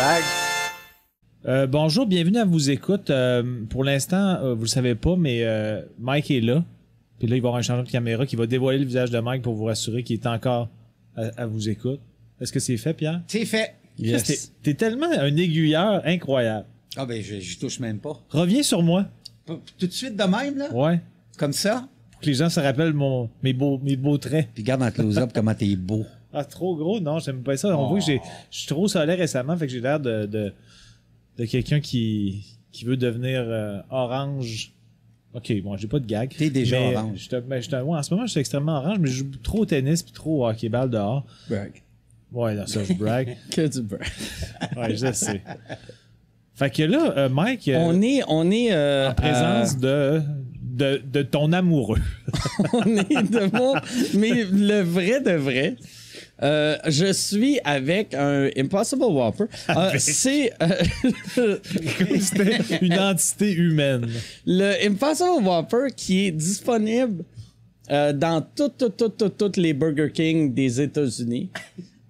brag. Euh, bonjour, bienvenue à vous écoute. Euh, pour l'instant, euh, vous le savez pas, mais euh, Mike est là. Puis là, il va y avoir un changement de caméra qui va dévoiler le visage de Mike pour vous rassurer qu'il est encore à, à vous écoute. Est-ce que c'est fait, Pierre? C'est fait. T'es- T'es tellement un aiguilleur incroyable. Ah ben, je, je touche même pas. Reviens sur moi. P- Tout de suite de même, là? Ouais. Comme ça? Pour que les gens se rappellent mon, mes, beaux, mes beaux traits. Puis garde en close-up comment t'es beau. Ah, trop gros? Non, j'aime pas ça. On Oh. voit que j'ai- je suis trop solaire récemment, fait que j'ai l'air de, de, de quelqu'un qui, qui veut devenir euh, orange. Ok, bon, j'ai pas de gag. T'es déjà mais orange. je te- ben, je ouais, en ce moment, je suis extrêmement orange, mais je joue trop au tennis puis trop au hockey-ball dehors. Ouais, là, ça, je brague. Que du beurre. Ouais, je sais. Fait que là, euh, Mike, euh, On est, on est euh, en présence de, de, de ton amoureux. on est de mon, mais le vrai de vrai. Euh, je suis avec un Impossible Whopper. Euh, c'est euh, une entité humaine. le Impossible Whopper qui est disponible euh, dans toutes, toutes, toutes, toutes les Burger King des États-Unis.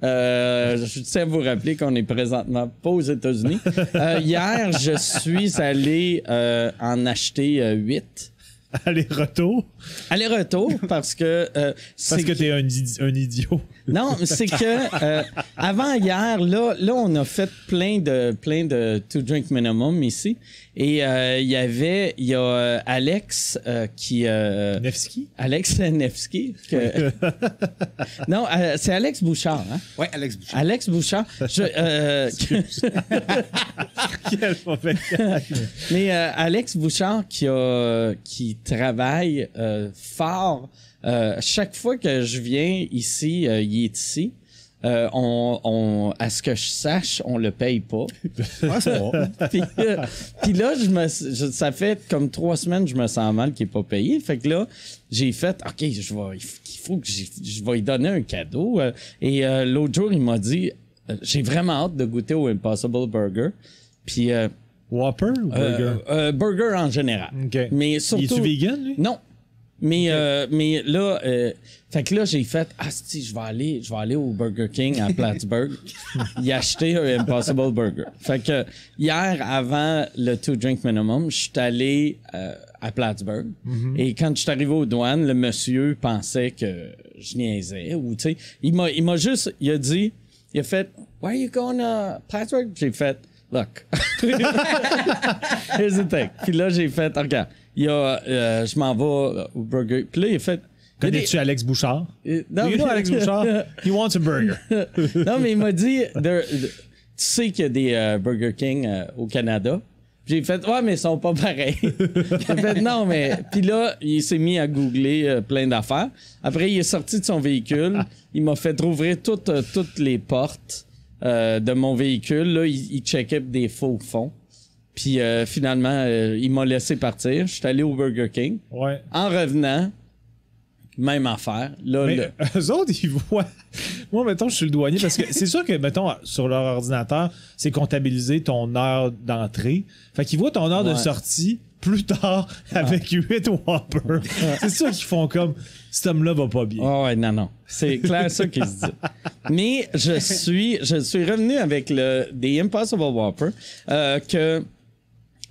Je tiens à vous rappeler qu'on est présentement pas aux États-Unis. Hier, je suis allé en acheter euh, 8. Aller-retour? Aller-retour parce que euh, Parce c'est que t'es un, idi- un idiot. non, c'est que euh, avant hier, là, là, on a fait plein de plein de two drink minimum ici, et euh, il y avait il y a euh, Alex euh, qui euh, Nevsky? Alex Nevsky. que- non, euh, c'est Alex Bouchard. Hein? Ouais, Alex Bouchard. Alex Bouchard. Je, euh, Quel mauvais. Mais euh, Alex Bouchard qui a qui travaille euh, euh, chaque fois que je viens ici, euh, il est ici. Euh, on, on, à ce que je sache, on le paye pas. Ouais, c'est bon. puis, euh, puis là, je me, je- ça fait comme trois semaines que je me sens mal qu'il n'est pas payé. Fait que là, j'ai fait, OK, je vais, il faut- il que je vais lui donner un cadeau. Et euh, l'autre jour, il m'a dit, j'ai vraiment hâte de goûter au Impossible Burger. Puis, Whopper ou burger? burger en général. Mais Il est-tu surtout. vegan, lui? Non. Mais, euh, mais là, euh, fait que là, j'ai fait, ah, si, je vais aller, je vais aller au Burger King à Plattsburgh y acheter un Impossible Burger. Fait que hier, avant le two drink minimum, je suis allé euh, à Plattsburgh. Et quand je suis arrivé aux douanes, le monsieur pensait que je niaisais ou, tu sais, il m'a, il m'a juste, il a dit, il a fait, where are you going to Plattsburgh? J'ai fait, look. Here's the thing. Puis là, j'ai fait, regarde, il y a, euh, je m'en vais au burger. Puis là, il a fait. Connais-tu Alex Bouchard? euh, non, You know mais- Alex Bouchard? He wants a burger. non, mais il m'a dit, there- tu sais qu'il y a des euh, Burger King euh, au Canada. J'ai fait, ouais, mais ils sont pas pareils. J'ai fait, non, mais. Puis là, il s'est mis à googler euh, plein d'affaires. Après, il est sorti de son véhicule. Il m'a fait rouvrir toutes, euh, toutes les portes euh, de mon véhicule. Là, il, il checkait des faux fonds. Puis euh, finalement, euh, il m'a laissé partir. Je suis allé au Burger King. Ouais. En revenant, même affaire. Là, Mais eux autres, ils voient. Moi, mettons, je suis le douanier parce que c'est sûr que, mettons, sur leur ordinateur, c'est comptabilisé ton heure d'entrée. Fait qu'ils voient ton heure de sortie plus tard avec 8 Whopper. c'est sûr qu'ils font comme cet homme-là va pas bien. Ah ouais, non, non. C'est clair ça qu'il se dit. Mais je suis, je suis revenu avec le des Impossible Whopper euh, que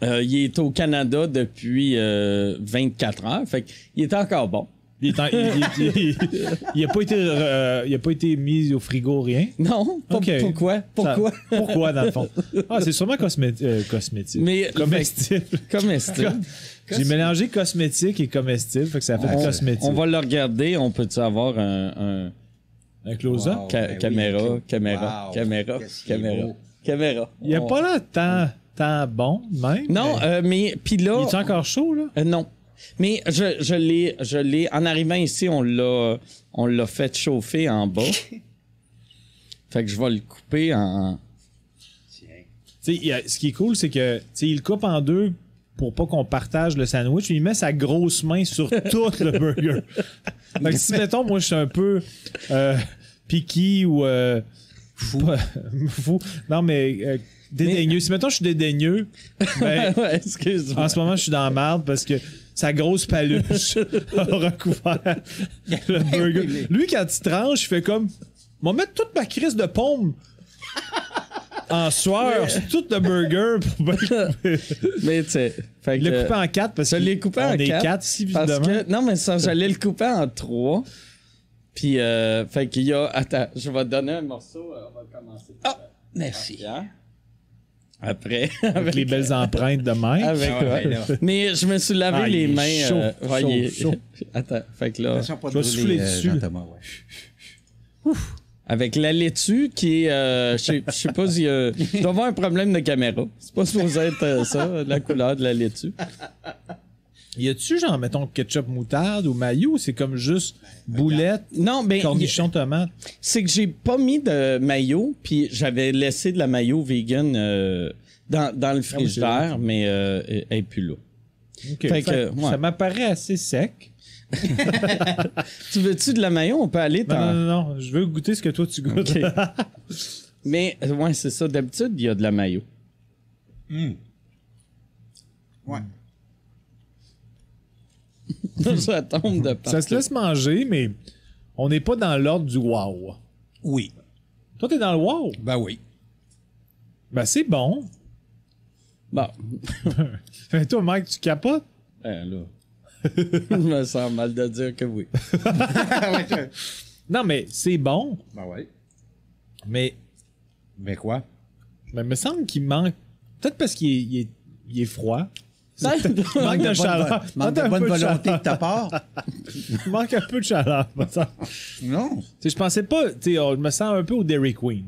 euh, il est au Canada depuis euh, 24 heures. Fait qu'il est encore bon. Il, est en- il- il- il- il a pas été, euh, il a pas été mis au frigo, rien? Non, pourquoi? Pourquoi? Ça- pourquoi, dans le fond? Ah, c'est sûrement cosmé- euh, cosmétique. Mais- comestible. Comestible. J'ai mélangé cosmétique et comestible, fait que ça fait On, cosmétique. on va le regarder. On peut-tu avoir un, un- Un close-up? Wow. ca- ben caméra, caméra, Wow. caméra, caméra, caméra. Il a On- pas l'air tant, tant bon, même? Non, mais- euh, mais puis là. Il est encore chaud, là? Euh, non. Mais je, je l'ai, je l'ai. En arrivant ici, on l'a, on l'a fait chauffer en bas. fait que je vais le couper en. Tiens. A- ce qui est cool, c'est que tu sais, il le coupe en deux pour pas qu'on partage le sandwich. Il met sa grosse main sur tout le burger. Fait que si, mettons, moi, je suis un peu euh, picky ou euh, fou. fou. Non, mais euh, dédaigneux. Si, mettons, je suis dédaigneux, ben, ouais, excuse-moi. en ce moment, je suis dans la merde parce que sa grosse paluche a recouvert le burger. Lui, quand il tranche, il fait comme, « M'a mettre toute ma crise de pomme en sueur sur tout le burger pour couper. Mais tu sais. Fait Il l'a que- coupé en quatre parce Je que l'ai coupé en est quatre. quatre ici, Parce visiblement. que, non, mais ça, j'allais le couper en trois. Puis, euh, fait qu'il y a. Attends, je vais te donner un morceau. euh, On va commencer. Ah, merci. Pierre. Après. Avec les belles empreintes de Mike. Avec Ah ouais, ouais. là. Mais je me suis lavé Ah, les mains. chaud, euh, ouais, est- chaud. Attends, fait que là. Je vais souffler euh, dessus. Jean-Thomas, ouais. Avec la laitue qui est. euh, je sais- je sais pas s'il y a. Il doit y avoir un problème de caméra. C'est pas supposé être euh, ça, la couleur de la laitue. Y a-tu, genre, mettons, ketchup moutarde ou maillot ou c'est comme juste boulette, Non, ben. il- cornichon, tomate? C'est que j'ai pas mis de maillot, puis j'avais laissé de la maillot vegan euh, dans, dans le frigidaire, mais euh, elle est plus là. Ok. Fait que, Ça- ouais. Ça m'apparaît assez sec. Tu veux-tu de la maillot? On peut aller Non, dans... non, non, non, je veux goûter ce que toi tu goûtes. Mais, ouais, c'est ça. D'habitude, il y a de la maillot. Ouais. ça tombe de partout. ça se laisse manger, mais on n'est pas dans l'ordre du wow. Oui. Toi, t'es dans le wow? Ben oui. Ben, c'est bon. Bon, Fait toi, Mike, tu capotes? ben là... je me sens mal de dire que oui. Non, mais c'est bon. Ben oui. Mais, Mais quoi? mais il me semble qu'il manque. Peut-être parce qu'il est, il est, il est froid. Manque de chaleur. manque de bonne volonté de ta part? Manque un peu de chaleur. Non. Je pensais pas. je me sens un peu au Dairy Queen.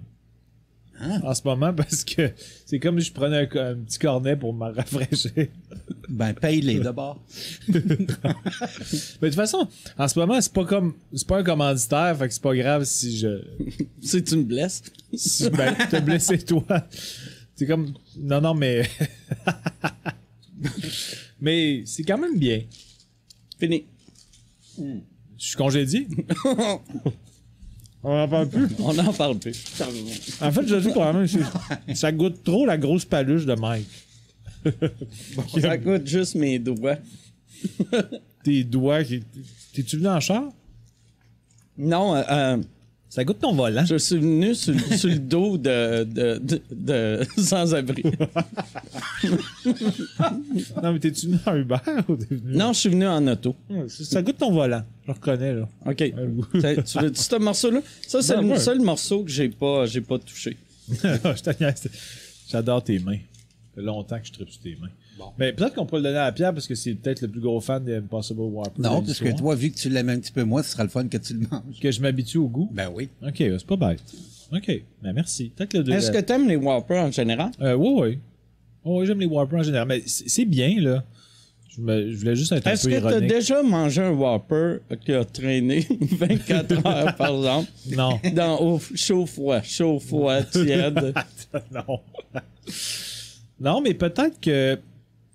Hein? En ce moment, parce que c'est comme si je prenais un, un petit cornet pour me rafraîchir. Ben, paye-les d'abord. Mais de toute façon, en ce moment, c'est pas comme. C'est pas un commanditaire, fait que c'est pas grave si je. Si tu me blesses. Si ben, te blessé toi. C'est comme. Non, non, mais. mais c'est quand même bien. Fini. Je suis congédié. On en parle plus. On n'en parle plus. En fait, je dis probablement c'est- ça goûte trop la grosse paluche de Mike. Ça coûte juste mes doigts. Tes doigts qui. T'es-tu venu en char? Non, euh, euh, Ça goûte ton volant. je suis venu sur, sur le dos de, de, de, de sans-abri. Non, mais t'es-tu venu en Uber ou t'es venu? Non, je suis venu en auto. Ça goûte ton volant. Je reconnais, là. OK. Ça- tu veux ce morceau-là? Ça, c'est Ben, le ouais. seul morceau que j'ai pas, j'ai pas touché. J'adore tes mains. Ça fait longtemps que je tripe sur tes mains. Mais peut-être qu'on pourrait le donner à Pierre parce que c'est peut-être le plus gros fan des Impossible Whopper. Non, parce que toi, vu que tu l'aimes un petit peu moins, ce sera le fun que tu le manges. Que je m'habitue au goût? Ben oui. Ok, c'est pas bête. Ok, ben merci. Peut-être le. Est-ce que t'aimes les Whoppers en général? Euh, oui, oui. Oui, j'aime les Whoppers en général. Mais c'est bien, là. Je, me- je voulais juste être un Est-ce peu que t'as ironique. déjà mangé un Whopper qui a traîné 24 heures, par exemple, Non. dans au chaud froid, chaud froid, tiède? non. non, mais peut-être que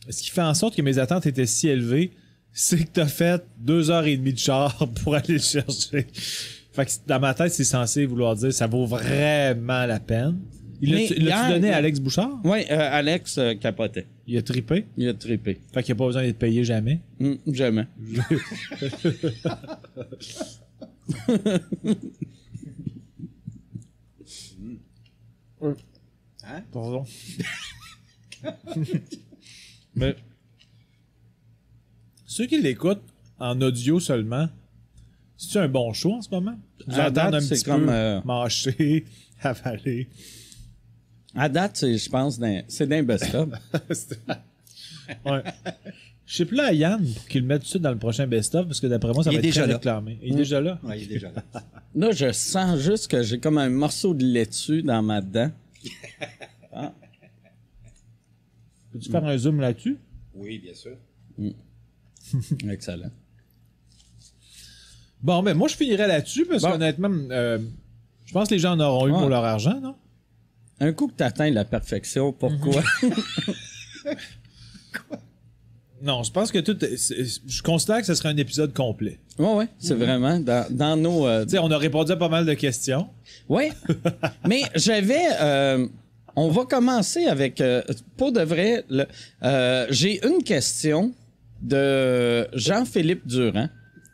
ce qui fait en sorte que mes attentes étaient si élevées, c'est que t'as fait deux heures et demie de char pour aller le chercher. Fait que dans ma tête, c'est censé vouloir dire ça vaut vraiment la peine. Il Mais l'a-tu donné à Alex Bouchard? Oui, euh, Alex euh, capotait. Il a trippé? Il a trippé. Fait qu'il a pas besoin d'être payé jamais? Hum, jamais. Hein? Pardon? Mais ceux qui l'écoutent en audio seulement, c'est un bon show en ce moment? Vous À date, un c'est petit comme, peu euh, mâcher, avaler. À date, c'est, je pense, d'un- c'est d'un best-of. ouais. Je sais plus là à Yann pour qu'il le mette tout de suite dans le prochain best-of parce que d'après moi, ça Il va est être très déjà là. réclamé. Il est déjà là? Ouais, il est déjà là. Là, je sens juste que j'ai comme un morceau de laitue dans ma dent. Peux-tu faire un zoom là-dessus? Oui, bien sûr. Excellent. Bon, ben moi, je finirais là-dessus parce Bon. qu'honnêtement, euh, je pense que les gens en auront eu Ouais. pour leur argent, non? Un coup que tu atteins la perfection, pourquoi? Non, je pense que tout. est- c'est- Je considère que ce serait un épisode complet. ouais, ouais, c'est vraiment dans, dans nos. euh, Tu sais, on a répondu à pas mal de questions. Oui. Mais j'avais. euh, on va commencer avec. euh, pour de vrai, le- euh, j'ai une question de Jean-Philippe Durand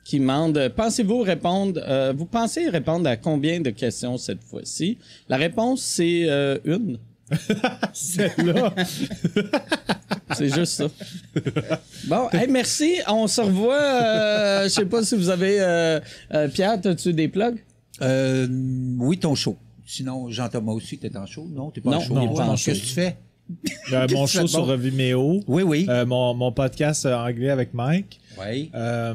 qui demande Pensez-vous répondre. euh, vous pensez répondre à combien de questions cette fois-ci? La réponse, c'est euh, une. Celle-là. C'est juste ça. Bon, hey, merci. On se revoit. euh, Je sais pas si vous avez. euh, euh, Pierre, as-tu des plugs? Euh, oui, ton show. Sinon, Jean-Thomas aussi, t'es en show? Non, t'es pas en show. non, pas en Qu'est-ce que tu fais? Euh, mon show tu sur Vimeo. Oui, oui. Euh, mon, mon podcast euh, anglais avec Mike. oui. Euh,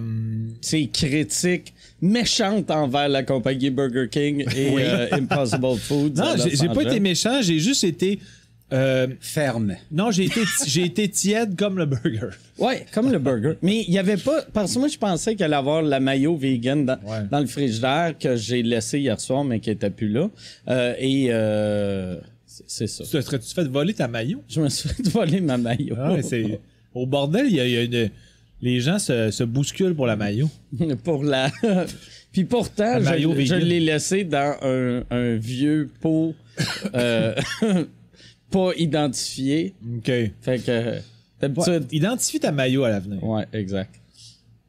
C'est critique méchante envers la compagnie Burger King et Impossible Foods. non, j'ai pas été méchant, j'ai juste été. Euh, Ferme. non, j'ai été, j'ai été tiède comme le burger. Ouais, comme le burger. Mais il y avait pas. Parce que moi, je pensais qu'elle allait avoir la maillot vegan dans, Ouais. dans le frigidaire que j'ai laissé hier soir, mais qui était plus là. Euh, et euh, c'est ça. Tu te serais-tu fait voler ta maillot? Je me suis fait voler ma maillot. Ah Au bordel, il y a, il y a une. Les gens se, se bousculent pour la maillot. pour la. Puis pourtant, je, l'ai laissé dans un, un vieux pot euh, pas identifié. OK. Fait que Ouais, d'habitude. Identifie ta maillot à l'avenir. Ouais, exact.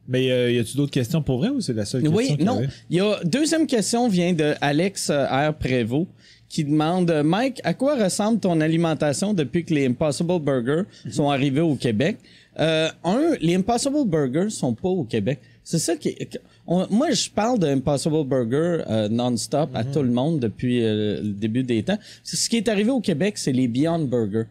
Mais euh, y a-tu d'autres questions pour vrai ou c'est la seule question? Oui, qu'il y non. Il y a deuxième question vient de Alex euh, R Prévost qui demande euh, Mike, à quoi ressemble ton alimentation depuis que les Impossible Burgers sont arrivés au Québec? Euh, Un, les Impossible Burgers sont pas au Québec. C'est ça qui. On- moi, je parle d'Impossible Burger euh, non-stop à tout le monde depuis euh, le début des temps. Ce qui est arrivé au Québec, c'est les Beyond Burger.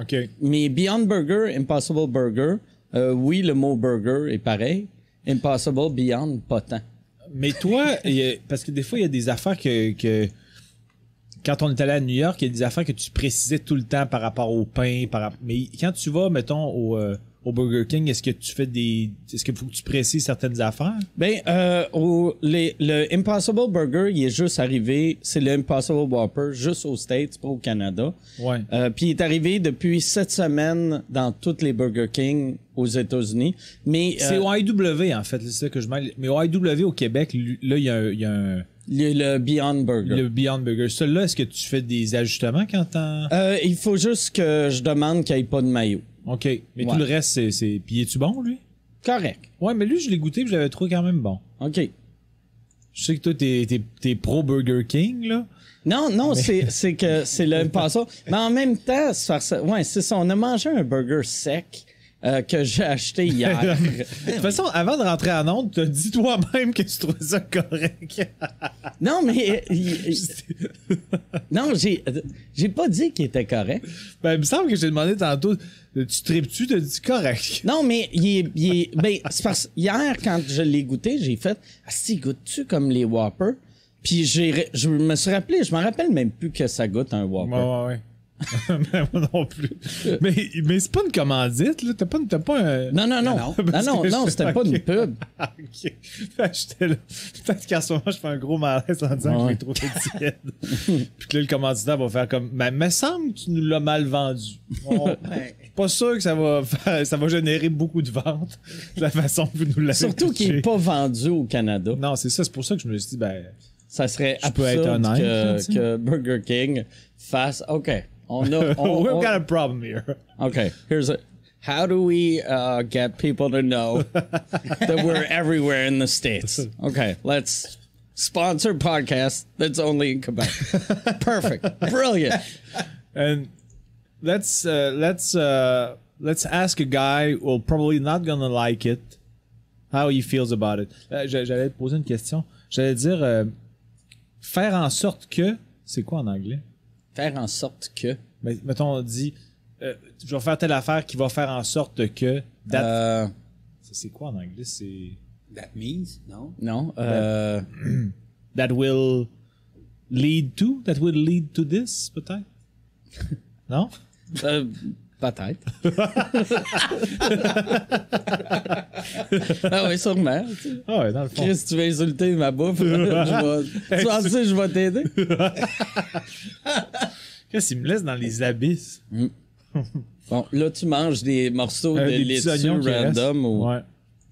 OK. Mais Beyond Burger, Impossible Burger, euh, oui, le mot burger est pareil. Impossible, Beyond, pas tant. Mais toi, a- parce que des fois, il y a des affaires que, que- Quand on est allé à New York, il y a des affaires que tu précisais tout le temps par rapport au pain. Par, mais quand tu vas, mettons, au, euh, au Burger King, est-ce que tu fais des. Est-ce qu'il faut que tu précises certaines affaires? Ben, euh, au- les- le Impossible Burger, il est juste arrivé, c'est le Impossible Whopper, juste aux States, pas au Canada. Ouais. Euh, Puis il est arrivé depuis sept semaines dans toutes les Burger King aux États-Unis. Mais C'est euh, au IW, en fait, c'est ça que je mêle. Mais au IW au Québec, là, il y a, un- il y a un. le, le Beyond Burger. Le Beyond Burger. Celui-là, est-ce que tu fais des ajustements quand t'en. Euh, il faut juste que je demande qu'il n'y ait pas de maillot. OK. Mais Ouais. tout le reste, c'est. c'est... Puis es-tu bon, lui? Correct. Ouais, mais lui, je l'ai goûté puis je l'avais trouvé quand même bon. OK. Je sais que toi, t'es, t'es, t'es pro Burger King, là. Non, non, c'est, c'est que c'est le Impossible. Mais en même temps, ouais, c'est ça. On a mangé un burger sec euh, que j'ai acheté hier. De toute façon, avant de rentrer en onde, t'as dit toi-même que tu trouvais ça correct. non, mais. euh, non, j'ai, j'ai pas dit qu'il était correct. ben, il me semble que j'ai demandé tantôt, tu tripes-tu, t'as dit correct? Non, mais il est. il ben, c'est parce hier, quand je l'ai goûté, j'ai fait Ah, si, goûte-tu comme les Whoppers? Puis j'ai, je me suis rappelé, je me rappelle même plus que ça goûte un Whopper. Ouais, ouais, ouais. Ben, moi non plus. Mais, mais c'est pas une commandite, là. T'as pas, t'as pas un. Non, non, non. Non, Non, non, non, c'était pas une pub. Ah, ok. Fait que j'étais là. Peut-être qu'en ce moment, je fais un gros malaise en disant que je Ouais. l'ai trouvé tiède. Puis que là, le commanditaire va faire comme. Mais me semble que tu nous l'as mal vendu. On- Je suis pas sûr que ça va, faire- ça va générer beaucoup de ventes de la façon que vous nous l'avez Surtout qu'il n'est pas vendu au Canada. Non, c'est ça. C'est pour ça que je me suis dit, ben. Ça serait Je peux être absurde honnête, que Burger King fasse. OK. On a. on- We've on- got a problem here. OK. Here's a. How do we uh, get people to know that we're everywhere in the States? Okay, let's sponsor podcast that's only in Quebec. Perfect. Brilliant. And let's uh, let's uh, let's ask a guy who'll probably not gonna like it how he feels about it. J'a- J'allais te poser une question. J'allais dire euh, faire en sorte que c'est quoi en anglais? Faire en sorte que. Mais mettons on dit euh, je vais faire telle affaire qui va faire en sorte que that- Euh, c'est quoi en anglais? C'est That means, non? non. Euh, that will lead to that will lead to this peut-être? non? Peut-être. ah oui, sûrement. Ah ouais, dans le fond. Chris, tu veux insulter ma bouffe? je vais, tu penses que je vais t'aider? Qu'est-ce qu'il me laisse dans les abysses? Bon, là, tu manges des morceaux Euh, de laitue random. Ou... Ouais.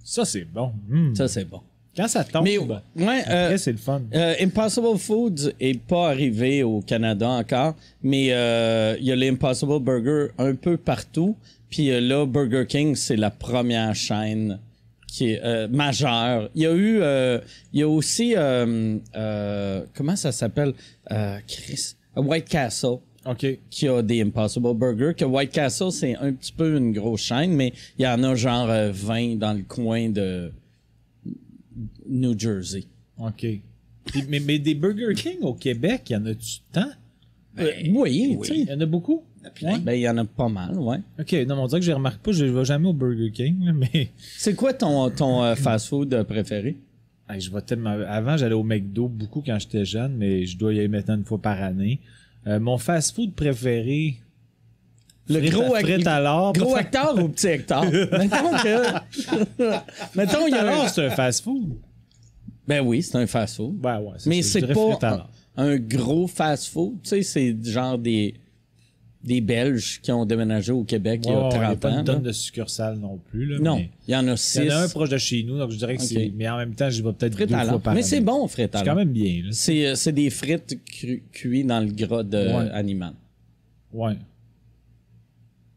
Ça, c'est bon. Hmm. Ça, c'est bon. Quand ça tombe, Mais, ben, ouais, euh, c'est le fun. euh, Impossible Foods est pas arrivé au Canada encore, mais euh, il y a l'Impossible Burger un peu partout. Puis euh, là, Burger King, c'est la première chaîne qui est euh, majeure. Il y a eu, euh, il y a aussi, euh, euh, comment ça s'appelle? Euh, Chris, White Castle OK. qui a des Impossible Burger. Que White Castle, c'est un petit peu une grosse chaîne, mais il y en a genre euh, 20 dans le coin de New Jersey. OK. Puis, mais, mais des Burger King au Québec, il y en a-tu tant? Euh, oui, sais. Il y en a beaucoup? plein. Ben, il y en a pas mal, ouais. OK. Non, mais on dirait que je remarque pas, je vais jamais au Burger King, mais. C'est quoi ton, ton euh, fast-food euh, préféré? Hey, je vais tellement. Avant, j'allais au McDo beaucoup quand j'étais jeune, mais je dois y aller maintenant une fois par année. Euh, mon fast-food préféré. Le gros frites à. Gros hectare ou petit hectare? Mettons que. Mettons, il y a c'est un fast-food. Ben oui, c'est un fast-food. Ben ouais. Mais c'est pas un, gros fast-food. Tu sais, c'est genre des, des Belges qui ont déménagé au Québec il y a Ouais, ouais, 30 pas ans. une tonne de succursales non plus. Là, Non, il y en a Il y six. en a un proche de chez nous, donc je dirais que c'est. Mais en même temps, j'y vais peut-être deux fois par Mais c'est bon, frites à C'est quand même bien. C'est, euh, c'est des frites cru- cuites dans le gras de Ouais.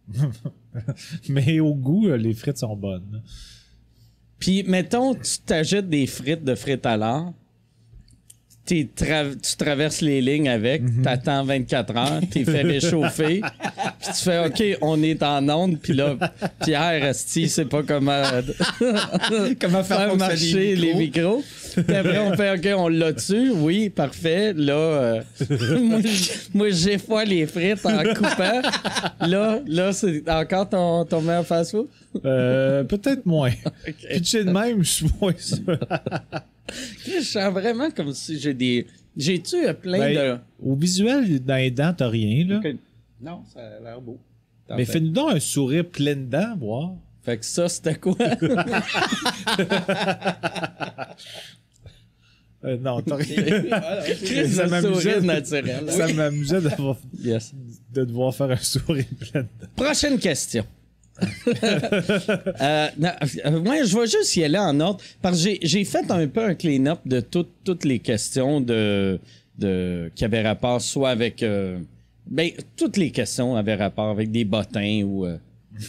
mais au goût, euh, les frites sont bonnes. Puis, mettons, tu t'achètes des frites de frites à tra- tu traverses les lignes avec, Mhm. t'attends 24 heures, t'es fait réchauffer, puis tu fais OK, on est en onde, puis là, Pierre, esti, c'est pas comment, Comment faire marcher les micros. Puis après, on fait OK, on l'a tu Oui, parfait. Là, euh, moi, j'ai fois les frites en coupant. Là, là c'est encore ton, ton meilleur fast-food? Euh, peut-être moins. Pitché de même, je suis moins sûr. Je sens vraiment comme si j'ai des. J'ai-tu euh, plein Ben, Au visuel, dans les dents, t'as rien, là. de. Non, ça a l'air beau. Mais fais-nous donc un sourire plein de dents, voir. Fait que ça, c'était quoi? Euh, non, t'as rien. Ça m'amusait. sourire naturel. Ça m'amusait d'avoir- Yes. de devoir faire un sourire plein de. Prochaine question. Euh, non, euh, moi, je vais juste y aller en ordre. Parce que j'ai- fait un peu un clean-up de tout- toutes les questions de, de, qui avaient rapport soit avec. euh, ben, toutes les questions avaient rapport avec des bottins ou euh,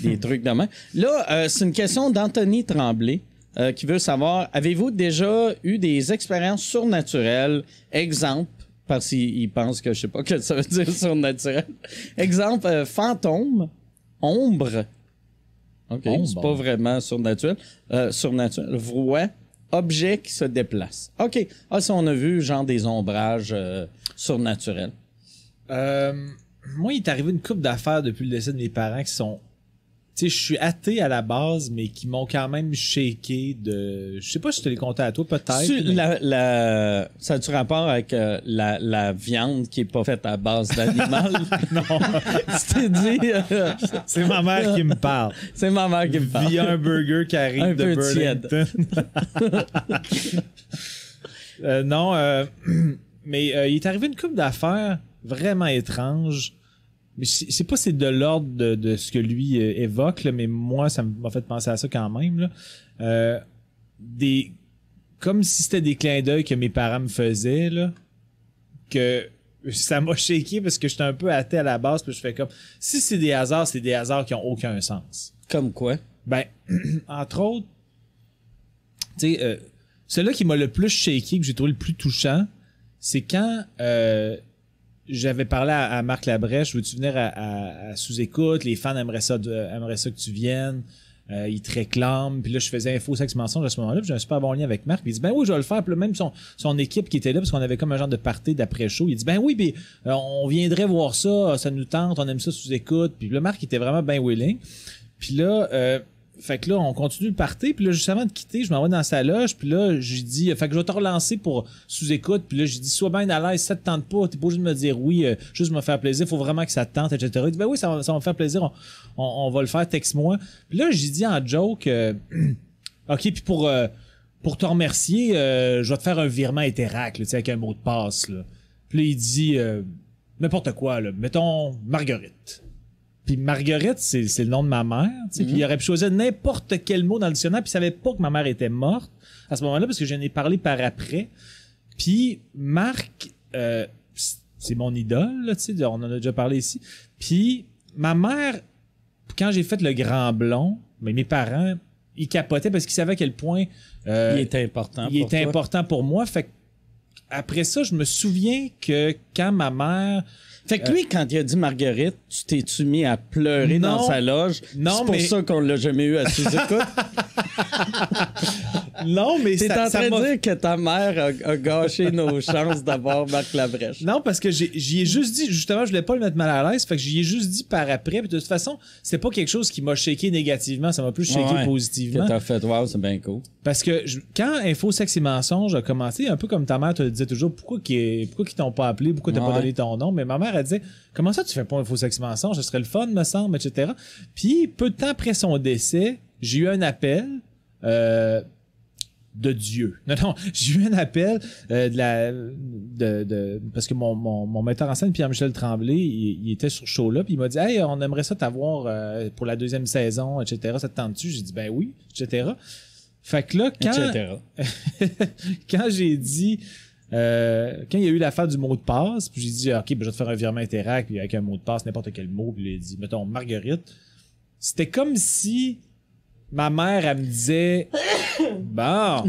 des trucs de même. Là, euh, c'est une question d'Anthony Tremblay. Euh, qui veut savoir avez-vous déjà eu des expériences surnaturelles? Exemple, parce qu'il il pense que je sais pas que ça veut dire surnaturel. Exemple, euh, fantôme, ombre. OK, Ombre. c'est pas vraiment surnaturel. Euh, surnaturel. Voix, objet qui se déplace. OK. Ah, ça, on a vu genre des ombrages euh, surnaturels. Euh, moi, il est arrivé une couple d'affaires depuis le décès de mes parents qui sont. Tu sais, je suis athée à la base, mais qui m'ont quand même shaké de. Je sais pas si je te les comptais à toi, peut-être. Mais- la, la- ça a-tu rapport avec euh, la, la viande qui est pas faite à base d'animal? Non, tu dit, euh, c'est ma mère qui me parle. c'est ma mère qui me parle. Via un burger qui arrive Un de peu. Burlington. Euh, non, euh, mais il est arrivé une couple d'affaires vraiment étranges. C'est c'est pas c'est de l'ordre de, de ce que lui euh, évoque, là, mais moi, ça m'a fait penser à ça quand même. Là. Euh, des, comme si c'était des clins d'œil que mes parents me faisaient, là, que ça m'a shaké parce que j'étais un peu athée à la base, puis je fais comme si c'est des hasards, c'est des hasards qui ont aucun sens. Comme quoi? Ben, entre autres, tu sais, euh, celui qui m'a le plus shaké, que j'ai trouvé le plus touchant, c'est quand euh, j'avais parlé à, à Marc Labrèche, veux-tu venir à, à- à sous-écoute, les fans aimeraient ça, de- aimeraient ça que tu viennes, euh, ils te réclament, puis là je faisais info sexe mensonge à ce moment-là, puis j'ai un super bon lien avec Marc, il dit ben oui je vais le faire, puis là, même son, son équipe qui était là, parce qu'on avait comme un genre de party d'après-show, il dit ben oui, puis euh, on viendrait voir ça, ça nous tente, on aime ça sous-écoute, puis là Marc était vraiment bien willing, puis là, euh, fait que là, on continue le party. Puis là, juste avant de quitter, je m'en vais dans sa loge. Puis là, j'ai dit, fait que je vais te relancer pour sous-écoute. Puis là, j'ai dit, sois bien à l'aise, ça te tente pas. T'es pas obligé de me dire oui, euh, juste me faire plaisir. Faut vraiment que ça te tente, etc. Il dit, ben oui, ça va, ça va me faire plaisir. On, on- on va le faire, texte-moi. Puis là, j'ai dit en joke, euh, OK, puis pour, euh, pour te remercier, euh, je vais te faire un virement Interac, là, tu sais, avec un mot de passe. Là. Puis là, il dit, euh, n'importe quoi, là. Mettons Marguerite. Puis Marguerite, c'est c'est le nom de ma mère. Puis il aurait pu choisir n'importe quel mot dans le dictionnaire, puis il savait pas que ma mère était morte à ce moment-là, parce que j'en ai parlé par après. Puis Marc, euh, c'est mon idole, là, on en a déjà parlé ici. Puis ma mère, quand j'ai fait le grand blond, mais mes parents, ils capotaient parce qu'ils savaient à quel point euh, il était important. il pour était important pour moi. Fait que après ça, je me souviens que quand ma mère. Fait que lui, quand il a dit Marguerite, tu t'es-tu mis à pleurer Non. dans sa loge? Non, C'est pour mais- ça qu'on l'a jamais eu à sous-écoute. Non, mais T'es ça- en train de dire que ta mère a, a gâché nos chances d'avoir Marc Labrèche. Non, parce que j'ai- j'y ai juste dit, justement, je voulais pas le mettre mal à l'aise, fait que j'y ai juste dit par après. Puis de toute façon, c'est pas quelque chose qui m'a shaké négativement, ça m'a plus shaké Ouais. positivement. Que t'as fait, wow, c'est bien cool. Parce que je- quand Info Sexe et Mensonges a commencé, un peu comme ta mère te disait toujours pourquoi qu'ils pourquoi qu'ils t'ont pas appelé, pourquoi t'as pas Ouais. donné ton nom, mais ma mère elle disait comment ça tu fais pas Info Sexe et Mensonges, ce serait le fun me semble, etc. Puis peu de temps après son décès, j'ai eu un appel euh, de Dieu. Non, non, j'ai eu un appel euh, de la de, de- parce que mon, mon, mon metteur en scène Pierre-Michel Tremblay, il, il était sur ce show-là, puis il m'a dit Hey, on aimerait ça t'avoir euh, pour la deuxième saison, etc. Ça te tente-tu? J'ai dit ben oui, etc. Fait que là, quand, Etc. quand j'ai dit euh, quand il y a eu l'affaire du mot de passe, puis j'ai dit OK, ben, je vais te faire un virement Interac puis avec un mot de passe, n'importe quel mot, puis il a dit mettons Marguerite. C'était comme si ma mère elle me disait bon,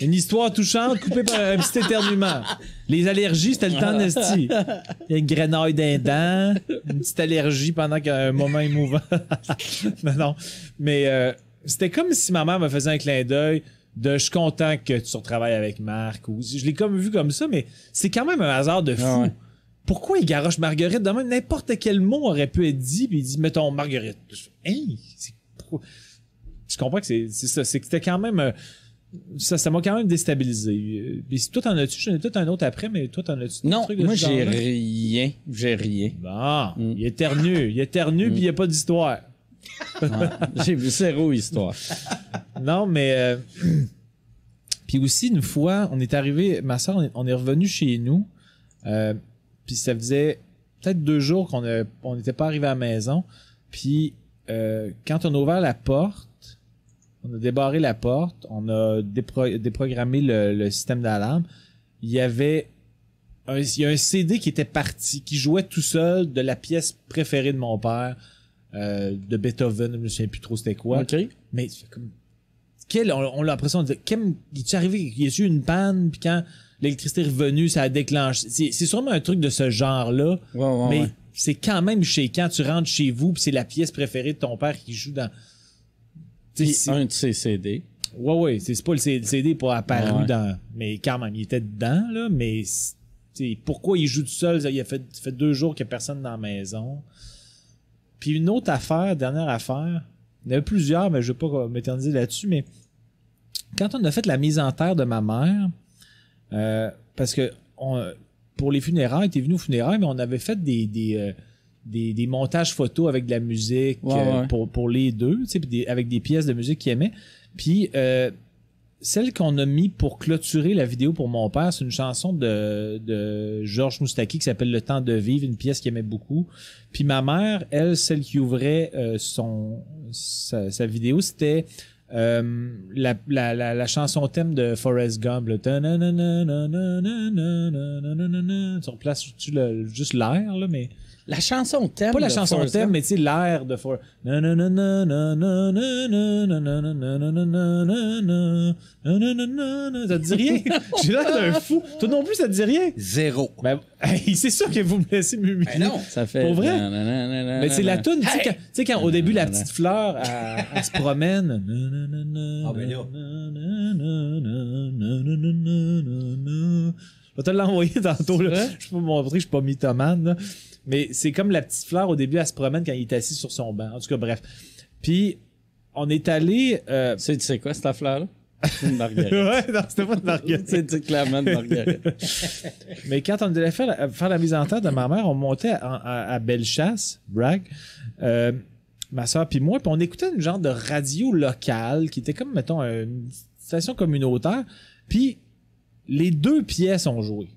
une histoire touchante coupée par un petit éternuement. Les allergies, c'était le temps d'esti. Il y a une grenaille d'un dent, une petite allergie pendant qu'il y a un moment émouvant. non, non. Mais euh, c'était comme si ma mère me faisait un clin d'œil de je suis content que tu retravailles avec Marc. Ou, je l'ai comme vu comme ça, mais c'est quand même un hasard de fou. Ah ouais. Pourquoi il garoche Marguerite? De même, n'importe quel mot aurait pu être dit, puis il dit, mettons, Marguerite. Hey? Je comprends que c'est c'est ça. C'est que c'était quand même. euh, ça ça m'a quand même déstabilisé. Euh, Puis si toi t'en as-tu, j'en ai peut-être un autre après, mais toi t'en as-tu Non, truc de moi j'ai rien. J'ai rien. Bon, Mm. il éternue, il éternue, puis il n'y a pas d'histoire. J'ai vu zéro histoire. Non, mais. euh, puis aussi, une fois, on est arrivé, ma soeur, on est, revenu chez nous, euh, puis ça faisait peut-être deux jours qu'on n'était pas arrivé à la maison. Puis euh, quand on a ouvert la porte, on a débarré la porte, on a dépro- déprogrammé le, le système d'alarme. Il y avait un, il y a un CD qui était parti, qui jouait tout seul de la pièce préférée de mon père, euh, de Beethoven, je me souviens plus trop c'était quoi. Mais c'est comme. Quel, on, on a l'impression de dire, quel, est arrivé, il y a eu une panne, puis quand l'électricité est revenue, ça a déclenché. C'est, c'est sûrement un truc de ce genre-là, Ouais, ouais, mais ouais. c'est quand même chez quand tu rentres chez vous, puis c'est la pièce préférée de ton père qui joue dans. Sais, c'est- un de ses CD. Ouais, ouais, c'est c'est pas le CD pas apparu dans. Mais quand même, il était dedans, là, mais. sais, pourquoi il joue tout seul? Il a fait, fait deux jours qu'il n'y a personne dans la maison. Puis une autre affaire, dernière affaire, il y en a plusieurs, mais je ne vais pas m'éterniser là-dessus, mais quand on a fait la mise en terre de ma mère, euh, parce que on- pour les funérailles, il était venu aux funérailles, mais on avait fait des, des, euh, des, des montages photos avec de la musique Ouais, euh, ouais. Pour, pour les deux, tu sais, avec des pièces de musique qu'il aimait. Puis euh, celle qu'on a mis pour clôturer la vidéo pour mon père, c'est une chanson de, de Georges Moustaki qui s'appelle Le temps de vivre, une pièce qu'il aimait beaucoup. Puis ma mère, elle, celle qui ouvrait euh, son sa, sa vidéo, c'était euh, la, la, la, chanson thème de Forrest Gump, le tu replaces juste l'air, là, mais la chanson thème. Pas la de chanson Forrest thème, Gump. mais tu sais, l'air de Forrest. Ça te dit rien? J'ai l'air d'un fou. Toi non plus, ça te dit rien? Zéro. Ben, hey, c'est sûr que vous me laissez m'humilier. Ben non. Ça fait. Pour vrai? Mais c'est la toune, tu sais, quand, tu sais, quand au début, la petite fleur, elle, elle se promène. Ah, ben là. Je vais te l'envoyer tantôt. Là. Je peux vous montrer que je suis pas mythomane. là. Mais c'est comme la petite fleur, au début, elle se promène quand il est assis sur son banc. En tout cas, bref. Puis, on est allé... euh, Tu sais, tu sais quoi, cette? C'est une marguerite. ouais, non, c'était pas de marguerite. C'est c'est clairement une marguerite. Mais quand on devait faire la, faire la mise en terre de ma mère, on montait à, à, à Bellechasse, brag, euh, ma soeur puis moi, puis on écoutait une genre de radio locale qui était comme, mettons, une station communautaire. Puis les deux pièces ont joué.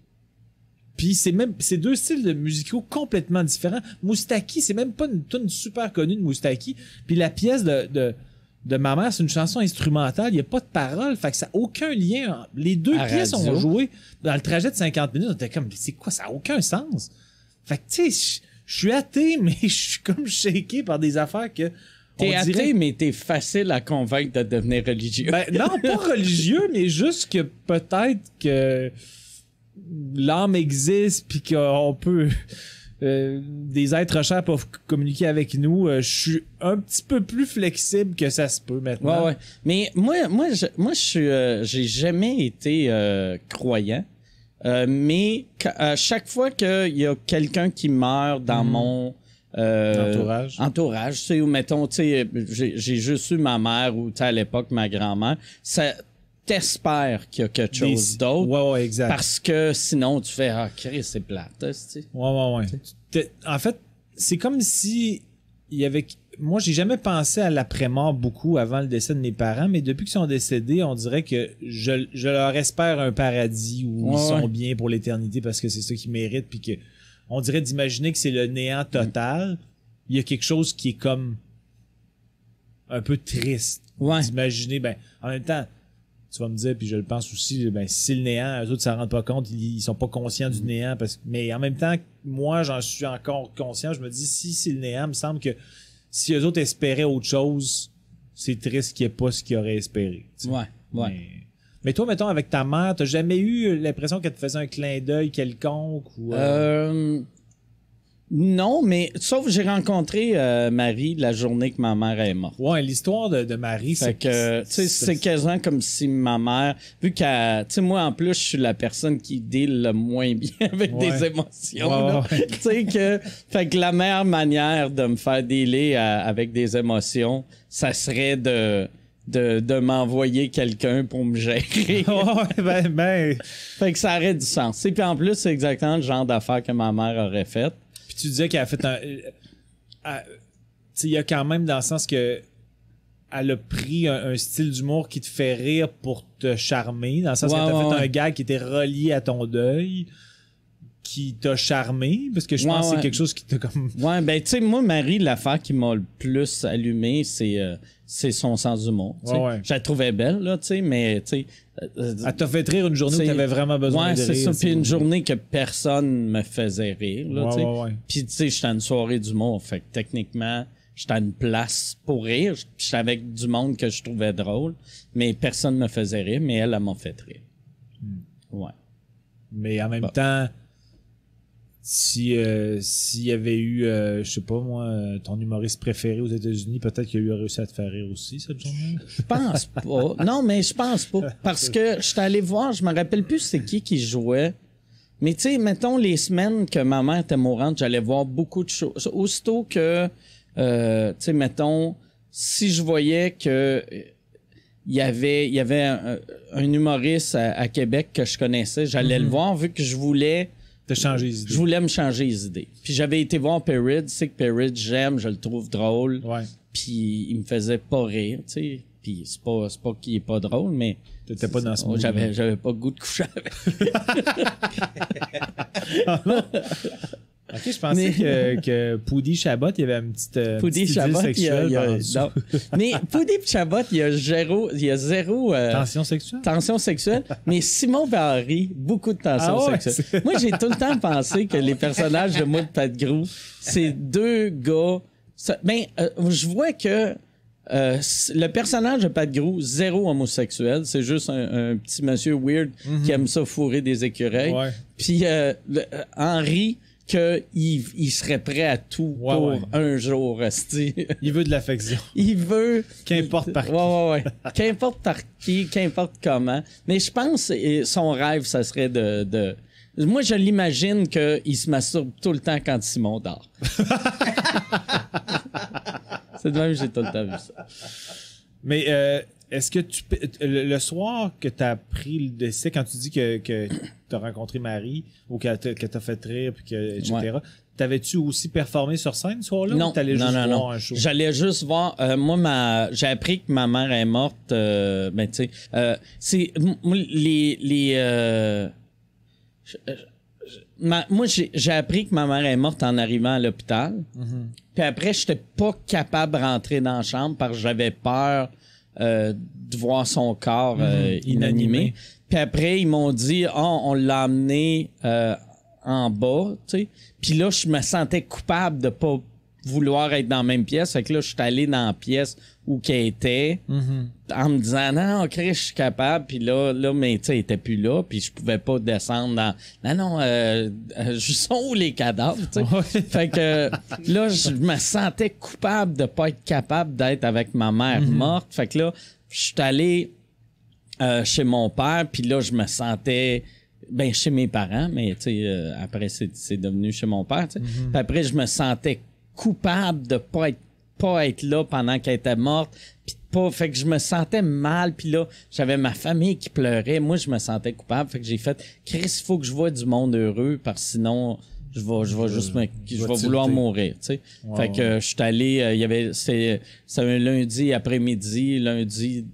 Puis c'est même c'est deux styles de musicaux complètement différents. Moustaki, c'est même pas une tune super connue de Moustaki. Puis la pièce de, de, de ma mère, c'est une chanson instrumentale, il n'y a pas de parole, fait que ça n'a aucun lien. Les deux À pièces radio. ont joué dans le trajet de 50 minutes. On était comme, c'est quoi, ça n'a aucun sens. Fait que tu sais, je- suis athée, mais je suis comme shaké par des affaires que. T'es athée, dirait- mais t'es facile à convaincre de devenir religieux. Ben, non, pas religieux, mais juste que peut-être que. L'âme existe puis qu'on peut euh, des êtres chers peuvent communiquer avec nous, euh, je suis un petit peu plus flexible que ça se peut maintenant. Ouais, ouais. Mais moi, moi, je, moi, je suis, euh, j'ai jamais été croyant. Mais à chaque fois qu'il y a quelqu'un qui meurt dans mon euh, Entourage. entourage, tu sais, ou mettons, tu sais, j'ai j'ai juste eu ma mère ou à l'époque ma grand-mère, ça t'espère qu'il y a quelque chose d'autre. Ouais, ouais, exact. Parce que sinon, tu fais Ah, Chris, c'est plate. hein. Ouais, ouais, ouais. En fait, c'est comme si il y avait. Moi, j'ai jamais pensé à l'après-mort beaucoup avant le décès de mes parents, mais depuis qu'ils sont décédés, on dirait que je, je leur espère un paradis où Ouais, ils sont ouais. bien pour l'éternité parce que c'est ça qu'ils méritent, puis que on dirait d'imaginer que c'est le néant total. Il y a quelque chose qui est comme un peu triste. Ouais. D'imaginer, ben, en même temps, tu vas me dire, puis je le pense aussi, ben, si c'est le néant, eux autres, ça ne rendent pas compte, ils, ils sont pas conscients du néant. Parce, que- mais en même temps, moi, j'en suis encore conscient. Je me dis, si c'est le néant, il me semble que si eux autres espéraient autre chose, c'est triste qu'il n'y ait pas ce qu'ils auraient espéré. tu sais. Ouais, ouais. Mais, mais toi, mettons, avec ta mère, t'as jamais eu l'impression qu'elle te faisait un clin d'œil quelconque? Ou, euh, Euh, non, mais sauf que j'ai rencontré euh, Marie la journée que ma mère est morte. Ouais, l'histoire de, de Marie, c'est que, tu sais, c'est quasiment comme si ma mère, vu qu'elle, tu sais, moi, en plus, je suis la personne qui deal le moins bien avec Ouais. des émotions, Ouais. Tu sais, que, fait que la meilleure manière de me faire dealer à- avec des émotions, ça serait de, de, de m'envoyer quelqu'un pour me gérer. ouais, ben, ben, fait que ça aurait du sens. Et puis en plus, c'est exactement le genre d'affaires que ma mère aurait fait. Tu disais qu'elle a fait un. euh, elle- il y a quand même dans le sens que. Elle a pris un, un style d'humour qui te fait rire pour te charmer, dans le sens Ouais, qu'elle t'a ouais, fait ouais. un gag qui était relié à ton deuil, qui t'a charmé, parce que je pense que c'est quelque chose qui t'a comme. Ouais, ben, tu sais, moi, Marie, l'affaire qui m'a le plus allumé, c'est euh, c'est son sens d'humour. Je la trouvais belle, là, tu sais, mais, tu sais. Euh, Elle t'a fait rire une journée où C'est- t'avais vraiment besoin ouais, de c'est rire. ça. Puis une journée que personne me faisait rire, là, Ouais, ouais, ouais. Puis, tu sais, j'étais à une soirée d'humour. Fait que techniquement, j'étais à une place pour rire. J'étais avec du monde que je trouvais drôle. Mais personne me faisait rire, mais elle, elle m'a fait rire. Hmm. Ouais. Mais en même Bon. temps, si euh, s'il y avait eu, euh, je sais pas moi, euh, ton humoriste préféré aux États-Unis, peut-être qu'il aurait réussi à te faire rire aussi cette journée. Je pense pas. Non, mais je pense pas. Parce que je suis allé voir, je me rappelle plus c'est qui qui jouait. Mais tu sais, mettons les semaines que ma mère était mourante, j'allais voir beaucoup de choses. Aussitôt que, euh, tu sais, mettons, si je voyais que il y avait, il y avait un, un humoriste à, à Québec que je connaissais, j'allais le voir vu que je voulais T'as changé les idées. je voulais me changer les idées. Puis j'avais été voir Perrid, tu sais que Perrid, j'aime, je le trouve drôle Ouais. puis il me faisait pas rire, tu sais. Puis c'est pas, c'est pas qu'il est pas drôle, mais T'étais pas dans ce Oh, mood. j'avais, j'avais pas le goût de coucher avec. Ok, je pensais Mais- que, que Poudy Chabot, il y avait une petite. euh, Poudy Chabot, il y a, il y non. Mais Poudy Chabot, il y a zéro, il y a zéro euh, Tension sexuelle? tension sexuelle. Mais Simon Barry, beaucoup de tension Ah ouais, sexuelle. Moi, j'ai tout le temps pensé que les personnages de Moi de Pat Grou, c'est deux gars. ça- Ben, euh, je vois que euh, le personnage de Pat Grou, zéro homosexuel, c'est juste un, un petit monsieur weird qui aime ça fourrer des écureuils. Mhm. Puis euh, Henri, qu'il il serait prêt à tout Ouais, pour ouais. un jour rester. Il veut de l'affection. il veut. Qu'importe par qui. Ouais, qu'importe par qui, qu'importe comment. Mais je pense que son rêve, ça serait de. de... Moi, je l'imagine qu'il se masturbe tout le temps quand Simon dort. C'est de même que j'ai tout le temps vu ça. Mais euh, est-ce que tu. Le, soir que tu as pris le décès, quand tu dis que, que tu as rencontré Marie ou qu'elle t'a que fait rire, puis que, etc., Ouais. t'avais-tu aussi performé sur scène ce soir-là? Non, ou t'allais non, juste non, voir non. un show? J'allais juste voir. euh, moi, ma, j'ai appris que ma mère est morte. euh, ben, tu sais, euh, c'est les les. je- je- ma- moi, j'ai, j'ai appris que ma mère est morte en arrivant à l'hôpital. Mm-hmm. Puis après, j'étais pas capable de rentrer dans la chambre parce que j'avais peur euh, de voir son corps euh, Mhm, inanimé. inanimé. Puis après, ils m'ont dit, oh, on l'a amené euh, en bas, tu sais. Puis là, je me sentais coupable de pas vouloir être dans la même pièce. Fait que là, je suis allé dans la pièce où qu'elle était Mm-hmm. en me disant non, Chris, je suis capable. Puis là, là, mais tu sais, elle était plus là. Puis je pouvais pas descendre dans. Non, non, euh, euh, je sont où les cadavres, tu sais. Ouais. Fait que là, je me sentais coupable de pas être capable d'être avec ma mère morte. Fait que là, je suis allé euh, chez mon père, puis là, je me sentais ben chez mes parents, mais tu sais, euh, après c'est, c'est devenu chez mon père. tu sais. Puis après, je me sentais coupable de pas être pas être là pendant qu'elle était morte. Puis pas, fait que je me sentais mal. Puis là, j'avais ma famille qui pleurait. Moi, je me sentais coupable. Fait que j'ai fait, Chris, il faut que je vois du monde heureux, parce que sinon, je vais, je vais juste me, je vais vouloir mourir, tu sais. Fait que je suis allé, euh, il y avait, c'est, c'est un lundi après-midi, lundi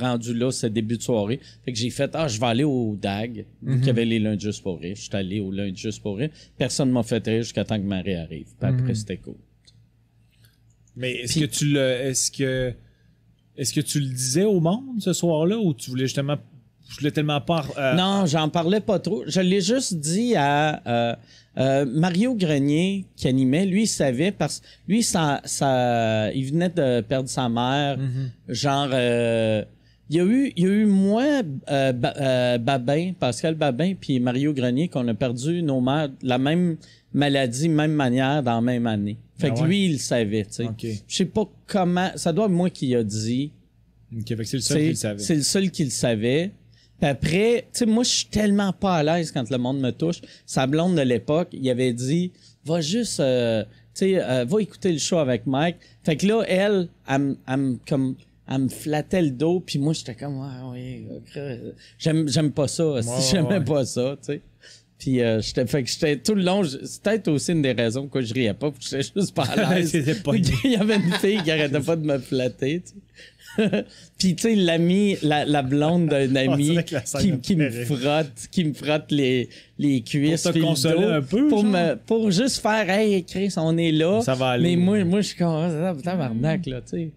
rendu là, c'est début de soirée. Fait que j'ai fait, ah, je vais aller au DAG, qu'il y avait les lundis juste pour rire. Je suis allé au lundi juste pour rire. Personne m'a fait rire jusqu'à temps que Marie arrive. Puis après, c'était cool. Mais est-ce Puis- que tu le. Est-ce que. Est-ce que tu le disais au monde ce soir-là ou tu voulais justement. Je voulais tellement pas. euh, Non, j'en parlais pas trop. Je l'ai juste dit à euh, euh, Mario Grenier qui animait. Lui, il savait parce que lui, ça, ça, il venait de perdre sa mère. Genre, euh, il y a eu, il y a eu moi, euh, Ba- euh, Babin, Pascal Babin, puis Mario Grenier qu'on a perdu nos mères de la même maladie, même manière dans la même année. Fait Ah que ouais? lui, il le savait. tu sais. Ok. Je sais pas comment. Ça doit être moi qui a dit. Ok, fait que c'est le seul qui le savait. C'est le seul qui le savait. Puis après, tu sais, moi, je suis tellement pas à l'aise quand le monde me touche. Sa blonde de l'époque, il avait dit, va juste, euh, tu sais, euh, va écouter le show avec Mike. Fait que là, elle, elle, me- elle comme, elle me flattait le dos, puis moi, j'étais comme, ouais, ouais, ok. j'aime, j'aime pas ça. ouais, J'aimais ouais. pas ça, tu sais. Puis euh, j'étais, fait que j'étais tout le long, c'est peut-être aussi une des raisons pourquoi je riais pas, j'étais juste pas à l'aise. Il y avait une fille qui arrêtait pas de me flatter, tu sais. Puis tu sais l'ami la, la blonde d'un ami qui, me qui me frotte qui me frotte les les cuisses Pour te consoler dos, un peu, pour genre? me pour juste faire hey Chris on est là Ça va aller. mais moi moi je suis comme ah, tabarnak là tu sais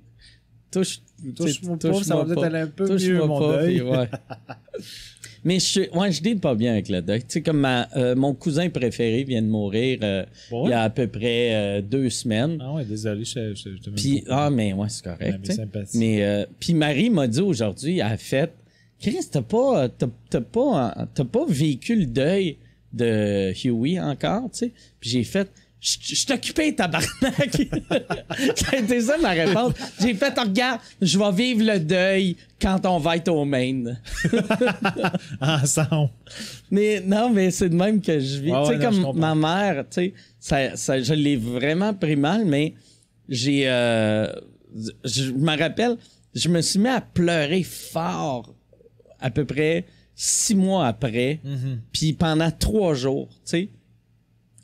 touche tu sais, pas, ça va peut-être aller un peu mieux, mon deuil. ouais. Mais je, ouais, je deal pas bien avec le deuil. Tu sais, comme ma, euh, mon cousin préféré vient de mourir euh, Ouais? il y a à peu près euh, deux semaines. Ah ouais, désolé, je, je, je te Puis, ah, mais ouais, c'est correct. Mais, euh, puis Marie m'a dit aujourd'hui, elle a fait, Chris, t'as pas, t'as, t'as pas, t'as pas vécu le deuil de Huey encore, tu sais. Puis j'ai fait, je je suis occupé, tabarnak. été ça ma réponse. J'ai fait, regarde, je vais vivre le deuil quand on va être au Maine. Ensemble. Mais non, mais c'est de même que je vis. Ouais, tu sais, ouais, comme ma mère, tu sais, ça, ça, je l'ai vraiment pris mal, mais j'ai. euh, je me rappelle, je me suis mis à pleurer fort à peu près six mois après, Mm-hmm. puis pendant trois jours, tu sais.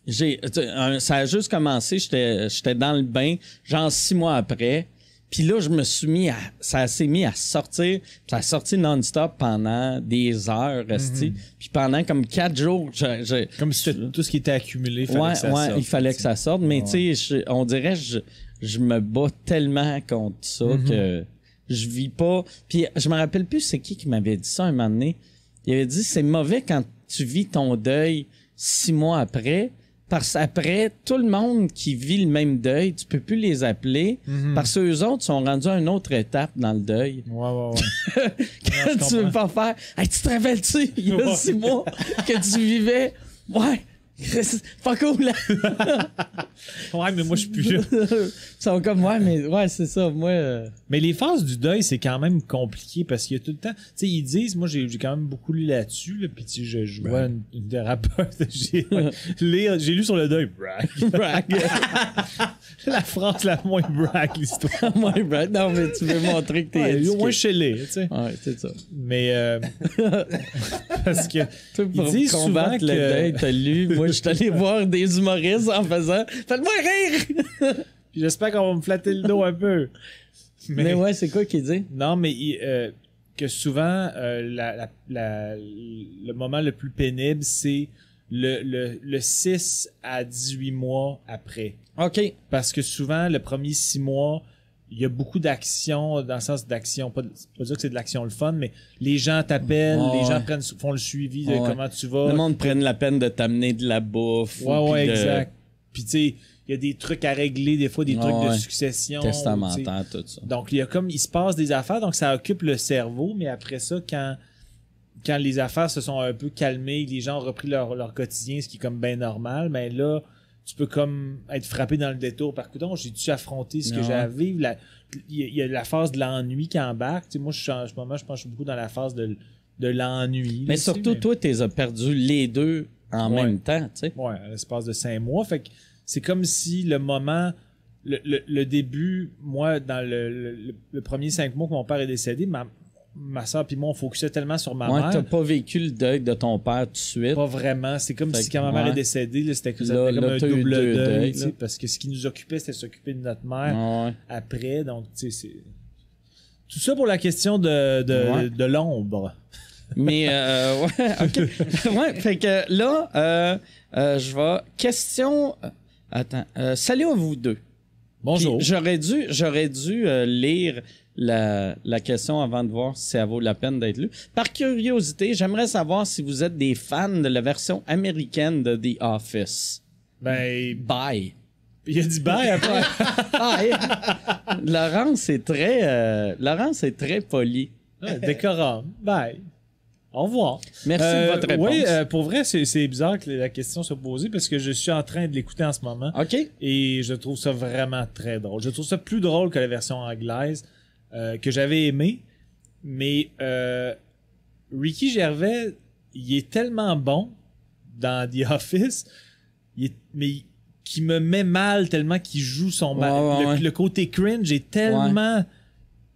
J'ai, un- ça a juste commencé, j'étais, j'étais dans le bain, genre six mois après. Puis là, je me suis mis à. Ça s'est mis à sortir. Ça a sorti non-stop pendant des heures, esti. Puis pendant comme quatre jours, je, je- Comme si tout ce qui était accumulé, fallait ouais, que ça ouais, sorte, il fallait que ça sorte. Mais Ouais. tu sais, on dirait je, je me bats tellement contre ça Mm-hmm. que je vis pas. Puis je me rappelle plus c'est qui qui m'avait dit ça un moment donné. Il avait dit c'est mauvais quand tu vis ton deuil six mois après. Parce qu'après, tout le monde qui vit le même deuil, tu peux plus les appeler Mm-hmm. parce que eux autres sont rendus à une autre étape dans le deuil. Ouais, ouais, ouais. Quand tu veux pas faire. Hey, tu te rappelles-tu, il y a six mois, que tu vivais? Ouais. Pas cool. ouais, mais moi, je suis plus là. Ils sont comme, ouais, mais ouais, c'est ça. Moi, euh, Mais les phases du deuil, c'est quand même compliqué parce qu'il y a tout le temps. Tu sais, ils disent, moi j'ai quand même beaucoup lu là-dessus, là, puis tu sais, je, je vois une, une thérapeute. J'ai lu sur le deuil. Brag. brag. La phrase la moins brag, l'histoire. Moi, brag. Non, mais tu veux montrer que t'es. Éduqué. au moins chez les, tu sais. Ouais, c'est ça. Mais euh, parce que Ils disent souvent le que- deuil, t'as lu. Moi, je suis allé voir des humoristes en faisant. Faites-moi rire! puis j'espère qu'on va me flatter le dos un peu. Mais, ouais, c'est quoi qu'il dit? Non, mais il- euh, que souvent, euh, la- la- la- le moment le plus pénible, c'est le, le, le 6 à 18 mois après. OK. Parce que souvent, le premier 6 mois, il y a beaucoup d'action, dans le sens d'action, pas, pas dire que c'est de l'action le fun, mais les gens t'appellent, les gens prennent, font le suivi de comment tu vas. Le monde prenne la peine de t'amener de la bouffe. Ouais, ou ouais, de- exact. Puis tu sais, il y a des trucs à régler, des fois des trucs de succession. Testamentaire, tout ça. Donc, il y a comme, il se passe des affaires, donc ça occupe le cerveau, mais après ça, quand, quand les affaires se sont un peu calmées, les gens ont repris leur, leur quotidien, ce qui est comme bien normal, mais là, tu peux comme être frappé dans le détour par coudon, j'ai dû affronter ce que j'ai à vivre. La- Il y, a- il y a la phase de l'ennui qui embarque. Tu sais, moi, je suis en ce moment, je pense que je suis beaucoup dans la phase de, de l'ennui. Mais surtout, toi, tu les as perdus les deux en Ouais. même temps, tu sais. Ouais, à l'espace de cinq mois. Fait que c'est comme si le moment, le, le- le début, moi, dans le, le- le premier cinq mois que mon père est décédé, ma, ma soeur et moi, on focusait tellement sur ma Ouais, mère. t'as pas vécu le deuil de ton père tout de suite? Pas vraiment. C'est comme Fait si quand ma mère ouais. est décédée, là, c'était ça Là, devenait comme là, un double deuil. là. parce que ce qui nous occupait, c'était s'occuper de notre mère Ouais. après. Donc, tu sais, c'est. Tout ça pour la question de, de, l'ombre. Mais, euh, ouais, OK. ouais, fait que là, euh, euh, je vais. Question. euh, Attends. euh, salut à vous deux. Bonjour. Puis J'aurais dû, j'aurais dû lire la, la question avant de voir si ça vaut la peine d'être lu. Par curiosité, j'aimerais savoir si vous êtes des fans de la version américaine de The Office. Ben, Bye. il a dit bye après. Bye. Laurence est très, euh, Laurence est très poli. Ouais, décorum. Bye. Au revoir. Merci de Euh, votre réponse. Oui, euh, pour vrai, c'est c'est bizarre que la question soit posée parce que je suis en train de l'écouter en ce moment OK. et je trouve ça vraiment très drôle. Je trouve ça plus drôle que la version anglaise euh, que j'avais aimée, mais euh, Ricky Gervais, il est tellement bon dans The Office, il est- mais qui me met mal tellement qu'il joue son mal. Ouais, le, ouais. le côté cringe est tellement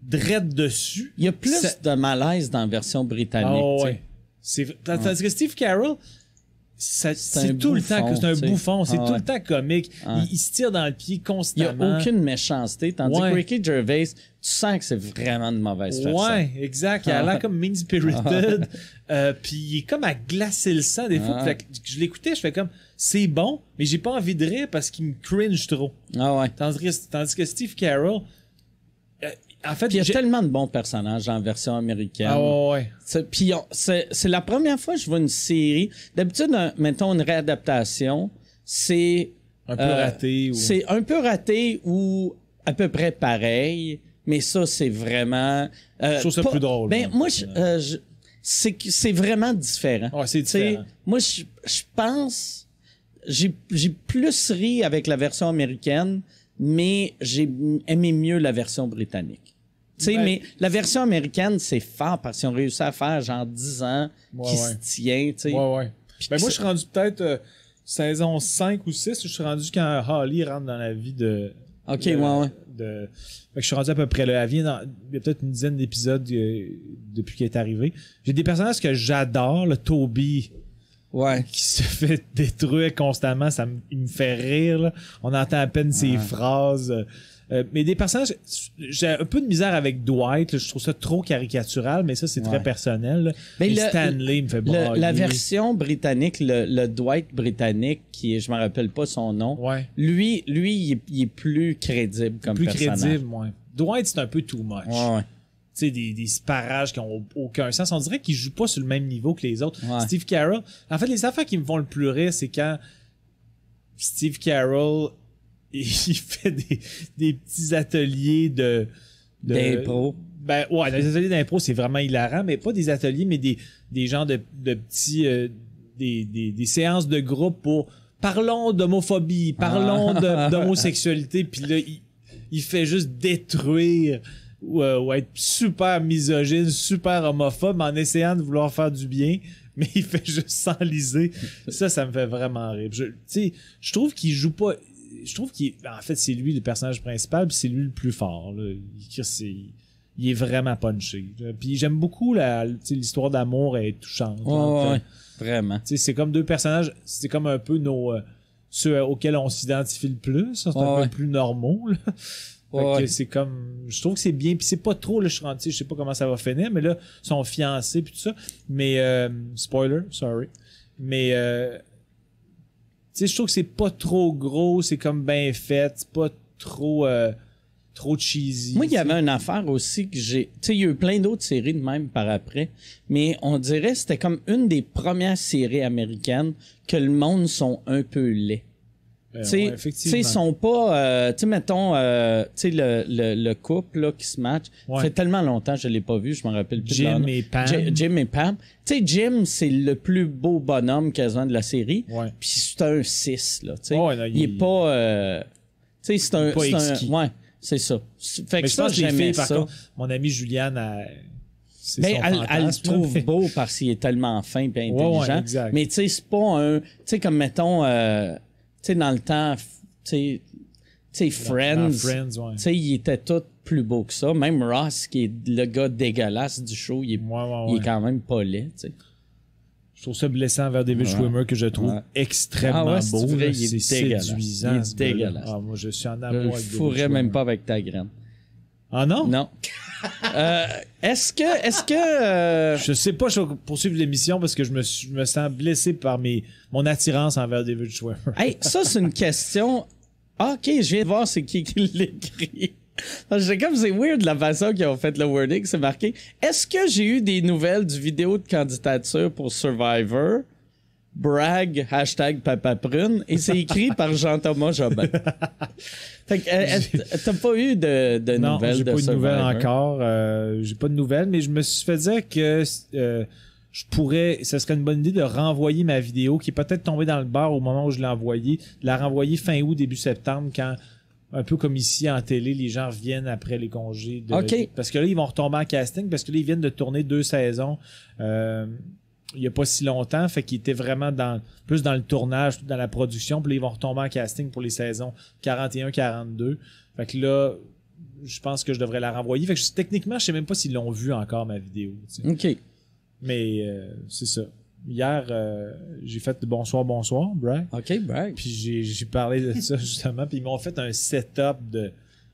drette dessus. Il y a plus de malaise dans la version britannique. Ouais. C'est tandis que Steve Carroll C'est tout le temps que c'est un bouffon, c'est Ah tout le temps comique. Ah. Il, se tire dans le pied Il n'y constamment. a aucune méchanceté. Tandis que Ricky Gervais, tu sens que c'est vraiment de mauvaise personne. Ouais, exact. Il a Ah. l'air comme mean spirited. euh, puis il est comme à glacer le sang des fois. Je l'écoutais, je fais comme c'est bon, mais j'ai pas envie de rire parce qu'il me cringe trop. Ah ouais. Tandis que, Steve Carroll, en fait, il y a tellement de bons personnages en version américaine. ah ouais, Puis c'est c'est la première fois que je vois une série. D'habitude, un- mettons une réadaptation, c'est un peu Euh, raté. Ou... c'est un peu raté ou à peu près pareil. Mais ça, c'est vraiment. euh, Je trouve ça pas- plus drôle, Ben, moi. moi, je- euh, je- c'est c'est vraiment différent. Ouais, c'est différent. moi, je, je pense. J'ai j'ai plus ri avec la version américaine, mais j'ai aimé mieux la version britannique. Sais, Ben- mais la version américaine, c'est fort parce qu'ils ont réussi à faire genre 10 ans Ouais, qui ouais. se tient. Ouais, ouais. Ben, moi, je suis rendu peut-être euh, saison 5 ou 6. Je suis rendu quand Holly rentre dans la vie de. Ok, de- ouais, ouais. de- Fait que je suis rendu à peu près là. Elle vient dans. Il y a peut-être une dizaine d'épisodes euh, depuis qu'elle est arrivée. J'ai des personnages que j'adore. Le Toby Ouais. qui se fait détruire constamment, ça il me fait rire. là. On entend à peine ses phrases. Euh, mais des personnages, j'ai un peu de misère avec Dwight. là. Je trouve ça trop caricatural, mais ça, c'est très personnel. là. Mais le- Stanley me fait Le- brailler. la version britannique, le, le Dwight britannique, qui est, je me rappelle pas son nom, Ouais. lui, lui, il est, il est plus crédible comme plus personnage. crédible, ouais. Dwight, c'est un peu too much. Ouais, ouais. Tu sais, des, des sparages qui ont aucun sens. On dirait qu'il joue pas sur le même niveau que les autres. Ouais. Steve Carroll. En fait, les affaires qui me font le plus rire, c'est quand Steve Carroll, il fait des, des petits ateliers de. D'impro. Ben, ouais, des ateliers d'impro, c'est vraiment hilarant, mais pas des ateliers, mais des, des genres de, de petits. euh, des, des, des séances de groupe pour. Parlons d'homophobie, parlons Ah. d'homosexualité, puis là, il, il fait juste détruire ou, euh, ou être super misogyne, super homophobe en essayant de vouloir faire du bien, mais il fait juste s'enliser. Ça, ça me fait vraiment rire. Je, tu sais, je trouve qu'il joue pas. Je trouve qu'il. En fait, c'est lui le personnage principal, puis c'est lui le plus fort. là. Il, c'est- il est vraiment punché. Puis j'aime beaucoup la- l'histoire d'amour, elle est touchante. Ouais. Vraiment. c'est comme deux personnages, c'est comme un peu nos euh, ceux auxquels on s'identifie le plus, c'est un peu ouais. plus normaux. là. Ouais, c'est comme je trouve que c'est bien puis c'est pas trop tu sais, je sais pas comment ça va finir mais là sont fiancés puis tout ça mais euh, spoiler sorry mais euh, sais je trouve que c'est pas trop gros c'est comme bien fait c'est pas trop euh, trop cheesy Moi, il y avait une affaire aussi que j'ai. Tu sais, il y a eu plein d'autres séries de même par après, mais on dirait que c'était comme une des premières séries américaines que le monde sont un peu laids. Euh, Tu sais, ouais, tu sais, effectivement. ils sont pas. euh, tu sais, mettons, euh, tu sais, le, le, le couple là, qui se match. Ça Ouais. fait tellement longtemps que je l'ai pas vu, je me rappelle plus. Jim et Pam. J- Jim et Pam. Tu sais, Jim, c'est le plus beau bonhomme quasiment de la série. Ouais. Puis c'est un 6, là. Tu sais. Ouais, non, il, est il- pas. euh, tu sais, c'est un. pas c'est un- ouais, c'est ça. Fait que Mais ça, j'aimais par ça. contre, mon amie Juliane, Ben, son elle, elle le trouve beau parce qu'il est tellement fin et ouais, intelligent. exact. mais tu sais, c'est pas un. Tu sais, comme mettons, euh, sais, dans le temps, tu sais, tu Friends. Friends, ouais. Tu sais, il était tout plus beau que ça. Même Ross, qui est le gars dégueulasse du show, il est, Ouais, ouais, il est quand même pas laid, tu sais. Je trouve ça blessant vers David. Schwimmer que je trouve extrêmement Ah beau. vrai, là. il est C'est séduisant. Il est dégueulasse. Ah, moi, je suis en Je amour avec David fourrais même pas avec ta graine. Ah non? Non. Euh, est-ce que. Est-ce que. euh, Je sais pas, je vais poursuivre l'émission parce que je me, je me sens blessé par mes, mon attirance envers David Schwimmer. Hey, ça, c'est une question. Ah, ok, je viens de voir c'est qui qui l'écrit. J'ai comme c'est weird la façon qu'ils ont fait le wording, c'est marqué. Est-ce que j'ai eu des nouvelles du vidéo de candidature pour Survivor? Brag, hashtag Papa Prune, et c'est écrit par Jean-Thomas Jobin. fait que, euh, est-ce- t'as pas eu de, de Non, nouvelles j'ai pas eu de nouvelles Survivor? encore. Euh, j'ai pas de nouvelles, mais je me suis fait dire que euh, je pourrais, ce serait une bonne idée de renvoyer ma vidéo qui est peut-être tombée dans le bar au moment où je l'ai envoyée, de la renvoyer fin août, début septembre, quand un peu comme ici en télé, les gens reviennent après les congés. de- OK. Parce que là, ils vont retomber en casting parce que là, ils viennent de tourner deux saisons. euh, il n'y a pas si longtemps, fait qu'ils étaient vraiment dans plus dans le tournage, dans la production, puis là, ils vont retomber en casting pour les saisons 41-42. Fait que là, je pense que je devrais la renvoyer. Fait que je- techniquement, je sais même pas s'ils l'ont vu encore, ma vidéo. tu sais. Ok. Mais euh, c'est ça. Hier, euh, j'ai fait bonsoir, bonsoir, Brad. Ok, Brag. Puis j'ai, j'ai parlé de ça justement. Puis ils m'ont fait un setup de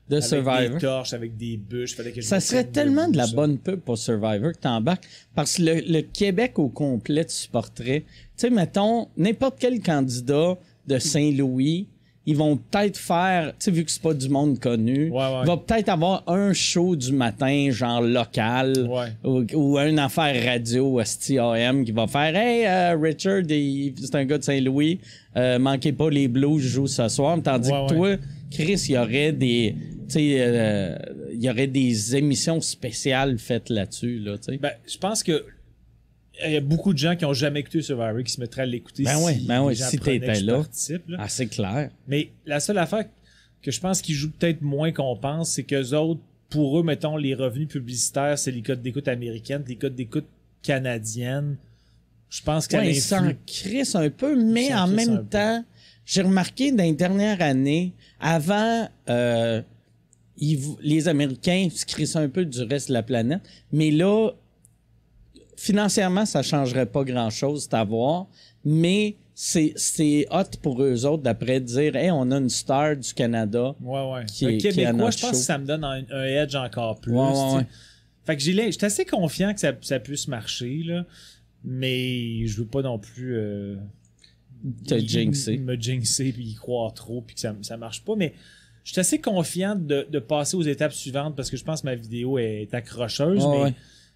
De avec Survivor. des torches, avec des bûches. Fallait que je Ça serait tellement de la ça. bonne pub pour Survivor que t'embarques. Parce que le, le Québec au complet te supporterait. Tu sais, mettons, n'importe quel candidat de Saint-Louis, ils vont peut-être faire, tu sais, vu que c'est pas du monde connu, Ouais, ouais. il va peut-être avoir un show du matin, genre local, Ouais. ou, ou une affaire radio, STAM, qui va faire Hey, euh, Richard, c'est un gars de Saint-Louis, euh, manquez pas les blues, je joue ce soir. Tandis que toi, Chris, il y aurait des. Tu sais, euh, il y aurait des émissions spéciales faites là-dessus, là, tu sais. Ben, je pense que il y a beaucoup de gens qui ont jamais écouté Survivor qui se mettraient à l'écouter Ben si ouais, ben ouais, si t'étais là. là. Ah, c'est clair. Mais la seule affaire que je pense qu'ils jouent peut-être moins qu'on pense, c'est qu'eux autres, pour eux, mettons, les revenus publicitaires, c'est les codes d'écoute américaines, les codes d'écoute canadiennes. Je pense ça Ouais, il s'en influe. crisse un peu, mais en même temps, j'ai remarqué dans les dernières années, avant, euh, ils les Américains se crissaient un peu du reste de la planète, mais là, financièrement, ça changerait pas grand-chose, c'est à voir, mais c'est c'est hot pour eux autres d'après dire hey, on a une star du Canada. Ouais, ouais. Qui est- qui Québécois, notre je pense show. que ça me donne un, un edge encore plus. Ouais, ouais, ouais. Fait que j'étais assez confiant que ça, ça puisse marcher, là. Mais je veux pas non plus. euh, Te jinxer. Me jinxer puis y croire trop puis que ça, ça marche pas. Mais je suis assez confiant de, de passer aux étapes suivantes parce que je pense que ma vidéo est accrocheuse. Mais ouais.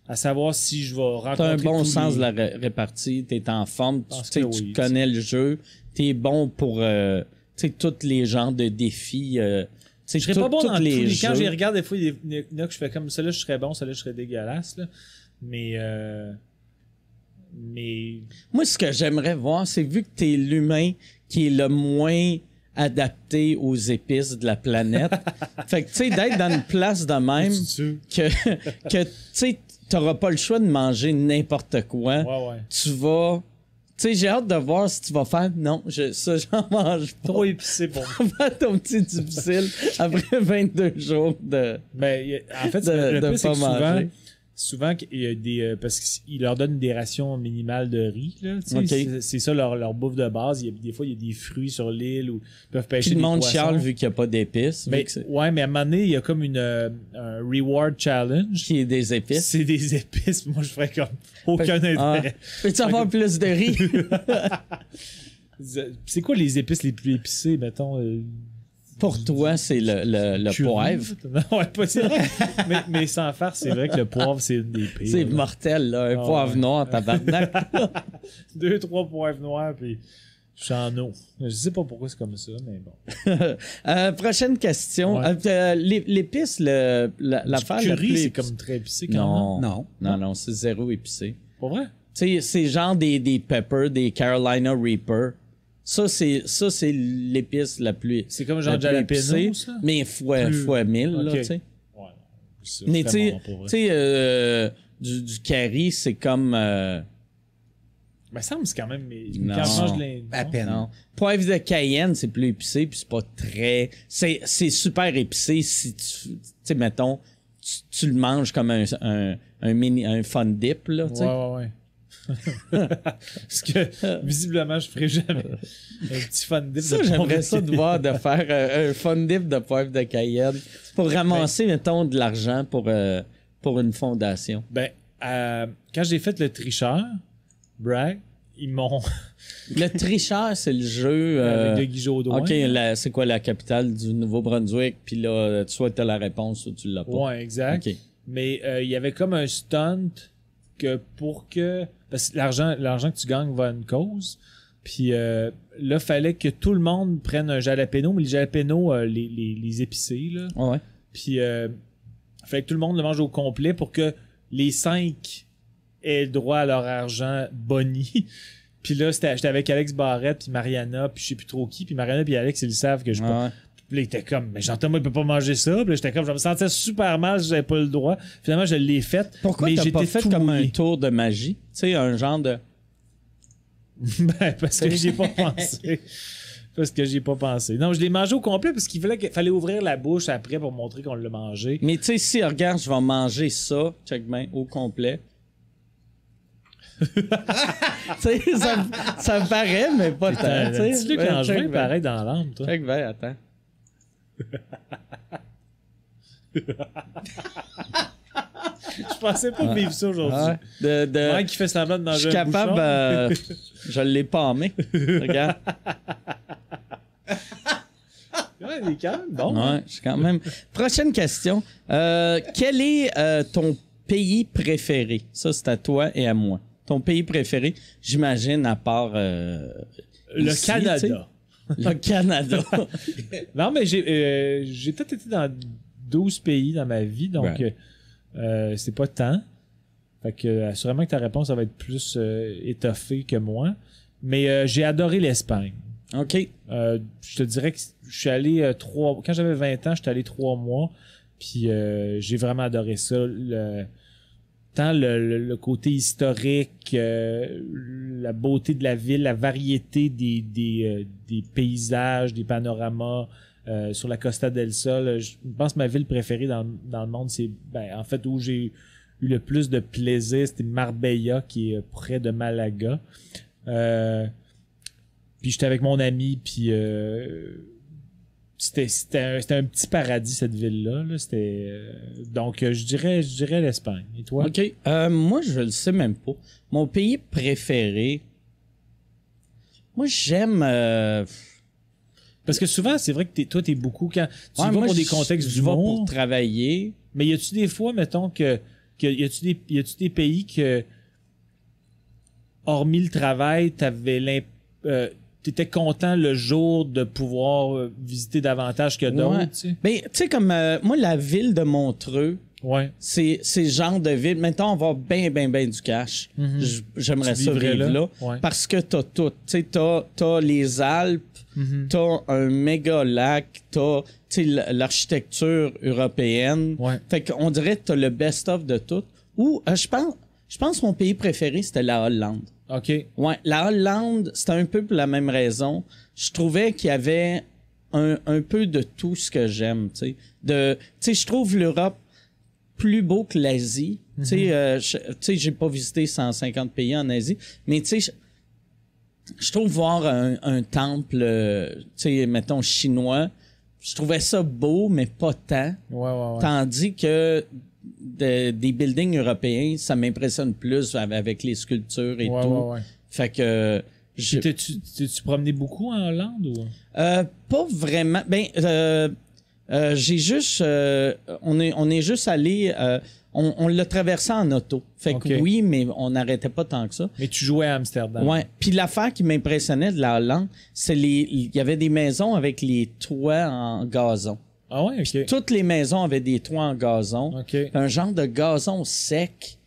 à savoir si je vais rencontrer. T'as un bon sens les- de la ré- répartie, t'es en forme, tu, sais, tu connais le jeu, t'es bon pour euh, tous les genres de défis. Euh, Je serais pas bon dans tous les. Quand je regarde, des fois, il y en a que je fais comme ça, là, je serais bon, ça, là, je serais dégueulasse. Là. Mais. euh, Mais. Moi, ce que j'aimerais voir, c'est vu que t'es l'humain qui est le moins adapté aux épices de la planète. fait que, tu sais, d'être dans une place de même que, que tu sais, t'auras pas le choix de manger n'importe quoi. Ouais, ouais. Tu vas. Tu sais, j'ai hâte de voir si tu vas faire. Non, je, ça, j'en mange pas. Trop épicé pour moi. Ton petit difficile après 22 jours de. Mais a- en fait, De- le de plus, c'est pas souvent, manger. Souvent qu'il y a des euh, parce qu'ils leur donnent des rations minimales de riz là, tu sais, Ok. c'est- c'est ça leur, leur bouffe de base. Il y a, des fois il y a des fruits sur l'île ou ils peuvent pêcher Puis le monde chiale vu qu'il n'y a pas d'épices. Mais, c'est- ouais, mais à un moment donné, il y a comme une euh, un reward challenge. Qui est des épices. C'est des épices. Moi, je ferais comme aucun Ah. intérêt. Peux-tu avoir plus de riz? C'est quoi les épices les plus épicées, mettons? Pour toi, c'est le, le, le poivre. Non, ouais, pas mais, mais sans faire, c'est vrai que le poivre, c'est une des pires. C'est là. mortel, là. Un Ah, poivre ouais. noir, tabarnak. Deux, trois poivres noirs, puis Je suis en eau. Je sais pas pourquoi c'est comme ça, mais bon. Euh, prochaine question. Ouais. Euh, euh, l'é- L'épice, le, la- l'affaire la curry, plus c'est comme très épicé quand même. Non. Non. Non, non, c'est zéro épicé. Pas vrai? Tu sais, c'est genre des, des peppers, des Carolina Reaper. Ça, c'est, ça, c'est l'épice la plus. C'est comme la genre plus jalapeno, épicée, ça? Mais fois, Plus- fois mille, là, tu sais. Ouais. C'est Mais tu sais, euh, du, du curry, c'est comme. euh, Mais ça me semble quand même. mais Non. Quand je. À peine. non. Poivre de Cayenne, c'est plus épicé, puis c'est pas très. C'est, c'est super épicé si tu. Tu sais, mettons, tu, tu le manges comme un, un, un mini, un fun dip, là, tu sais. Ouais, ouais, ouais. Parce que visiblement, je ferai jamais un petit fun dip Ça, de j'aimerais ça de de voir de faire euh, un fun dip de poivre de Cayenne pour ramasser, mettons, de l'argent pour, euh, pour une fondation. Ben, euh, quand j'ai fait le tricheur, brag, ils m'ont. Le tricheur, c'est le jeu. euh, avec le Guy. OK, la- c'est quoi la capitale du Nouveau-Brunswick? Puis là, soit tu as la réponse, soit tu l'as pas. Ouais, exact. Mais euh, il y avait comme un stunt que pour que. Parce que l'argent, l'argent que tu gagnes va à une cause. Puis euh, là, fallait que tout le monde prenne un jalapeno, mais les jalapeno, euh, les, les, les épicés, là. Ouais. Puis euh, fallait que tout le monde le mange au complet pour que les cinq aient le droit à leur argent boni. Puis là, c'était- j'étais avec Alex Barrette, puis Mariana, puis je sais plus trop qui. Puis Mariana, puis Alex, ils le savent que je peux Ouais. Puis là, il était comme, mais Jean-Thomas, il peut pas manger ça. Puis là, j'étais comme, je me sentais super mal, si j'avais pas le droit. Finalement, je l'ai fait. Pourquoi mais t'as pas fait comme un tour de magie? Tu sais, un genre de... ben, parce que j'y ai pas pensé. Parce que j'y ai pas pensé. Non, je l'ai mangé au complet parce qu'il fallait, qu'il fallait ouvrir la bouche après pour montrer qu'on l'a mangé. Mais tu sais, si, regarde, je vais manger ça, check bien, au complet. ça, me- ça me paraît, mais pas tant. Tu sais. check bien. pareil dans l'âme, toi. Check bien, attends. Je pensais pas vivre ça aujourd'hui. Ouais. De, de, Mike qui fait semblant de je suis un capable, euh, je l'ai palmé. Regarde. Ouais, il est quand même bon. hein. Ouais, je suis quand même. Prochaine question. Euh, quel est euh, ton pays préféré? Ça, c'est à toi et à moi. Ton pays préféré, j'imagine, à part euh, Le ici, Canada. le Canada. Non, mais j'ai euh, j'ai peut-être été dans 12 pays dans ma vie, donc Right. euh, c'est pas tant. Fait que euh, assurément que ta réponse ça va être plus euh, étoffée que moi. Mais euh, j'ai adoré l'Espagne. OK. Euh, je te dirais que je suis allé euh, trois. Quand j'avais 20 ans, j'étais allé trois mois. Puis euh, j'ai vraiment adoré ça. Le- tant le, le- le côté historique, euh, la beauté de la ville, la variété des, des, euh, des paysages, des panoramas euh, sur la Costa del Sol. Je pense que ma ville préférée dans, dans le monde, c'est ben, en fait où j'ai eu le plus de plaisir, c'était Marbella, qui est près de Malaga. Euh, puis j'étais avec mon ami, puis euh, c'était c'était un, c'était un petit paradis cette ville-là. là. C'était euh, donc euh, je dirais je dirais l'Espagne. Et toi? OK. Euh, moi, je le sais même pas. Mon pays préféré. Moi, j'aime. euh, Parce que souvent c'est vrai que t'es- toi t'es beaucoup quand tu ouais, vas moi, pour des contextes Je du monde. pour travailler. Mais y a-tu des fois mettons que, que y a-tu des y a-tu des pays que hormis le travail t'avais l'imp euh, t'étais content le jour de pouvoir euh, visiter davantage que d'autres. Ouais. tu sais? Ben, tu sais, comme euh, moi, la ville de Montreux, Ouais. c'est c'est le genre de ville. Mettons, on va bien, bien, bien du cash. J- J'aimerais ça vivre là? là. Ouais. Parce que t'as tout. Tu sais, t'as t'as les Alpes, Mhm. t'as un méga lac, t'as l'architecture européenne. Ouais. Fait qu'on dirait que t'as le best-of de tout. Ou, euh, je pense, je pense que mon pays préféré, c'était la Hollande. OK. Ouais, la Hollande, c'était un peu pour la même raison. Je trouvais qu'il y avait un, un peu de tout ce que j'aime, tu sais. De, tu sais, je trouve l'Europe plus beau que l'Asie. Tu sais, euh, je- tu sais, j'ai pas visité 150 pays en Asie, mais tu sais, je, je trouve voir un, un temple, euh, tu sais, mettons chinois, je trouvais ça beau, mais pas tant. Ouais, ouais, ouais. Tandis que de- des buildings européens, ça m'impressionne plus avec les sculptures et Ouais, tout. ouais, ouais. Fait que je, T'es-tu t'es-tu promené beaucoup en Hollande ou? euh, pas vraiment. Ben, euh, Euh, j'ai juste. euh, on, est, on est juste allé. euh, on on l'a traversé en auto. Fait que oui, mais on n'arrêtait pas tant que ça. Mais tu jouais à Amsterdam. Ouais. Puis l'affaire qui m'impressionnait de la Hollande, c'est les. Il y avait des maisons avec les toits en gazon. Ah ouais, ok. Toutes les maisons avaient des toits en gazon. Un genre de gazon sec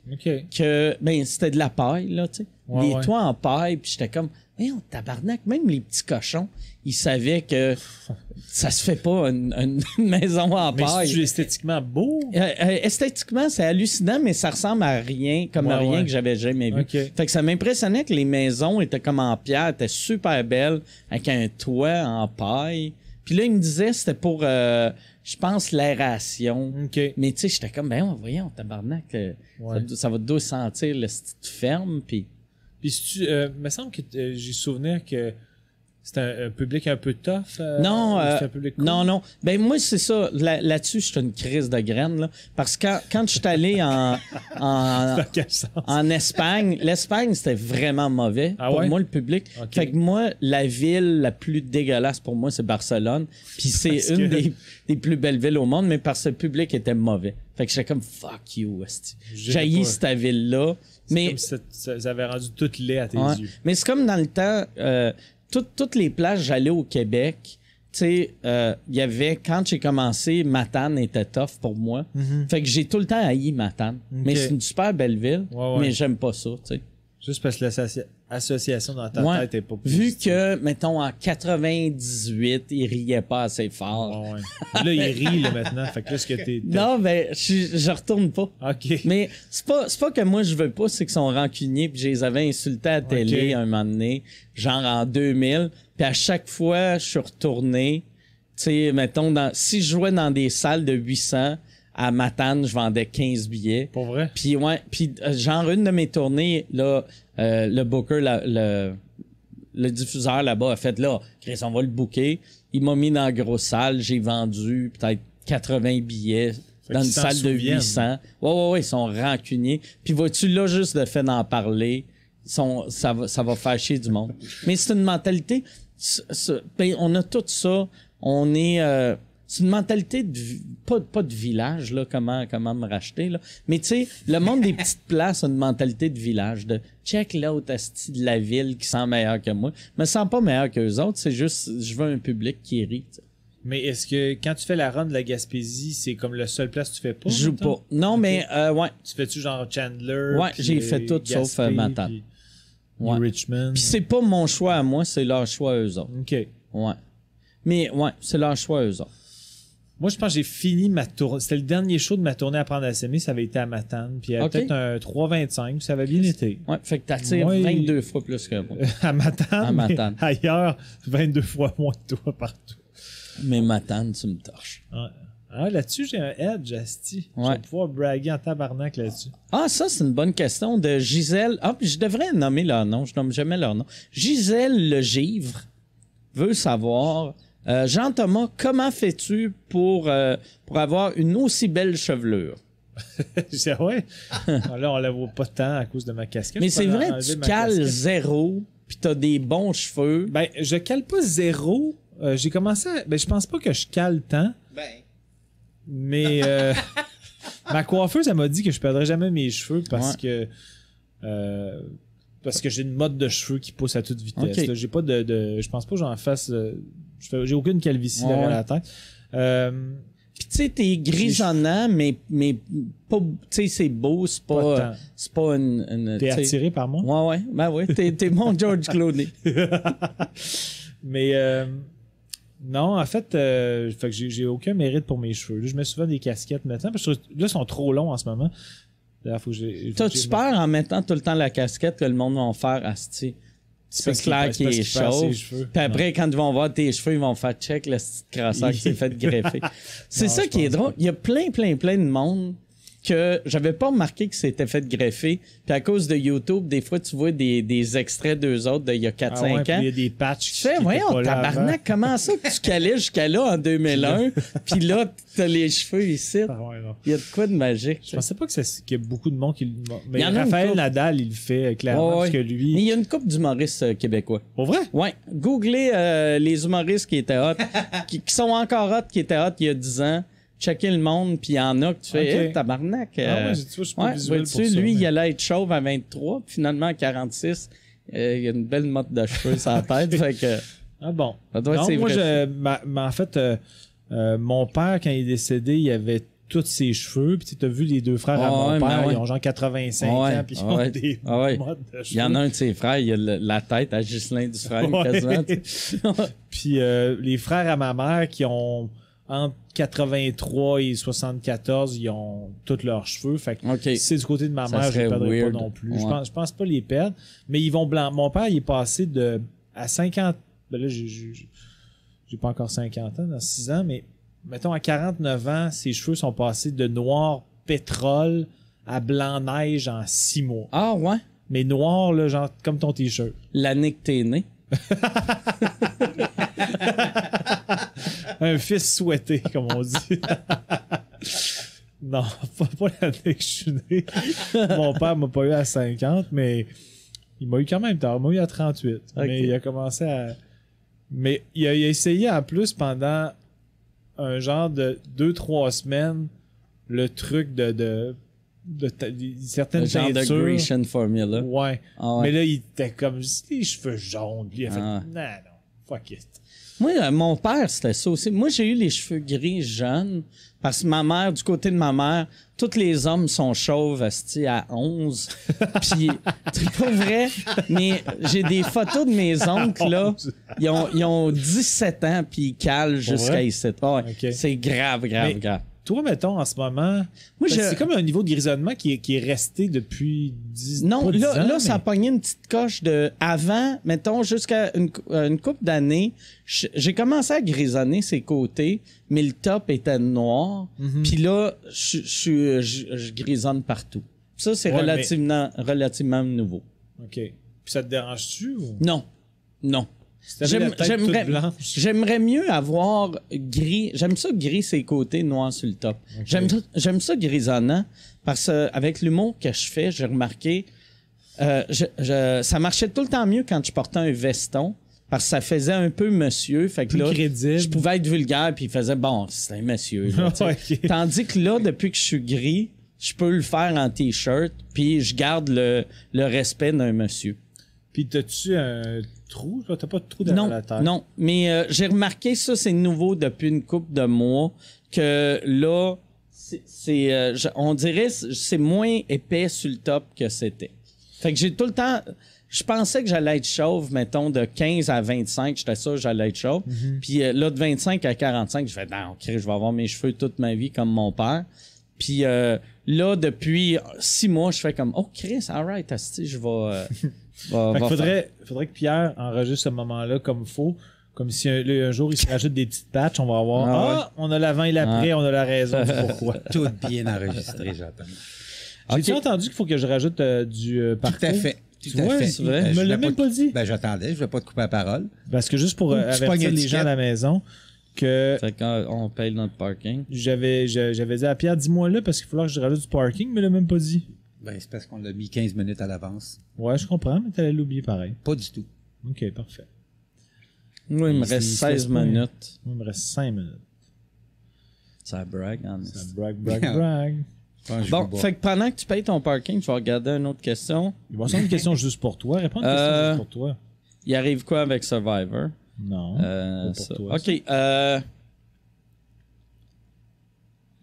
que. Ben, c'était de la paille, là, tu sais. Ouais, des ouais. toits en paille, puis j'étais comme. Voyons, tabarnak, même les petits cochons, ils savaient que ça se fait pas une, une maison en Mais paille. c'est esthétiquement beau? Euh, euh, esthétiquement, c'est hallucinant, mais ça ressemble à rien, comme à rien ouais. que j'avais jamais vu. Fait que ça m'impressionnait que les maisons étaient comme en pierre, étaient super belles, avec un toit en paille. Puis là, il me disait c'était pour, euh, je pense, l'aération. Ok. Mais tu sais, j'étais comme, ben voyons, tabarnak, euh, Ouais. ça, ça va doux sentir le style ferme, puis... Puis si tu, euh, me semble que euh, j'ai souvenir que c'était un, un public un peu tough. euh, Non, euh, un public cool? non, non. Ben moi, c'est ça. Là- Là-dessus, je suis une crise de graines. Là, parce que quand, quand je suis allé en, en, en Espagne, l'Espagne, c'était vraiment mauvais Ah pour ouais? moi, le public. Fait que moi, la ville la plus dégueulasse pour moi, c'est Barcelone. Puis c'est Parce une que- des, des plus belles villes au monde, mais parce que le public était mauvais. Fait que j'étais comme fuck you, pas. cette ville-là. C'est Mais comme si ça, ça- avait rendu tout laid à tes Ouais. yeux. Mais c'est comme dans le temps, euh, tout- toutes les plages, j'allais au Québec. Tu sais, euh, il y avait, quand j'ai commencé, Matane était tough pour moi. Fait que j'ai tout le temps haï Matane. Mais c'est une super belle ville, Ouais, ouais. mais j'aime pas ça, tu sais. Juste parce que l'association dans ta Ouais. tête est pas Vu positive. que, mettons, en 98, il riait pas assez fort. Ouais, ouais. Là, il rit là, maintenant. Fait que là, ce que t'es. Non, ben, je, je retourne pas. Ok. Mais c'est pas, c'est pas que moi je veux pas, c'est qu'ils sont rancuniers puis je les avais insultés à la télé Ok. un moment donné, genre en 2000. Puis à chaque fois, je suis retourné. Tu sais, mettons, dans, si je jouais dans des salles de 800, à Matane, je vendais 15 billets. Pour vrai? Puis ouais, puis euh, genre une de mes tournées, là, euh, le booker, la- le, le diffuseur là-bas a fait là, Chris, on va le booker. Il m'a mis dans la grosse salle, j'ai vendu peut-être 80 billets dans une salle de souviennent. 800. Ouais, ouais, ouais, ils sont rancuniers. Puis vois-tu, là, juste le fait d'en parler, sont, ça, va, ça va fâcher du monde. Mais c'est une mentalité. ben, on a tout ça. On est. euh, c'est une mentalité de pas, pas de village là comment comment me racheter là mais tu sais le monde des petites places a une mentalité de village de check l'autre asti de la ville qui sent meilleur que moi me sens pas meilleur que les autres c'est juste je veux un public qui rit. Mais est-ce que quand tu fais la run de la Gaspésie, c'est comme le seul place que tu fais pas? je joue pas non mais euh, ouais Tu fais-tu genre Chandler? Ouais, j'ai fait tout sauf, euh, puis Ouais. Richmond? puis c'est pas mon choix à moi c'est leur choix à eux autres OK. ouais mais ouais c'est leur choix à eux autres Moi, je pense que j'ai fini ma tournée. C'était le dernier show de ma tournée à prendre à s'aimer. Ça avait été à Matane. Puis il y avait peut-être un 3,25. puis Ça avait bien été. ouais fait que t'attires Ouais. 22 fois plus que moi à Matane. À Matane. ailleurs, 22 fois moins que toi partout. mais Matane tu me torches Ah, Ah, là-dessus, j'ai un edge, Asti. Je Ouais. vais pouvoir braguer en tabarnak là-dessus. Ah, ça, c'est une bonne question de Gisèle. Ah, puis je devrais nommer leur nom. Je nomme jamais leur nom. Gisèle Le Givre veut savoir, euh, Jean-Thomas, comment fais-tu pour, euh, pour avoir une aussi belle chevelure? Je dis, ah ouais. Ah, là, on la voit pas tant à cause de ma casquette. Mais c'est vrai, tu cales casquette. zéro, puis t'as des bons cheveux. Ben, je cale pas zéro. Euh, j'ai commencé à... Ben, je pense pas que je cale tant. Ben, Mais euh, ma coiffeuse, elle m'a dit que je perdrais jamais mes cheveux parce Ouais. que euh, parce que j'ai une mode de cheveux qui pousse à toute vitesse. Ok. là. J'ai pas de, de- je pense pas que j'en fasse. Euh, j'ai aucune calvitie Ouais, derrière la tête. Euh, Puis tu sais, t'es grisonnant, mais, mais pas, tu sais, c'est beau, c'est Pas pas, tant. c'est pas une, une- T'es tu attiré par moi? Ouais, ouais, ben ouais, t'es, t'es mon George Clooney. Mais euh, non, en fait, euh, fait que j'ai, j'ai aucun mérite pour mes cheveux. Là, je mets souvent des casquettes maintenant parce que là, ils sont trop longs en ce moment. Là, faut que j'ai- T'as-tu peur en mettant tout le temps la casquette que le monde va faire asti? C'est clair qu'il est cheveux. Puis après, quand ils vont voir tes cheveux, ils vont faire check le petit crasseur qui s'est fait greffer. C'est ça qui est drôle. Il y a plein, plein, plein de monde que j'avais pas remarqué que c'était fait greffer. Puis à cause de YouTube, des fois, tu vois des, des extraits d'eux autres d'il y a 4-5 Ah ouais, ans. il y a des patchs. Tu fais, voyons, tabarnak, comment ça que tu calais jusqu'à là en 2001, puis là, t'as les cheveux ici. Ah ouais. Il y a de quoi de magique. Je pensais pas que qu'il y a beaucoup de monde qui le. Mais Il y en Raphaël. Nadal, il le fait euh, clairement, Ouais, parce que lui. Mais il y a une couple d'humoristes euh, québécois. Pour vrai? Ouais, googlez euh, les humoristes qui étaient hot, qui, qui sont encore hot, qui étaient hot il y a 10 ans. Checkez le monde, puis il y en a que tu fais, Ok. hey, tabarnak. Ah euh, ouais, tu vois, je suis pas ouais, visuel vois-tu, pour ça, lui, mais- il allait être chauve à 23, puis finalement à 46, euh, il a une belle motte de cheveux sur la tête. fait que, Ah bon. Ça doit Non, moi, je, ma- ma- en fait, euh, euh, mon père, quand il est décédé, il avait tous ses cheveux. Puis tu as vu les deux frères à Ah mon ouais, père, ouais. ils ont genre 85 Ouais, ans, puis ils ont ouais, des ah modes de cheveux. il y en a un de ses frères, il a le- la tête à Ghislain Dufresne, Ouais. quasiment. Puis euh, les frères à ma mère qui ont entre 83 et 74, ils ont tous leurs cheveux. Fait que si c'est du côté de ma mère, je les perdrai weird. pas non plus. Je, pense, je pense pas les perdre, mais ils vont blanc. Mon père, il est passé de à 50. Ben là, j'ai pas encore 50 ans, dans 6 ans, mais mettons à 49 ans, ses cheveux sont passés de noir pétrole à blanc neige en 6 mois. Ah ouais, Mais noir, là, genre comme ton t-shirt. l'année que t'es né. Un fils souhaité, comme on dit. non, pas, pas l'année que je suis né. Mon père m'a pas eu à 50, mais il m'a eu quand même tard. Il m'a eu à 38. Mais il a commencé à. Mais il a, il a essayé en plus pendant un genre de 2-3 semaines le truc de. de, de, ta- certaines Le genre de. Grecian Formula. Ouais. Ah ouais. Mais là, il était comme les cheveux jaunes. Lui, il a fait Ah. non, non, fuck it. Moi, euh, mon père, c'était ça aussi. Moi, j'ai eu les cheveux gris jeunes parce que ma mère, du côté de ma mère, tous les hommes sont chauves à 11. Puis, c'est pas vrai, mais j'ai des photos de mes oncles, là. Ils ont, ils ont 17 ans, puis ils calent jusqu'à vrai? ici. Ah ouais, Ok. C'est grave, grave, Mais- grave. Toi, mettons, en ce moment, Moi, je- c'est comme un niveau de grisonnement qui est, qui est resté depuis 10 Non, pas 10 là, ans, là ça a pogné une petite coche de avant, mettons, jusqu'à une, euh, une couple d'années. J'ai commencé à grisonner ses côtés, mais le top était noir. Mhm. Puis là, je, je, je, je grisonne partout. Ça, c'est Ouais, relativement, relativement nouveau. OK. Puis ça te dérange-tu ou? Non. Non. J'aimerais mieux avoir gris. J'aime ça gris ses côtés, noir sur le top. J'aime ça- grisonnant parce que avec l'humour que je fais, j'ai remarqué, euh, je- je- ça marchait tout le temps mieux quand je portais un veston parce que ça faisait un peu monsieur. Fait que Plus là, crédible. je pouvais être vulgaire puis il faisait bon, c'est un monsieur. là. Tandis que là, depuis que je suis gris, je peux le faire en t-shirt puis je garde le, le respect d'un monsieur. Puis t'as-tu un trou? T'as pas de trou dans Non, la tête? non. Mais euh, j'ai remarqué ça, c'est nouveau depuis une couple de mois, que là, c'est, euh, on dirait que c'est moins épais sur le top que c'était. Fait que j'ai tout le temps... Je pensais que j'allais être chauve, mettons, de 15 à 25. J'étais sûr que j'allais être chauve. Mhm. Puis euh, là, de 25 à 45, je fais, non, ok, je vais avoir mes cheveux toute ma vie comme mon père. Puis euh, là, depuis six mois, je fais comme, oh, Chris, alright, je vais... euh, va- Fait va que faudrait, faudrait que Pierre enregistre ce moment-là comme faut. Comme si un, jour il se rajoute des petites patchs, on va avoir Ah Ah, on a l'avant et l'après, on a la raison du pourquoi. Tout bien enregistré, j'attends. J'ai-tu entendu qu'il faut que je rajoute euh, du euh, parcours? Tout à fait. Tout Tu à vois, fait. c'est vrai? Ben, Tu je me l'as voulais même pas dit. Ben, j'attendais, je vais pas te couper la parole. Parce que juste pour euh, avertir les gens à la maison que Fait qu'on paye notre parking. j'avais dit à Pierre, dis-moi là parce qu'il faut que je rajoute du parking, mais il l'a même pas dit. Ben, c'est parce qu'on l'a mis 15 minutes à l'avance. Ouais, je comprends, mais t'allais l'oublier pareil. Pas du tout. Ok, parfait. Moi, il me reste il se 16 laisse pas, minutes. Moi, il me reste 5 minutes. Ça brague, en Ça esti. brag, brag, brag. Je pense que je Bon, fait que pendant que tu payes ton parking, je vais regarder une autre question. Il va y avoir une question juste pour toi. Réponds à une question Euh, juste pour toi. Il arrive quoi avec Survivor? Non. Euh, pas pour ça. toi, OK. Euh...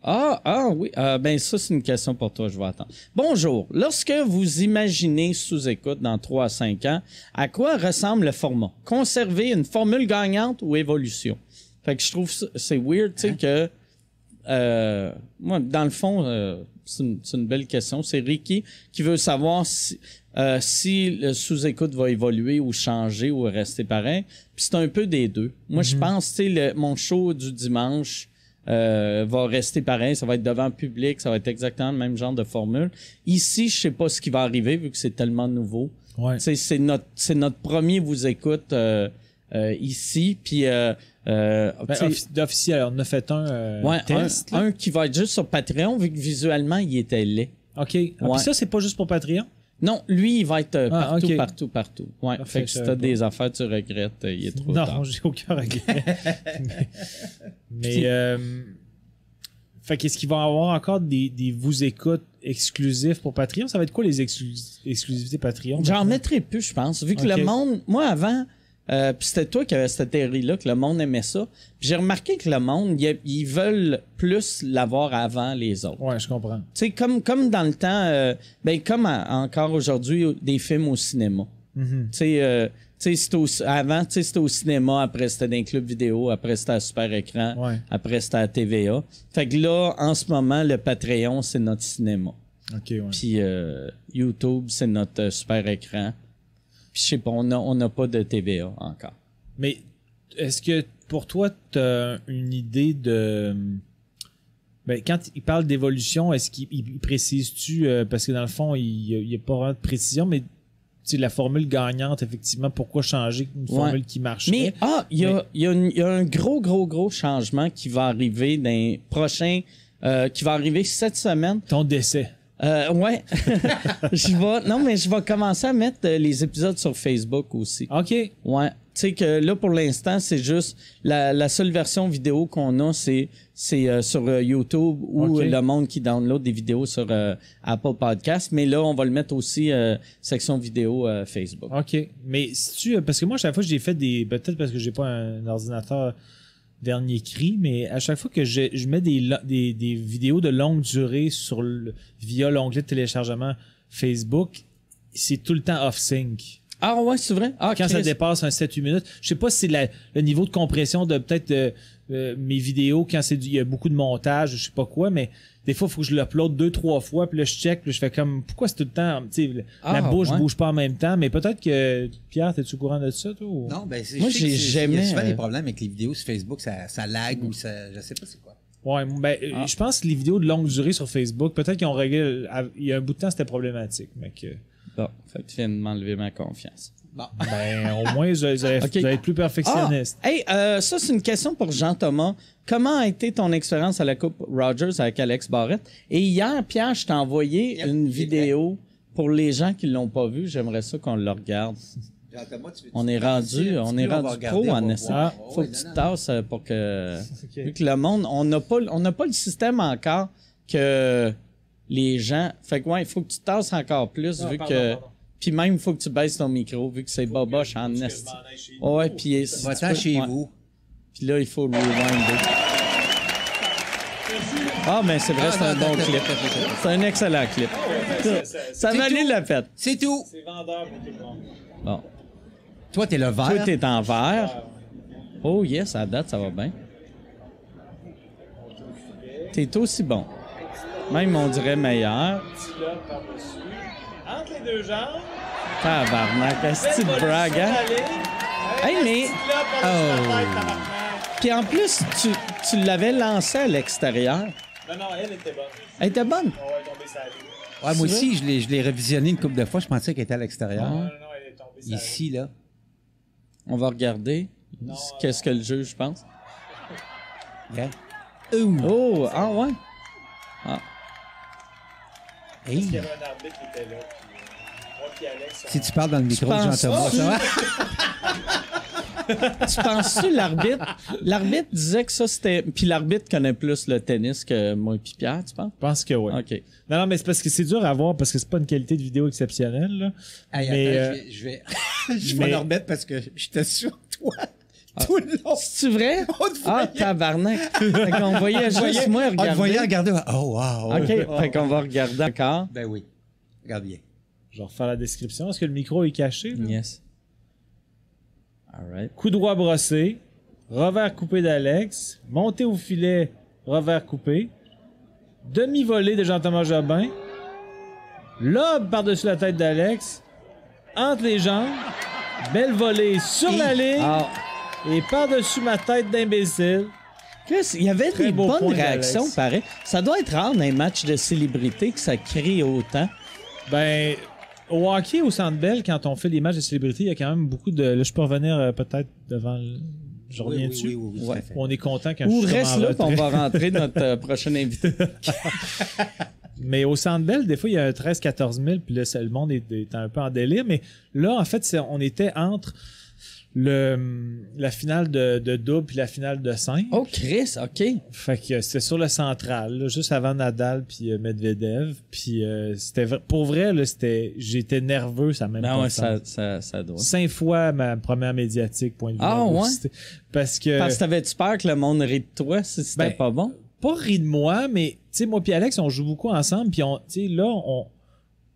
Ah, ah oui. Euh, ben ça, c'est une question pour toi, je vais attendre. Bonjour. Lorsque vous imaginez sous-écoute dans 3 à 5 ans, à quoi ressemble le format? Conserver une formule gagnante ou évolution? Fait que je trouve c'est weird, tu sais, que... euh, moi, dans le fond, euh, c'est une, belle question. C'est Ricky qui veut savoir si, euh, si le sous-écoute va évoluer ou changer ou rester pareil. Puis c'est un peu des deux. Moi, je pense, tu sais, le- mon show du dimanche, euh, va rester pareil. Ça va être devant le public. Ça va être exactement le même genre de formule. Ici, je sais pas ce qui va arriver vu que c'est tellement nouveau. Ouais. C'est notre, c'est notre premier vous écoute euh, euh, ici. Puis, euh, euh, Ben, on a fait un euh, ouais, un, test. là. un qui va être juste sur Patreon vu que visuellement, il était laid. OK. Ah, puis ça, c'est pas juste pour Patreon? Non, lui, il va être euh, Ah, partout, ok. partout, partout. Ouais, Parfait, fait que si t'as pas. des affaires, tu regrettes, euh, il est trop non, tard. j'ai aucun regret. mais mais, euh, fait qu'est-ce qu'il va y avoir encore des, des vous écoutes exclusifs pour Patreon? Ça va être quoi les exclus- exclusivités Patreon? J'en mettrai plus, je pense. Vu que le monde, moi avant, euh, puis c'était toi qui avais cette théorie-là, que le monde aimait ça. Puis J'ai remarqué que le monde, ils, veulent plus l'avoir avant les autres. Ouais, je comprends. Tu sais, comme, comme dans le temps, euh, ben, comme à- encore aujourd'hui, des films au cinéma. Mhm. Tu sais, euh, tu sais, c'était au- avant, tu sais, c'était au cinéma, après c'était dans les clubs vidéo, après c'était à super écran, Ouais. après c'était à TVA. Fait que là, en ce moment, le Patreon, c'est notre cinéma. OK, ouais. Puis euh, YouTube, c'est notre euh, super écran. Je sais pas, on n'a on pas de TVA encore. Mais est-ce que pour toi, tu as une idée de. Ben, quand il parle d'évolution, est-ce qu'il il précise-tu, euh, parce que dans le fond, il n'y a, pas vraiment de précision, mais tu sais, la formule gagnante, effectivement, pourquoi changer une Ouais. formule qui marche Mais ah, y, y, il y a un gros, gros, gros changement qui va arriver dans les prochains. euh, qui va arriver cette semaine. Ton décès. Euh, ouais. je vais, non, mais je vais commencer à mettre euh, les épisodes sur Facebook aussi. OK. Ouais. Tu sais que là, pour l'instant, c'est juste la, la seule version vidéo qu'on a, c'est c'est euh, sur euh, YouTube ou Ok. le monde qui download des vidéos sur euh, Apple Podcast. Mais là, on va le mettre aussi euh, section vidéo euh, Facebook. OK. Mais si tu. Parce que moi, à chaque fois, j'ai fait des. Peut-être parce que j'ai pas un ordinateur dernier cri, mais à chaque fois que je, je mets des, lo- des, des vidéos de longue durée sur le, via l'onglet de téléchargement Facebook, c'est tout le temps off-sync. Ah ouais, c'est vrai? Ah, Quand ça dépasse un 7-8 minutes, je sais pas si c'est la- le niveau de compression de peut-être euh, mes vidéos, quand c'est du- il y a beaucoup de montage, je sais pas quoi, mais des fois, il faut que je l'upload deux, trois fois, puis là, je check, puis je fais comme, pourquoi c'est tout le temps, tu sais, la Ah, bouche ouais. bouge pas en même temps, mais peut-être que, Pierre, t'es-tu au courant de ça, toi? ou- Non, ben, c'est, Moi, j'ai c'est- jamais, Il y a souvent euh, des problèmes avec les vidéos sur Facebook, ça, ça lag ou ça. Je sais pas c'est quoi. Ouais, ben, euh, Ah. je pense que les vidéos de longue durée sur Facebook, peut-être qu'ils ont réglé, il y a un bout de temps, c'était problématique, mais que, Bon, fait que tu viens de m'enlever ma confiance. Bon. ben, au moins, vous allez, vous être plus perfectionniste. Ah, hey, euh, ça, c'est une question pour Jean-Thomas. Comment a été ton expérience à la Coupe Rogers avec Alex Barrett? Et hier, Pierre, je t'ai envoyé Yep, une vidéo pour les gens qui l'ont pas vu. J'aimerais ça qu'on le regarde. On est rendu, on est rendu pro en essai. Ah. Faut que tu tasses euh, pour que. Vu que le monde, on n'a pas, on n'a pas le système encore que les gens. Fait que ouais, il faut que tu tasses encore plus Ah, vu pardon, que. pardon. Puis même, il faut que tu baisses ton micro vu que c'est boboche en esti. Ouais, puis si Va-t'en peux- chez ouais. vous. Puis là, il faut le rewinder. Ah, mais c'est vrai, Ah, c'est un non, bon clip. C'est un excellent clip. Ça C'est valait la fête. C'est tout. C'est vendeur pour tout le monde. Bon. Toi, t'es le vert. Toi, t'es en vert. Oh, yes, à date, ça va bien. T'es aussi bon. Même, on dirait meilleur. Petit par-dessus. Entre les deux jambes. Tabarnak, esti de brag, hein? Hey, mais... Oh. Puis en plus, tu, tu l'avais lancé à l'extérieur. Non, non, elle était bonne. Elle était bonne? On va tomber sa ligne. Ouais, moi aussi, je l'ai, je l'ai revisionné une couple de fois. Je pensais qu'elle était à l'extérieur. Non, non, non, elle est tombée sa Ici, là. On va regarder. Qu'est-ce que le juge pense? OK. Ouh. Oh, ah ouais? Hey. Il y avait un arbitre qui était là. Si tu parles dans le micro de Jean-Thomas, ça va? Tu penses-tu l'arbitre? L'arbitre disait que ça c'était. Puis l'arbitre connaît plus le tennis que moi et Pierre, tu penses? Je pense que oui. OK. Non, non, mais c'est parce que c'est dur à voir parce que c'est pas une qualité de vidéo exceptionnelle. Là. Hey, Mais, attends, euh, je vais, je vais, mais- parce que j'étais sur toi tout le long. C'est vrai? On te Ah, voyait. tabarnak. fait qu'on voyait juste moi On te regarder. voyait regarder. Oh, wow. OK, fait qu'on va regarder encore. Ben oui. Regarde bien. Je vais refaire la description. Est-ce que le micro est caché? là? Yes. All right. Coup droit brossé, revers coupé d'Alex, montée au filet, revers coupé, demi-volée de Jean-Thomas Jobin, lobe par-dessus la tête d'Alex, entre les jambes, belle volée sur la ligne Ah, et par-dessus ma tête d'imbécile. Chris, il y avait Très des bonnes réactions, pareil. Ça doit être rare dans les matchs de célébrité que ça crie autant. Ben, au hockey, au Centre Bell, quand on fait des matchs de célébrités, il y a quand même beaucoup de. Là, je peux revenir euh, peut-être devant. le- Je Oui, reviens oui, dessus. oui, oui, Ouais. On est content quand Ou je suis reste là, puis on va rentrer notre euh, prochain invité. Mais au Centre Bell, des fois, il y a 13-14 000, puis là, c'est- le monde est, est un peu en délire. Mais là, en fait, on était entre le, la finale de, de double puis la finale de 5. Oh, Chris, OK. Fait que c'était sur le central, là, juste avant Nadal puis euh, Medvedev. Puis euh, c'était pour vrai, là, c'était, j'étais nerveux, ça m'a même Ben pas ouais, ça, ça, ça doit. Cinq fois ma première médiatique, point de vue. Ah, nervosité. Parce que. Parce que t'avais-tu peur que le monde rit de toi si c'était Ben, pas bon? pas ri de moi, mais tu sais, moi puis Alex, on joue beaucoup ensemble, puis on, tu sais, là, on,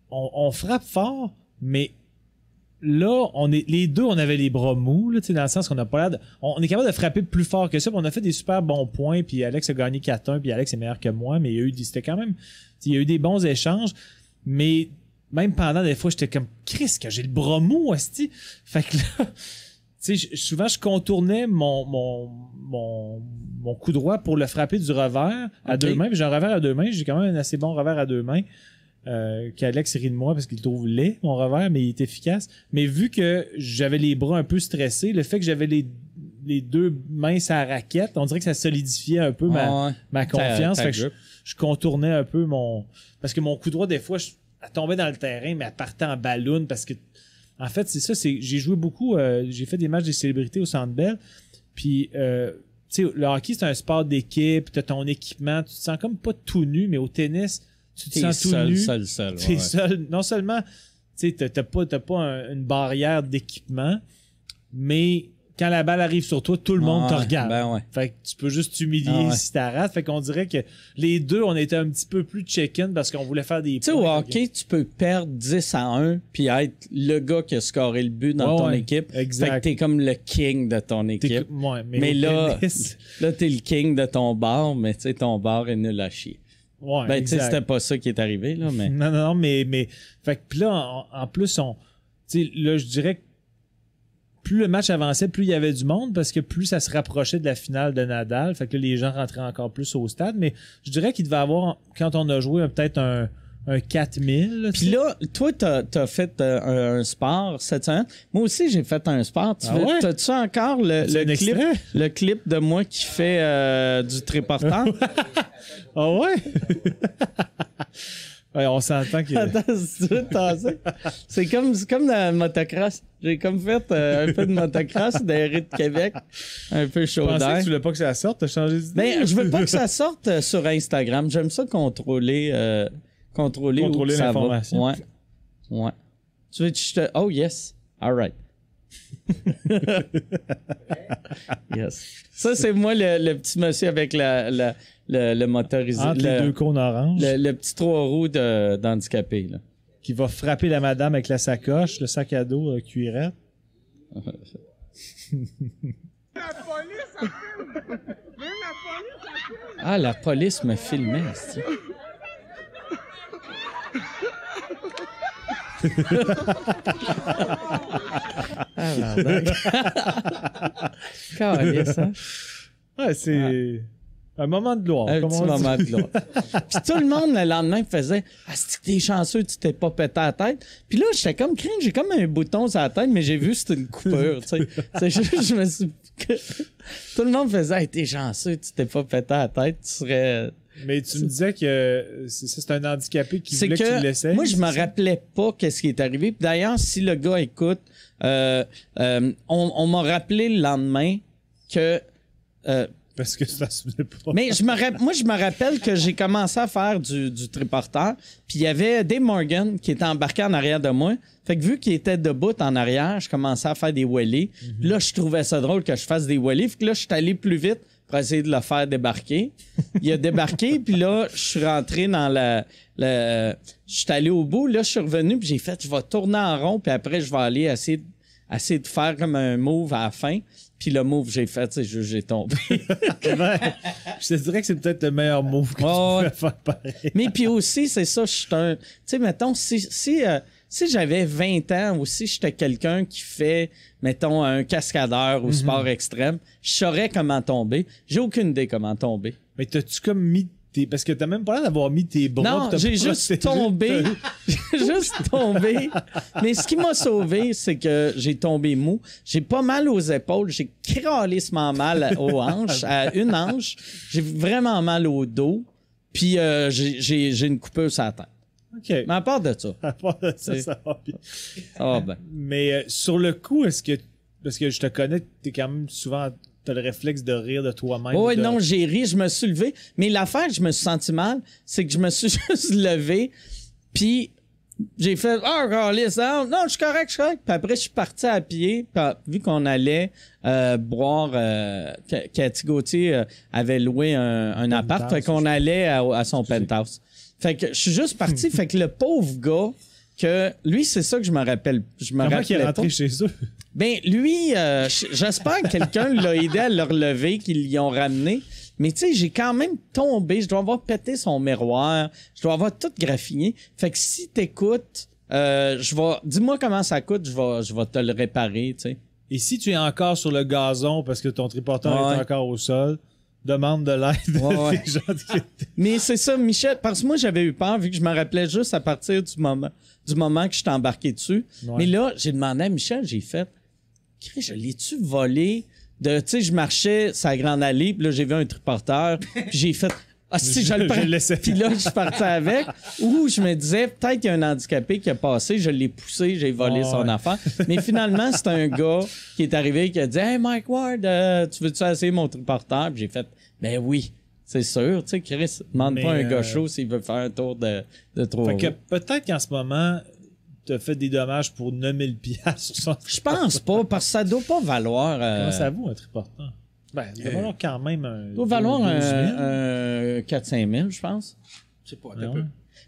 on, on frappe fort, mais là, on est, les deux, on avait les bras mous, là, tu sais, dans le sens qu'on a pas l'air de, on, on est capable de frapper plus fort que ça, puis on a fait des super bons points, puis Alex a gagné 4-1, puis Alex est meilleur que moi, mais il y a eu, des- c'était quand même, il y a eu des bons échanges, mais même pendant des fois, j'étais comme, Chris, que j'ai le bras mou, esti. Fait que là, tu sais, je- souvent, je contournais mon, mon, mon, mon coup droit pour le frapper du revers à deux mains. Puis j'ai un revers à deux mains. J'ai quand même un assez bon revers à deux mains. Euh, qu'Alex rit de moi parce qu'il trouve laid, mon revers, mais il est efficace. Mais vu que j'avais les bras un peu stressés, le fait que j'avais les, les deux mains à raquette, on dirait que ça solidifiait un peu ma, ouais. ma confiance. ta Fait que je, contournais un peu mon. Parce que mon coup droit, des fois, je, elle tombait dans le terrain, mais elle partait en ballon parce que. En fait, c'est ça, c'est. J'ai joué beaucoup. euh, j'ai fait des matchs des célébrités au Centre Bell. Puis, euh, tu sais, le hockey, c'est un sport d'équipe. Tu as ton équipement. Tu te sens comme pas tout nu, mais au tennis, tu te T'es sens tout seul, nu? seul, seul. Ouais. seul. Non seulement, tu sais, t'as pas, t'as pas un- une barrière d'équipement, mais quand la balle arrive sur toi, tout le monde te regarde. Ben ouais. Fait que tu peux juste t'humilier Ah ouais. si t'arrêtes. Fait qu'on dirait que les deux, on était un petit peu plus check-in parce qu'on voulait faire des Tu sais, au hockey, tu peux perdre 10 à 1 puis être le gars qui a scoré le but dans Ouais, ton équipe. exact. Fait que t'es comme le king de ton équipe. ouais, mais Mais là, tennis, là, t'es le king de ton bar, mais tu sais, ton bar est nul à chier. Ouais, Ben, tu sais, c'était pas ça qui est arrivé, là, mais. Non, non, non, mais, mais fait que puis là, en, en plus, on, tu sais, là, je dirais que plus le match avançait, plus il y avait du monde parce que plus ça se rapprochait de la finale de Nadal. Fait que là, les gens rentraient encore plus au stade. Mais je dirais qu'il devait avoir, quand on a joué, peut-être un, un 4000. là, tu Puis là, toi, t'as as fait euh, un, sport cette semaine. Moi aussi, j'ai fait un sport. Tu Ah ouais? T'as-tu encore le, clip, le clip de moi qui fait euh, du triportant? Ah ouais? ouais, on s'entend que. Attends, c'est comme, comme dans le motocross. J'ai comme fait euh, un peu de motocross dans les rues de Québec. Un peu chaud d'air. tu voulais pas que ça sorte, t'as changé d'idée. Mais je veux pas que ça sorte euh, sur Instagram. J'aime ça contrôler, euh, contrôler, où Contrôler va. l'information. Ouais. Ouais. Tu veux que je te. Oh, yes. All right. yes. Ça, c'est moi, le, le petit monsieur avec la, la- le, le motorisé. Entre le, les deux cônes oranges, le, le petit trois roues de- d'handicapé. là. qui va frapper la madame avec la sacoche, le sac à dos euh, cuirette. Ah, la police me filmait. Ah, bardac. Calisse, hein? Ouais, c'est un moment de gloire. Un petit moment de gloire. Puis tout le monde, le lendemain, faisait « Ah, c'est que t'es chanceux, tu t'es pas pété la tête. » Puis là, j'étais comme « Crime, j'ai comme un bouton sur la tête, mais j'ai vu que c'était une coupure, tu sais. Je me suis... Tout le monde faisait hey, t'es chanceux, tu t'es pas pété la tête, tu serais... » Mais tu me disais que c'est ça, c'est un handicapé qui voulait que, tu le laissais. moi je me rappelais pas qu'est-ce qui est arrivé. D'ailleurs, si le gars écoute, euh, euh, on, on m'a rappelé le lendemain que euh, Parce que ça se souvenait pas. mais je me rapp- moi je me rappelle que j'ai commencé à faire du, du triporteur, puis il y avait Dave Morgan qui était embarqué en arrière de moi. Fait que vu qu'il était debout en arrière, je commençais à faire des wheelies. Puis Là, je trouvais ça drôle que je fasse des wheelies. Fait que là, je suis allé plus vite pour essayer de le faire débarquer. Il a débarqué, puis là, je suis rentré dans la... la- je suis allé au bout. Là, je suis revenu, puis j'ai fait, je vais tourner en rond, puis après, je vais aller essayer, de- essayer de faire comme un move à la fin. Puis le move que j'ai fait, c'est juste j'ai tombé. Je te dirais que c'est peut-être le meilleur move que Ouais, tu pourrais faire pareil. Mais puis aussi, c'est ça, je suis un. Tu sais, mettons, si, si, euh, si j'avais 20 ans ou si j'étais quelqu'un qui fait, mettons, un cascadeur Mhm. ou sport extrême, je saurais comment tomber. J'ai aucune idée comment tomber. Mais t'as-tu comme mis tes. Parce que t'as même pas l'air d'avoir mis tes bras. Non, j'ai juste tombé. J'ai juste tombé. Mais ce qui m'a sauvé, c'est que j'ai tombé mou. J'ai pas mal aux épaules. J'ai crâlissement mal aux hanches, à une hanche. J'ai vraiment mal au dos. Puis euh, j'ai- j'ai j'ai une coupeuse sur la tête. Ok. Mais à part de ça, À part de ça, ça va bien. Mais euh, sur le coup, est-ce que. Parce que je te connais, t'es quand même souvent. T'as le réflexe de rire de toi-même. Oui, de- non, j'ai ri, je me suis levé. Mais l'affaire je me suis senti mal, c'est que je me suis juste levé, puis j'ai fait « Ah, oh, non, je suis correct, je suis correct. » Puis après, je suis parti à pied, puis vu qu'on allait euh, boire... Euh, Ca- Cathy Gauthier euh, avait loué un, un appart, fait qu'on allait à, à son penthouse. Fait que je suis juste parti, fait que le pauvre gars, que lui, c'est ça que je me rappelle. Je me Comment qu'il est rentré chez eux? Ben, lui, euh, j'espère que quelqu'un l'a aidé à le relever, qu'ils l'y ont ramené. Mais tu sais, j'ai quand même tombé. Je dois avoir pété son miroir. Je dois avoir tout graffiné. Fait que si t'écoutes, euh, je vais. Dis-moi comment ça coûte, je vais, je vais te le réparer, tu sais. Et si tu es encore sur le gazon parce que ton triporteur Ouais. est encore au sol, demande de l'aide Ouais, ouais. des gens qui- Mais c'est ça, Michel, parce que moi, j'avais eu peur, vu que je me rappelais juste à partir du moment, du moment que je t'ai embarqué dessus. Ouais. Mais là, j'ai demandé à Michel, j'ai fait, je l'ai-tu volé? De, tu sais, je marchais la grande allée, puis là, j'ai vu un triporteur, puis j'ai fait, ah, si, je, Je- le prends. Puis là, je parti avec. Ou je me disais, peut-être qu'il y a un handicapé qui a passé, je l'ai poussé, j'ai volé son ouais. affaire. Mais finalement, c'est un gars qui est arrivé qui a dit, Hey, Mike Ward, euh, tu veux-tu essayer mon triporteur? Puis j'ai fait, ben oui. C'est sûr, tu sais, Chris, demande Mais, pas un gars euh, chaud s'il veut faire un tour de, de trois Fait que peut-être qu'en ce moment, t'as fait des dommages pour 9000 piastres sur son Je pense pas, parce que ça doit pas valoir. euh, Comment ça vaut un triporteur? Ben, ça doit valoir quand même un. ça doit valoir 12 000. un, un 4-5 000, je pense. Je sais pas, Ah un ouais. peu.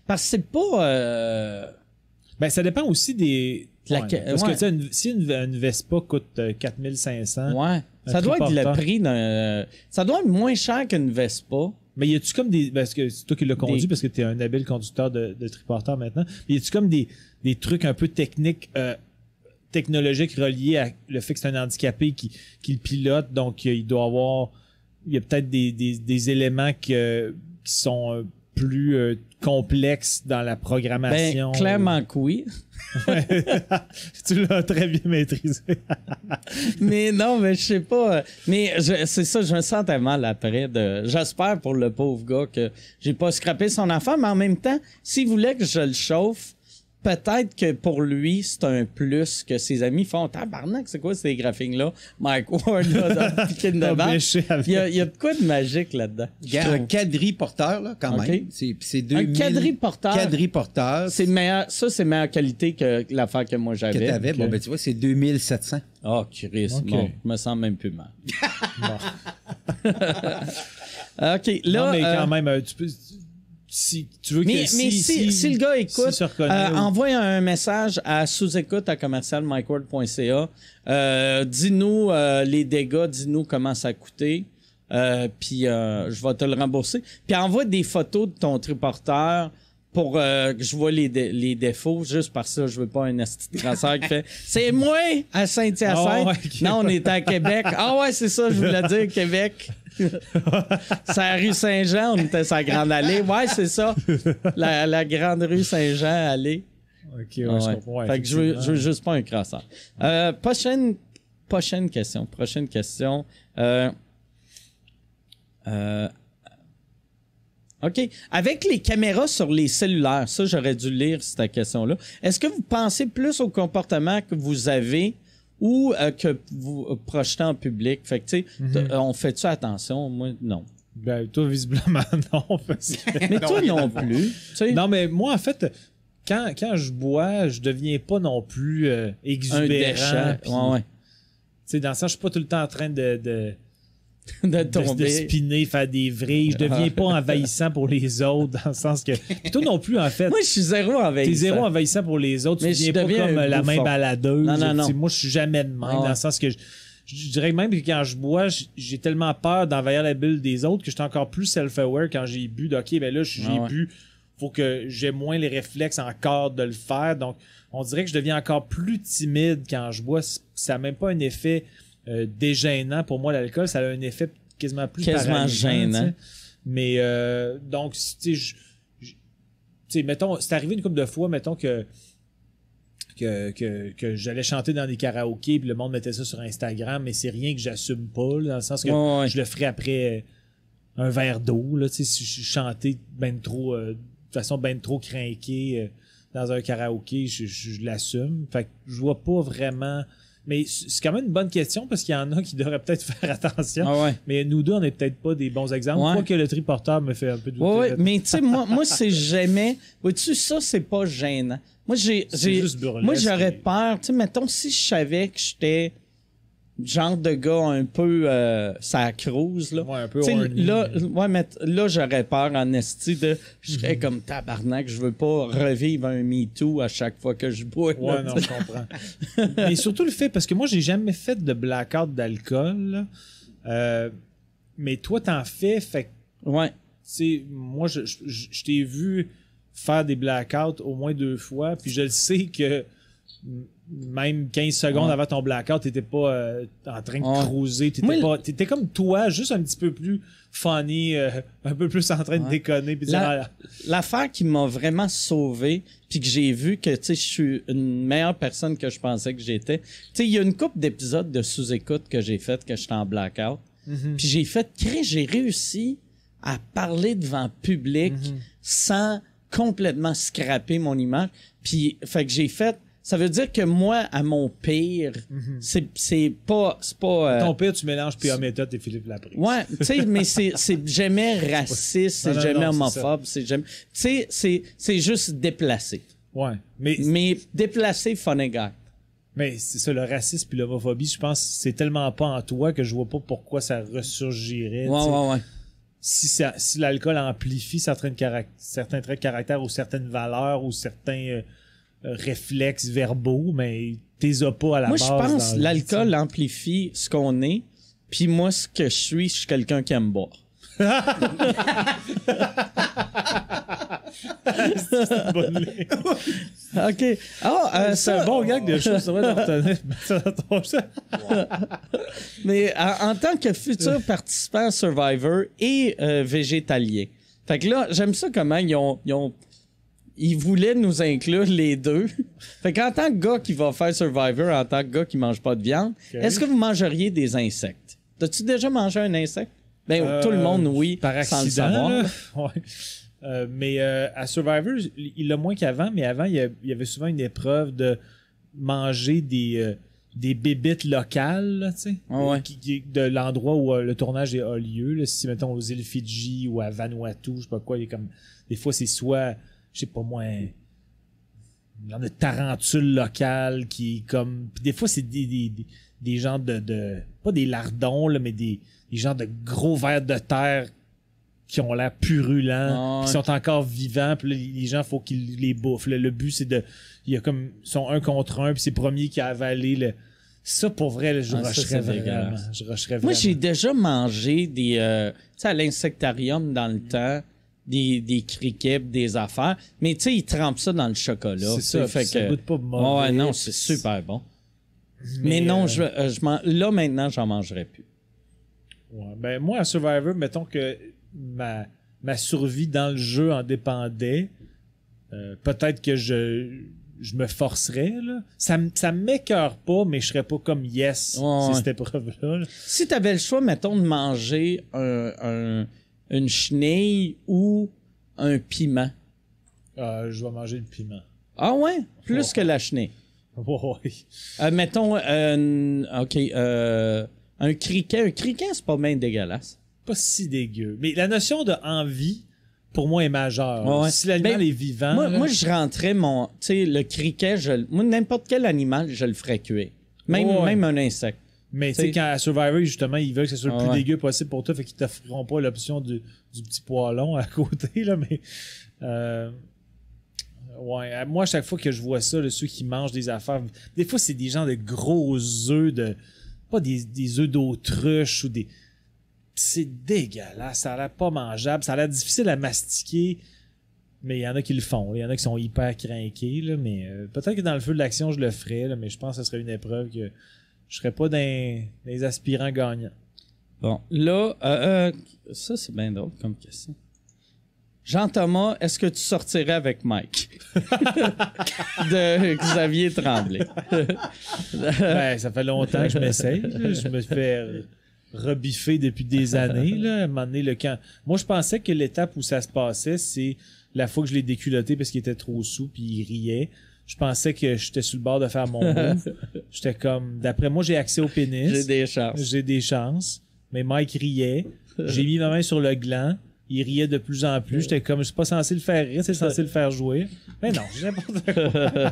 Parce que c'est pas. euh, Ben, ça dépend aussi des. La- Ouais, parce ouais. que, tu sais, une- si une, une Vespa coûte euh, 4500, Ouais. Ça doit être le prix d'un. Ça doit être moins cher qu'une Vespa. mais y a-tu comme des. Parce que c'est toi qui l'as conduit, Des- parce que t'es un habile conducteur de, de triporteur maintenant. Mais y a-tu comme des, des trucs un peu techniques, euh, technologiques reliés à le fait que c'est un handicapé qui, qui le pilote, donc il doit avoir. Il y a peut-être des, des, des éléments que- qui sont euh, plus euh, complexes dans la Ben, programmation. clairement que oui. tu l'as très bien maîtrisé. mais non, mais je sais pas. Mais c'est ça, je me sentais mal après. De, j'espère pour le pauvre gars que j'ai pas scrappé son affaire, mais en même temps, s'il voulait que je le chauffe, peut-être que pour lui, c'est un plus que ses amis font. Tabarnak, c'est quoi ces graphiques-là? Mike Ward, là, dans de. Il y, a, il y a de quoi de magique là-dedans? A un quadriporteur, là, quand même. C'est, c'est Un 2000 quadriporteur. Quadriporteur. C'est meilleur, ça, c'est meilleure qualité que l'affaire que moi que j'avais. t'avais. Bon, ben, tu vois, c'est 2700. Oh, Chris, Ok. bon, je me sens même plus mal. Bon. OK, là. non, mais euh, quand même, euh, tu peux. Si tu veux que mais, mais si, si le gars écoute, euh, ou- envoie un message à sous-écoute à commercialmicword.ca. Euh, dis-nous euh, les dégâts, dis-nous comment ça a coûté. Puis je vais te le rembourser. Puis envoie des photos de ton triporteur pour euh, que je vois les, dé- les défauts. Juste par ça, je veux pas un crasseur qui fait « C'est moi à Saint-Hyacinthe! Ah ouais. Non, on est à Québec. « Ah ouais, c'est ça, je voulais dire Québec. » C'est la rue Saint-Jean, on était la Grande Allée. Ouais, c'est ça. La, la Grande rue Saint-Jean, allée. Ok, ouais, Ah je ouais. comprends. ouais, fait que je veux, je veux juste pas un crasseur. Euh, prochaine, prochaine question. Prochaine question. Euh, euh, OK. Avec les caméras sur les cellulaires, ça, j'aurais dû lire cette question-là. Est-ce que vous pensez plus au comportement que vous avez ou euh, que vous euh, projetez en public? Fait que, tu sais, Mhm. on fait-tu attention? Moi, non. Ben, toi, visiblement, non. parce que- Mais toi non plus. non, mais moi, en fait, quand, quand je bois, je deviens pas non plus euh, un exubérant. déchet. puis, Ouais, ouais. tu sais, dans ça, je suis pas tout le temps en train de, de, De de, de tomber. spinner, faire des vrilles. Je deviens pas envahissant pour les autres, dans le sens que. Puis toi non plus, en fait. Moi, je suis zéro avec T'es zéro envahissant pour les autres. Mais tu je deviens pas deviens comme euh, la main baladeuse. Non, non, non. Moi, je suis jamais de même. Ah. Dans le sens que je, je dirais même que quand je bois, j'ai tellement peur d'envahir la bulle des autres que je suis encore plus self-aware quand j'ai bu. de, OK, ben là, j'ai Ah ouais. bu. faut que j'ai moins les réflexes encore de le faire. Donc, on dirait que je deviens encore plus timide quand je bois. Ça n'a même pas un effet euh, dégênant pour moi, l'alcool. Ça a un effet quasiment plus Quasiment gênant. Mais euh, donc, tu sais, mettons, c'est arrivé une couple de fois, mettons que que, que, que j'allais chanter dans des karaokés puis le monde mettait ça sur Instagram, mais c'est rien que j'assume pas, là, dans le sens que Ouais, ouais. je le ferais après euh, un verre d'eau, là, tu sais, si je chantais ben trop, euh, de façon ben trop crinquée euh, dans un karaoké, je, je- je l'assume. Fait que je vois pas vraiment. Mais c'est quand même une bonne question parce qu'il y en a qui devraient peut-être faire attention. Ah ouais. Mais nous deux, on n'est peut-être pas des bons exemples. Ouais. Quoique le triporteur me fait un peu douter. Ouais, là. mais tu sais, moi, moi c'est jamais. Vois-tu, ça, c'est pas gênant. Moi, j'ai. Moi, j'aurais peur. Tu sais, mettons, si je savais que j'étais genre de gars un peu euh, ça cruise, là. Ouais, un peu horny. là, ouais, mais là, j'aurais peur en esti de. Je serais Mhm. comme tabarnak, je veux pas revivre un MeToo à chaque fois que je bois. là, Ouais, non, je comprends. Mais surtout le fait, parce que moi, j'ai jamais fait de blackout d'alcool. là. Euh, mais toi, t'en fais, fait Ouais. tu sais, moi, je, je, je- t'ai vu faire des blackouts au moins deux fois, puis je le sais que même 15 secondes Ouais. avant ton blackout, t'étais pas euh, en train de Ouais. cruiser, t'étais pas, t'étais comme toi, juste un petit peu plus funny, euh, un peu plus en train de déconner, puis dire, La- ah, L'affaire qui m'a vraiment sauvé, puis que j'ai vu que tu sais, je suis une meilleure personne que je pensais que j'étais. Tu sais, il y a une couple d'épisodes de sous-écoute que j'ai fait que j'étais en blackout. Mhm. Puis j'ai fait, crée, j'ai réussi à parler devant public Mhm. sans complètement scraper mon image. Puis, fait que j'ai fait. Ça veut dire que moi, à mon pire, c'est c'est pas. C'est pas euh, ton père, tu mélanges P.A. Méthode et Philippe Laprise. Ouais, tu sais, mais c'est jamais raciste, c'est jamais non, homophobe, c'est jamais. Tu sais, c'est juste déplacé. Ouais. Mais, Mais déplacé, guy. mais c'est ça, le racisme puis l'homophobie, je pense que c'est tellement pas en toi que je vois pas pourquoi ça ressurgirait. Ouais, tu sais. ouais, ouais. Si, ça- si l'alcool amplifie certains, carac- certains traits de caractère ou certaines valeurs ou certains euh, réflexes verbaux, mais t'es as pas à la Moi, base. je pense l'alcool amplifie ce qu'on est. Puis moi, ce que je suis, je suis quelqu'un qui aime boire. OK. Ah, euh, C'est un bon gag de choses, ça va. Mais en, en tant que futur participant Survivor et euh, végétalien, fait que là, j'aime ça comment ils ont, ils ont- ils voulaient nous inclure les deux. Fait qu'en tant que gars qui va faire Survivor, en tant que gars qui mange pas de viande, est-ce que vous mangeriez des insectes? T'as-tu déjà mangé un insecte? Ben, Euh, tout le monde, oui. Par sans le accident. savoir. Ouais. Euh, mais euh, à Survivor, il l'a moins qu'avant, mais avant, il y, il avait souvent une épreuve de manger des, euh, des bébites locales, tu sais, ouais. qui- qui- de l'endroit où le tournage a lieu. Là, si, mettons, aux îles Fidji ou à Vanuatu, je sais pas quoi, il y a comme. Des fois, c'est soit, je sais pas moi, un- il y en a tarentule locale qui est comme. Puis des fois, c'est des, des, des, des genres de, de. Pas des lardons, là, mais des, des genres de gros vers de terre qui ont l'air purulents, Ah qui sont encore vivants, puis là, les gens, faut qu'ils les bouffent. là. Le but, c'est de. Il y a comme. Ils sont un contre un, puis c'est le premier qui a avalé le. Ça, pour vrai, là, je Ah, rusherais vraiment. Je rusherais Moi, j'ai déjà mangé des. euh, tu sais, à l'insectarium dans le temps, des, des criquets, des affaires. Mais tu sais, ils trempent ça dans le chocolat. C'est ça, fait ça que- goûte pas mauvais. Ouais, non, c'est super bon. Mais, Mais, non, euh, je, euh, je m'en- là, maintenant, j'en mangerai plus. Ouais, ben moi, à Survivor, mettons que ma, ma survie dans le jeu en dépendait. euh, Peut-être que je, je me forcerais. Là. Ça, ça m'écœure pas, mais je serais pas comme yes, Ouais, c'est ouais. cette épreuve-là. là. Si tu avais le choix, mettons, de manger un, un- une chenille ou un piment? Euh, je vais manger le piment. Ah ouais? Plus Oh. que la chenille. Ouais. Euh, mettons, euh, OK, un criquet. Un criquet, c'est pas bien dégueulasse. Pas si dégueu. Mais la notion de envie, pour moi, est majeure. Ouais. Si l'animal Ben, est vivant. Moi, là, moi, je rentrais mon. Tu sais, le criquet, je, moi, n'importe quel animal, je le ferais cuire. Même, ouais. même un insecte. Mais tu sais, quand à Survivor, justement, ils veulent que ce soit le Ah plus ouais. dégueu possible pour toi, fait qu'ils t'offriront pas l'option du, du petit poêlon à côté, là, mais. euh, ouais, à- moi, à chaque fois que je vois ça, là, ceux qui mangent des affaires, des fois, c'est des gens de gros œufs de. Pas des, des œufs d'autruche ou des. C'est dégueulasse, ça a l'air pas mangeable, ça a l'air difficile à mastiquer. Mais il y en a qui le font. Il y en a qui sont hyper craqués. Là, mais euh, peut-être que dans le feu de l'action, je le ferais. Là, mais je pense que ce serait une épreuve que je serais pas dans les aspirants gagnants. Bon, là, euh, euh, ça, c'est bien drôle comme question. Jean-Thomas, est-ce que tu sortirais avec Mike? de Xavier Tremblay. Ben, ça fait longtemps que je m'essaye. Je me fais rebiffer depuis des années. Là. À un moment donné, le camp. Moi, je pensais que l'étape où ça se passait, c'est la fois que je l'ai déculotté parce qu'il était trop sous puis il riait. Je pensais que j'étais sur le bord de faire mon move. J'étais comme, d'après moi, j'ai accès au pénis. J'ai des chances. J'ai des chances. Mais Mike riait. J'ai mis ma main sur le gland. Il riait de plus en plus. J'étais comme, je suis pas censé le faire rire, c'est censé le faire jouer. Mais non, j'ai n'importe quoi.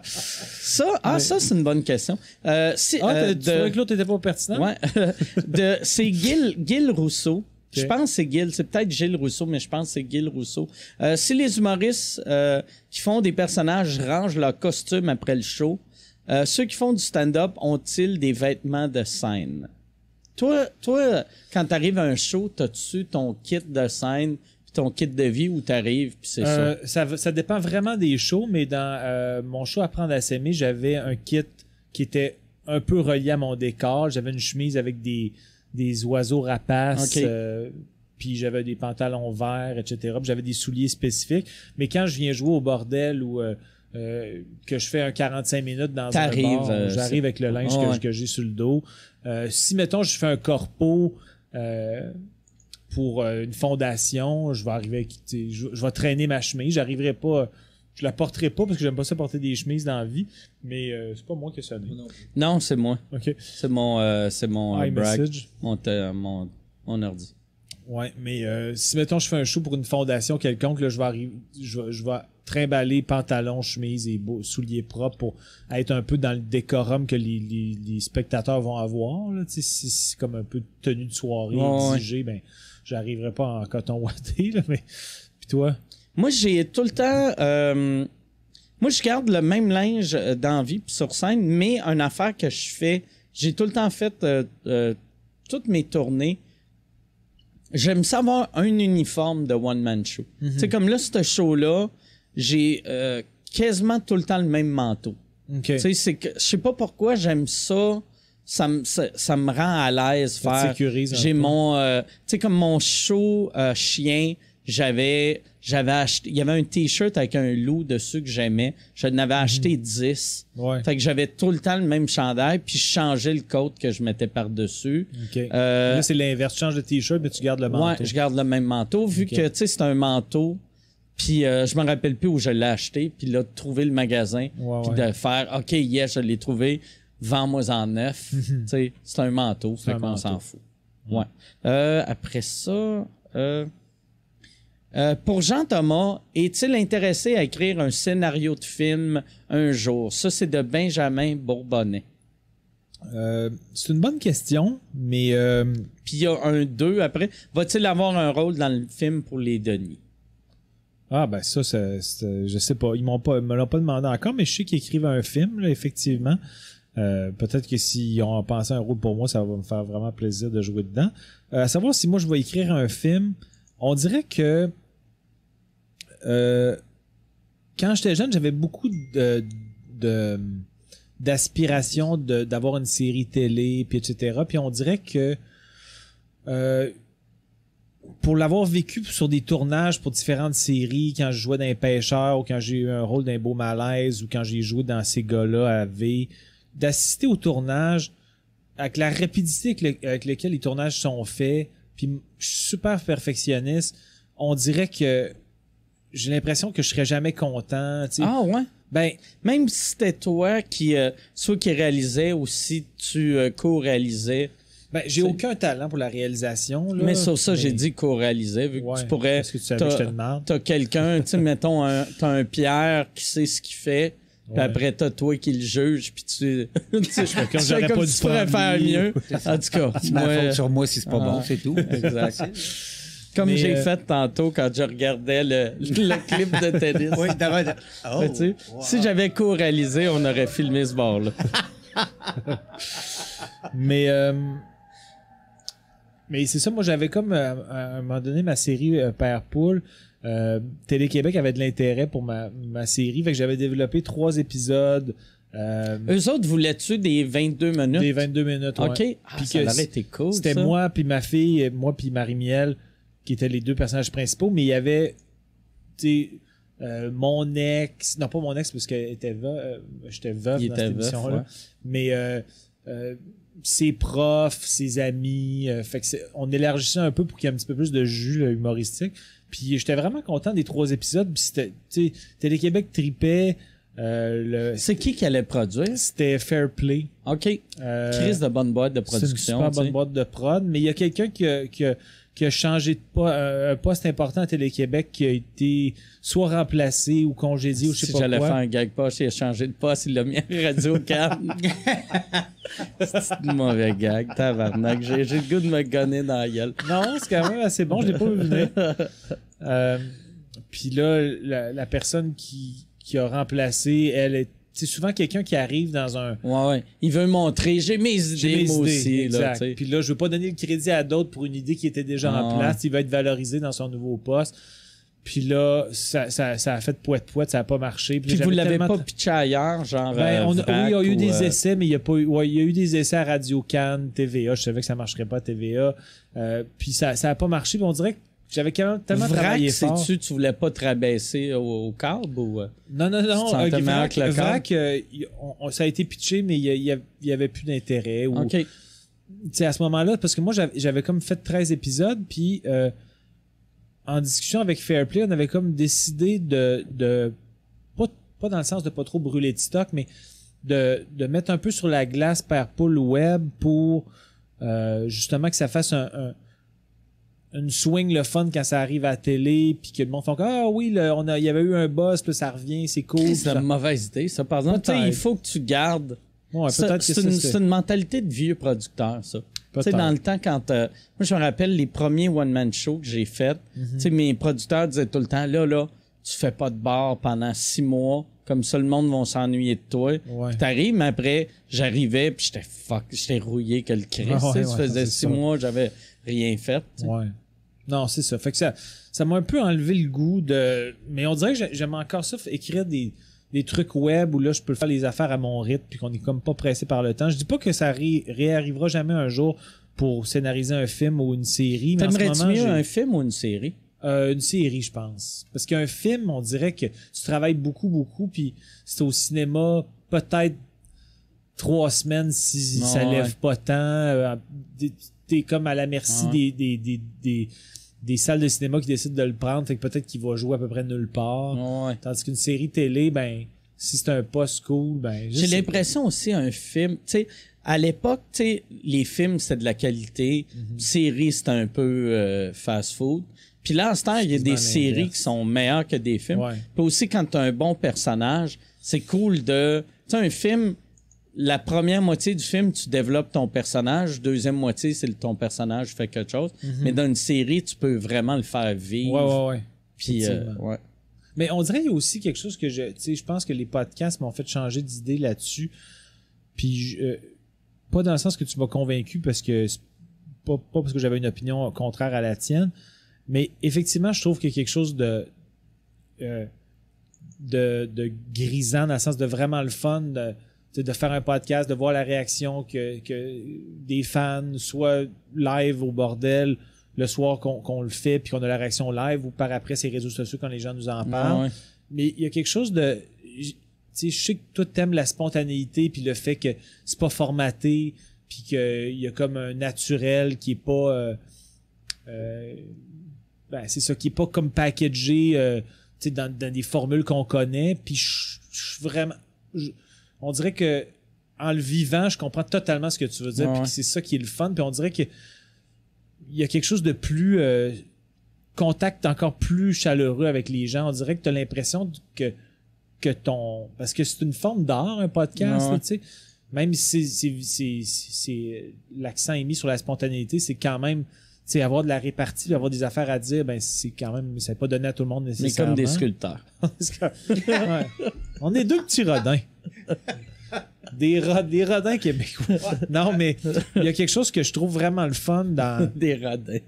Ça, ah, ça, c'est une bonne question. Euh, si, Ah, euh, t'as- tu trouvais que l'autre était pas pertinent? Ouais. de, c'est Gil, Gil Rousseau. Je pense que c'est Gil. C'est peut-être Gilles Rousseau, mais je pense que c'est Gil Rousseau. Euh, si les humoristes euh, qui font des personnages rangent leur costume après le show, euh, ceux qui font du stand-up ont-ils des vêtements de scène? Toi, toi quand t'arrives à un show, t'as-tu ton kit de scène puis ton kit de vie où t'arrives puis c'est ça? Euh, ça. dépend vraiment des shows, mais dans euh, mon show Apprendre à s'aimer, j'avais un kit qui était un peu relié à mon décor. J'avais une chemise avec des, des oiseaux rapaces, euh, puis j'avais des pantalons verts, etc. Puis j'avais des souliers spécifiques. Mais quand je viens jouer au bordel ou euh, euh, que je fais un 45 minutes dans un bar, euh, j'arrive avec le linge que- ouais. que, j'ai sur le dos. Si, mettons, je fais un corpo... pour une fondation, je vais arriver je, je vais traîner ma chemise, j'arriverai pas, je la porterai pas parce que j'aime pas ça porter des chemises dans la vie, mais euh, c'est pas moi qui ai sonné. Non, c'est moi. Ok. C'est mon, euh, c'est mon euh, brag, mon, mon, mon ordi. Ouais, mais euh, si mettons je fais un show pour une fondation quelconque, là, je vais arriver, je, vais- je vais trimballer pantalon, chemise et beaux souliers propres pour être un peu dans le décorum que les, les, les spectateurs vont avoir. Là, tu sais, si c'est comme un peu de tenue de soirée ouais. exigée, ben j'arriverai pas en coton ouaté, là, mais puis toi? Moi, j'ai tout le temps. euh, moi, je garde le même linge euh, dans la vie sur scène, mais une affaire que je fais, j'ai tout le temps fait euh, euh, toutes mes tournées. J'aime savoir un uniforme de one-man show. Tu sais, comme là, ce show-là, j'ai euh, quasiment tout le temps le même manteau. Ok. Tu sais, c'est que je sais pas pourquoi j'aime ça. Ça me, ça, ça me rend à l'aise Ça faire. J'ai mon, euh, tu sais, comme mon show euh, chien, j'avais, j'avais acheté, il y avait un t-shirt avec un loup dessus que j'aimais. Je n'avais acheté 10. Ouais. Fait que j'avais tout le temps le même chandail, puis je changeais le coat que je mettais par-dessus. Ok. Euh, Là, c'est l'inverse. Tu changes de t-shirt, mais tu gardes le manteau. Ouais, je garde le même manteau. Vu Ok. que, tu sais, c'est un manteau, puis euh, je me rappelle plus où je l'ai acheté, puis là, de trouver le magasin, Ouais, puis ouais. de faire, OK, yes, je l'ai trouvé, vends-moi en neuf. tu sais, c'est un manteau, fait un qu'on manteau. s'en fout. Ouais. Euh, après ça, euh, pour Jean-Thomas, est-il intéressé à écrire un scénario de film un jour? Ça, c'est de Benjamin Bourbonnais. Euh, c'est une bonne question, mais euh, Puis il y a un 2 après. Va-t-il avoir un rôle dans le film pour les Denis? ah ben ça, ça- c'est- je sais pas. Ils m'ont pas, me l'ont pas demandé encore, mais je sais qu'ils écrivent un film, là, effectivement. Euh, Peut-être que s'ils ont pensé un rôle pour moi, ça va me faire vraiment plaisir de jouer dedans. Euh, à savoir si moi je vais écrire un film, on dirait que euh, quand j'étais jeune, j'avais beaucoup de, d'aspiration d'avoir une série télé, puis etc. Puis on dirait que euh, pour l'avoir vécu sur des tournages pour différentes séries, quand je jouais dans les pêcheurs ou quand j'ai eu un rôle d'un beau malaise ou quand j'ai joué dans ces gars-là à V, d'assister au tournage avec la rapidité avec laquelle les tournages sont faits, puis je suis super perfectionniste, on dirait que j'ai l'impression que je serais jamais content. tu sais. Ah ouais? Ben, Même si c'était toi qui, euh, soit qui réalisais ou si tu euh, co-réalisais. ben j'ai aucun talent pour la réalisation. Là, mais sur ça, mais- j'ai dit co-réalisais, vu que Ouais, tu pourrais. Parce que tu savais que t'as- j'étais de merde. T'as quelqu'un, tu sais, mettons, un, t'as un Pierre qui sait ce qu'il fait, puis après, t'as toi qui le juge, puis tu. tu sais, comme j'aurais pas tu dû faire lui. mieux. En tout cas, C'est ma faute sur moi si c'est pas Ah. bon, c'est tout. Exact. Comme j'ai euh, fait tantôt quand je regardais le, le clip de tennis. Oui, d'abord. Oh, Fait, tu sais, wow. Si j'avais co-réalisé, on aurait filmé ce bord-là. Mais euh, mais c'est ça, moi j'avais comme euh, à un moment donné ma série euh, Père Poule. Euh, Télé-Québec avait de l'intérêt pour ma, ma série. Fait que j'avais développé trois épisodes. euh, Eux autres voulaient-tu des 22 minutes? des 22 minutes. ouais. OK. Ah, Puis ça que été cool, C'était moi puis ma fille, moi puis Marie-Miel, qui étaient les deux personnages principaux, mais il y avait, tu sais, euh, mon ex, non pas mon ex parce qu'elle était veuve, j'étais veuve Il dans cette émission-là, ouais. mais ses profs, ses amis, fait que on élargissait un peu pour qu'il y ait un petit peu plus de jus là, humoristique. Puis j'étais vraiment content des trois épisodes. Puis c'était, Télé-Québec tripait. euh, le, C'est qui qui allait produire? c'était Fair Play. OK. Euh, Chris de bonne boîte de c'est une production. super bonne boîte de prod, mais il y a quelqu'un qui qui, qui a changé de po- euh, un poste important à Télé-Québec qui a été soit remplacé ou congédié ou je sais si pas j'allais quoi. faire un gag poche, il a changé de poste, il l'a mis à Radio Cam. c'est un mauvais gag, tabarnak. J'ai, j'ai le goût de me gonner dans la gueule. Non, c'est quand même assez bon, je l'ai pas vu venir. Euh, Puis là, la, la personne qui, qui a remplacé, elle est c'est souvent quelqu'un qui arrive dans un Ouais, ouais. Il veut montrer, j'ai mes idées, mes moi idées, aussi. Là, exact. Puis là, je veux pas donner le crédit à d'autres pour une idée qui était déjà Ah, en place. Il va être valorisé dans son nouveau poste. Puis là, ça, ça, ça a fait poète-poète, ça a pas marché. Puis là, vous l'avez tellement pas pitché ailleurs, genre. Ben, euh, on a- Vrac oui, il y a eu des euh, essais, mais il y a pas eu, ouais, il y a eu des essais à Radio Cannes, TVA. Je savais que ça marcherait pas à TVA. Euh, puis ça, ça a pas marché. Puis on dirait que j'avais quand même tellement Vrac, travaillé fort. sais-tu, tu voulais pas te rabaisser au, au câble ou. euh? Non, non, Tu te non. sentais euh, Vrac, le? Vrac, euh, il- on- on- ça a été pitché, mais il y, avait plus d'intérêt. ou- OK. tu sais, à ce moment-là, parce que moi, j'avais comme fait 13 épisodes, puis euh, en discussion avec Fairplay, on avait comme décidé de, de pas, pas dans le sens de pas trop brûler de stock, mais de, de mettre un peu sur la glace par pool web pour justement que ça fasse un, un- une swing le fun quand ça arrive à la télé, puis que le monde fait ah oui, le- on a, il y avait eu un boss, puis ça revient, c'est cool. C'est une mauvaise idée, ça. Par exemple, tu sais, Peut-être. il faut que tu gardes. Ouais, c'est, une, mentalité de vieux producteur, ça. Tu sais, dans le temps, quand. euh, moi, je me rappelle les premiers one-man shows que j'ai fait. Mhm. Tu sais, mes producteurs disaient tout le temps là, là, tu fais pas de bar pendant six mois. Comme ça, le monde va s'ennuyer de toi. Ouais. Puis t'arrives, mais après, j'arrivais, puis j'étais fuck, j'étais rouillé que le Christ. Ah ouais, tu sais, ça ouais, faisait c'est six ça. mois, j'avais rien fait. Ouais. Non, c'est ça. Fait que ça ça m'a un peu enlevé le goût de. Mais on dirait que j'ai- j'aime encore ça, écrire des, des trucs web où là, je peux faire les affaires à mon rythme puis qu'on est comme pas pressé par le temps. Je dis pas que ça ré- réarrivera jamais un jour pour scénariser un film ou une série. T'aimerais-tu mieux un film ou une série? euh, une série, je pense. Parce qu'un film, on dirait que tu travailles beaucoup, beaucoup, puis c'est au cinéma peut-être trois semaines si ça ouais. lève pas tant. Euh, T'es comme à la merci Ah. des, des, des, des, des salles de cinéma qui décident de le prendre, fait que peut-être qu'il va jouer à peu près nulle part. Ouais. Tandis qu'une série télé, ben, si c'est un post cool, ben, J'ai l'impression aussi un film, tu sais, à l'époque, tu sais, les films c'était de la qualité, Mhm. séries c'était un peu euh, fast food. Puis là, en ce temps, il y a des séries qui sont meilleures que des films. Ouais. Puis aussi quand tu as un bon personnage, c'est cool de tu sais un film la première moitié du film, tu développes ton personnage. Deuxième moitié, c'est ton personnage fait quelque chose. Mais dans une série, tu peux vraiment le faire Mhm. Ouais, vivre. ouais, ouais. Puis, euh, ouais. Mais on dirait qu'il y a aussi quelque chose que je. Tu sais, je pense que les podcasts m'ont fait changer d'idée là-dessus. Puis, euh, pas dans le sens que tu m'as convaincu parce que. Pas, pas parce que j'avais une opinion contraire à la tienne. Mais effectivement, je trouve qu'il y a quelque chose de. euh, de, de grisant dans le sens de vraiment le fun de, de faire un podcast, de voir la réaction que, que des fans, soit live au bordel, le soir qu'on le fait, puis qu'on a la réaction live, ou par après ces réseaux sociaux quand les gens nous en parlent. Ouais. Mais il y a quelque chose de. j- Tu sais, je sais que toi, t'aimes la spontanéité, puis le fait que c'est pas formaté, puis qu'il y a comme un naturel qui est pas. euh, euh, ben, c'est ça, qui est pas comme packagé euh, dans, dans des formules qu'on connaît. Puis je suis vraiment. On dirait que en le vivant, je comprends totalement ce que tu veux dire, Ouais, puis ouais. que c'est ça qui est le fun. Puis on dirait que il y a quelque chose de plus. euh, contact encore plus chaleureux avec les gens. On dirait que tu as l'impression que, que ton. Parce que c'est une forme d'art, un podcast, Ouais. tu sais. Même si c'est- c'est- l'accent est mis sur la spontanéité, c'est quand même. Sais, avoir de la répartie, avoir des affaires à dire, ben c'est quand même. Ça n'est pas donné à tout le monde Mais nécessairement. comme des sculpteurs. Ouais. On est deux petits rodins. Des, ro- des rodins québécois. non, mais il y a quelque chose que je trouve vraiment le fun dans. Des radins.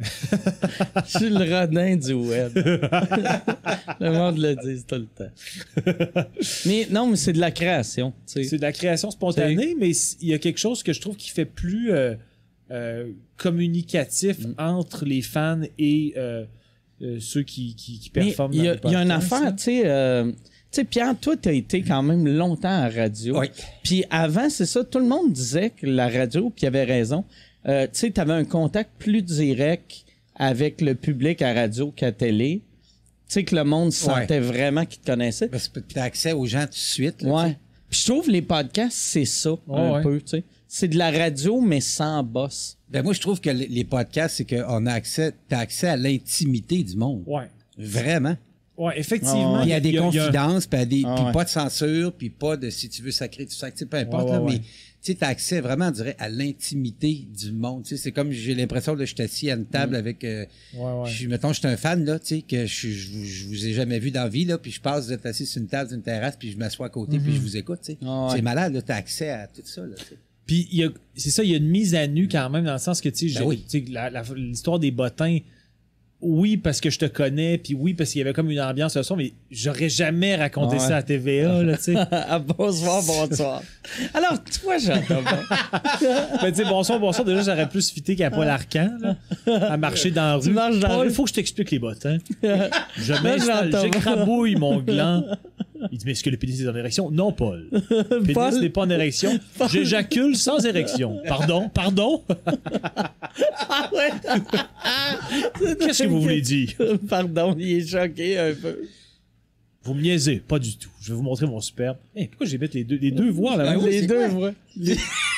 Je suis le radin du web. le monde le dit tout le temps. Mais non, mais c'est de la création. C'est de la création spontanée, mais il y a quelque chose que je trouve qui fait plus euh, euh, communicatif Mm. entre les fans et euh, euh, ceux qui, qui, qui performent. il y, a- dans les il y a une affaire, tu sais. euh, tu sais, Pierre, toi, t'as été quand même longtemps à la radio. Oui. Puis avant, c'est ça, tout le monde disait que la radio, puis il avait raison. Euh, tu sais, t'avais un contact plus direct avec le public à radio qu'à télé. Tu sais, que le monde sentait vraiment qu'il te connaissait. Parce que tu as accès aux gens tout de suite. là, Ouais. Puis je trouve les podcasts, c'est ça, un ouais. peu, tu sais. C'est de la radio, mais sans boss. Ben moi, je trouve que les podcasts, c'est qu'on a accès, t'as accès à l'intimité du monde. Ouais. Vraiment. Ouais, effectivement. Puis il y a des confidences, puis, il y a des- Ah puis ouais. pas de censure, puis pas de si tu veux sacrer, tu sacres, tu sais, peu importe, Ouais, là, ouais, mais tu sais, t'as accès vraiment, on dirait, à l'intimité du monde. Tu sais, c'est comme, j'ai l'impression, là, je suis assis à une table avec, euh, Ouais, ouais. je, mettons, je suis un fan, là, tu sais, que je, je, vous- je vous ai jamais vu dans la vie, là, puis je passe, vous êtes assis sur une table d'une terrasse, puis je m'assois à côté, puis je vous écoute, tu sais. Ah ouais. C'est malade, là, t'as accès à tout ça, là, tu sais. Puis il y a- c'est ça, il y a une mise à nu quand même, dans le sens que, tu sais, Ben oui. l'histoire des bottins, oui, parce que je te connais, puis oui, parce qu'il y avait comme une ambiance de son, mais j'aurais jamais raconté ouais. ça à TVA, là, tu sais. Ah, bonsoir, bonsoir. Alors, toi, j'entends Ben, tu sais, bonsoir, bonsoir, déjà, j'aurais plus fité qu'à Paul Arcan, là, à marcher dans la rue. Tu marches dans la Paul, rue. faut que je t'explique les bottins. Je m'installe, j'écrabouille mon gland. Il dit, mais est-ce que le pénis est en érection? Non, Paul. Le pénis n'est pas en érection. J'éjacule sans érection. Pardon? Pardon? Qu'est-ce que vous voulez dire? Pardon, il est choqué un peu. Vous me niaisez, pas du tout. Je vais vous montrer mon superbe. Hey, pourquoi j'ai mis les deux, les deux voix là? Oui, les deux, voix.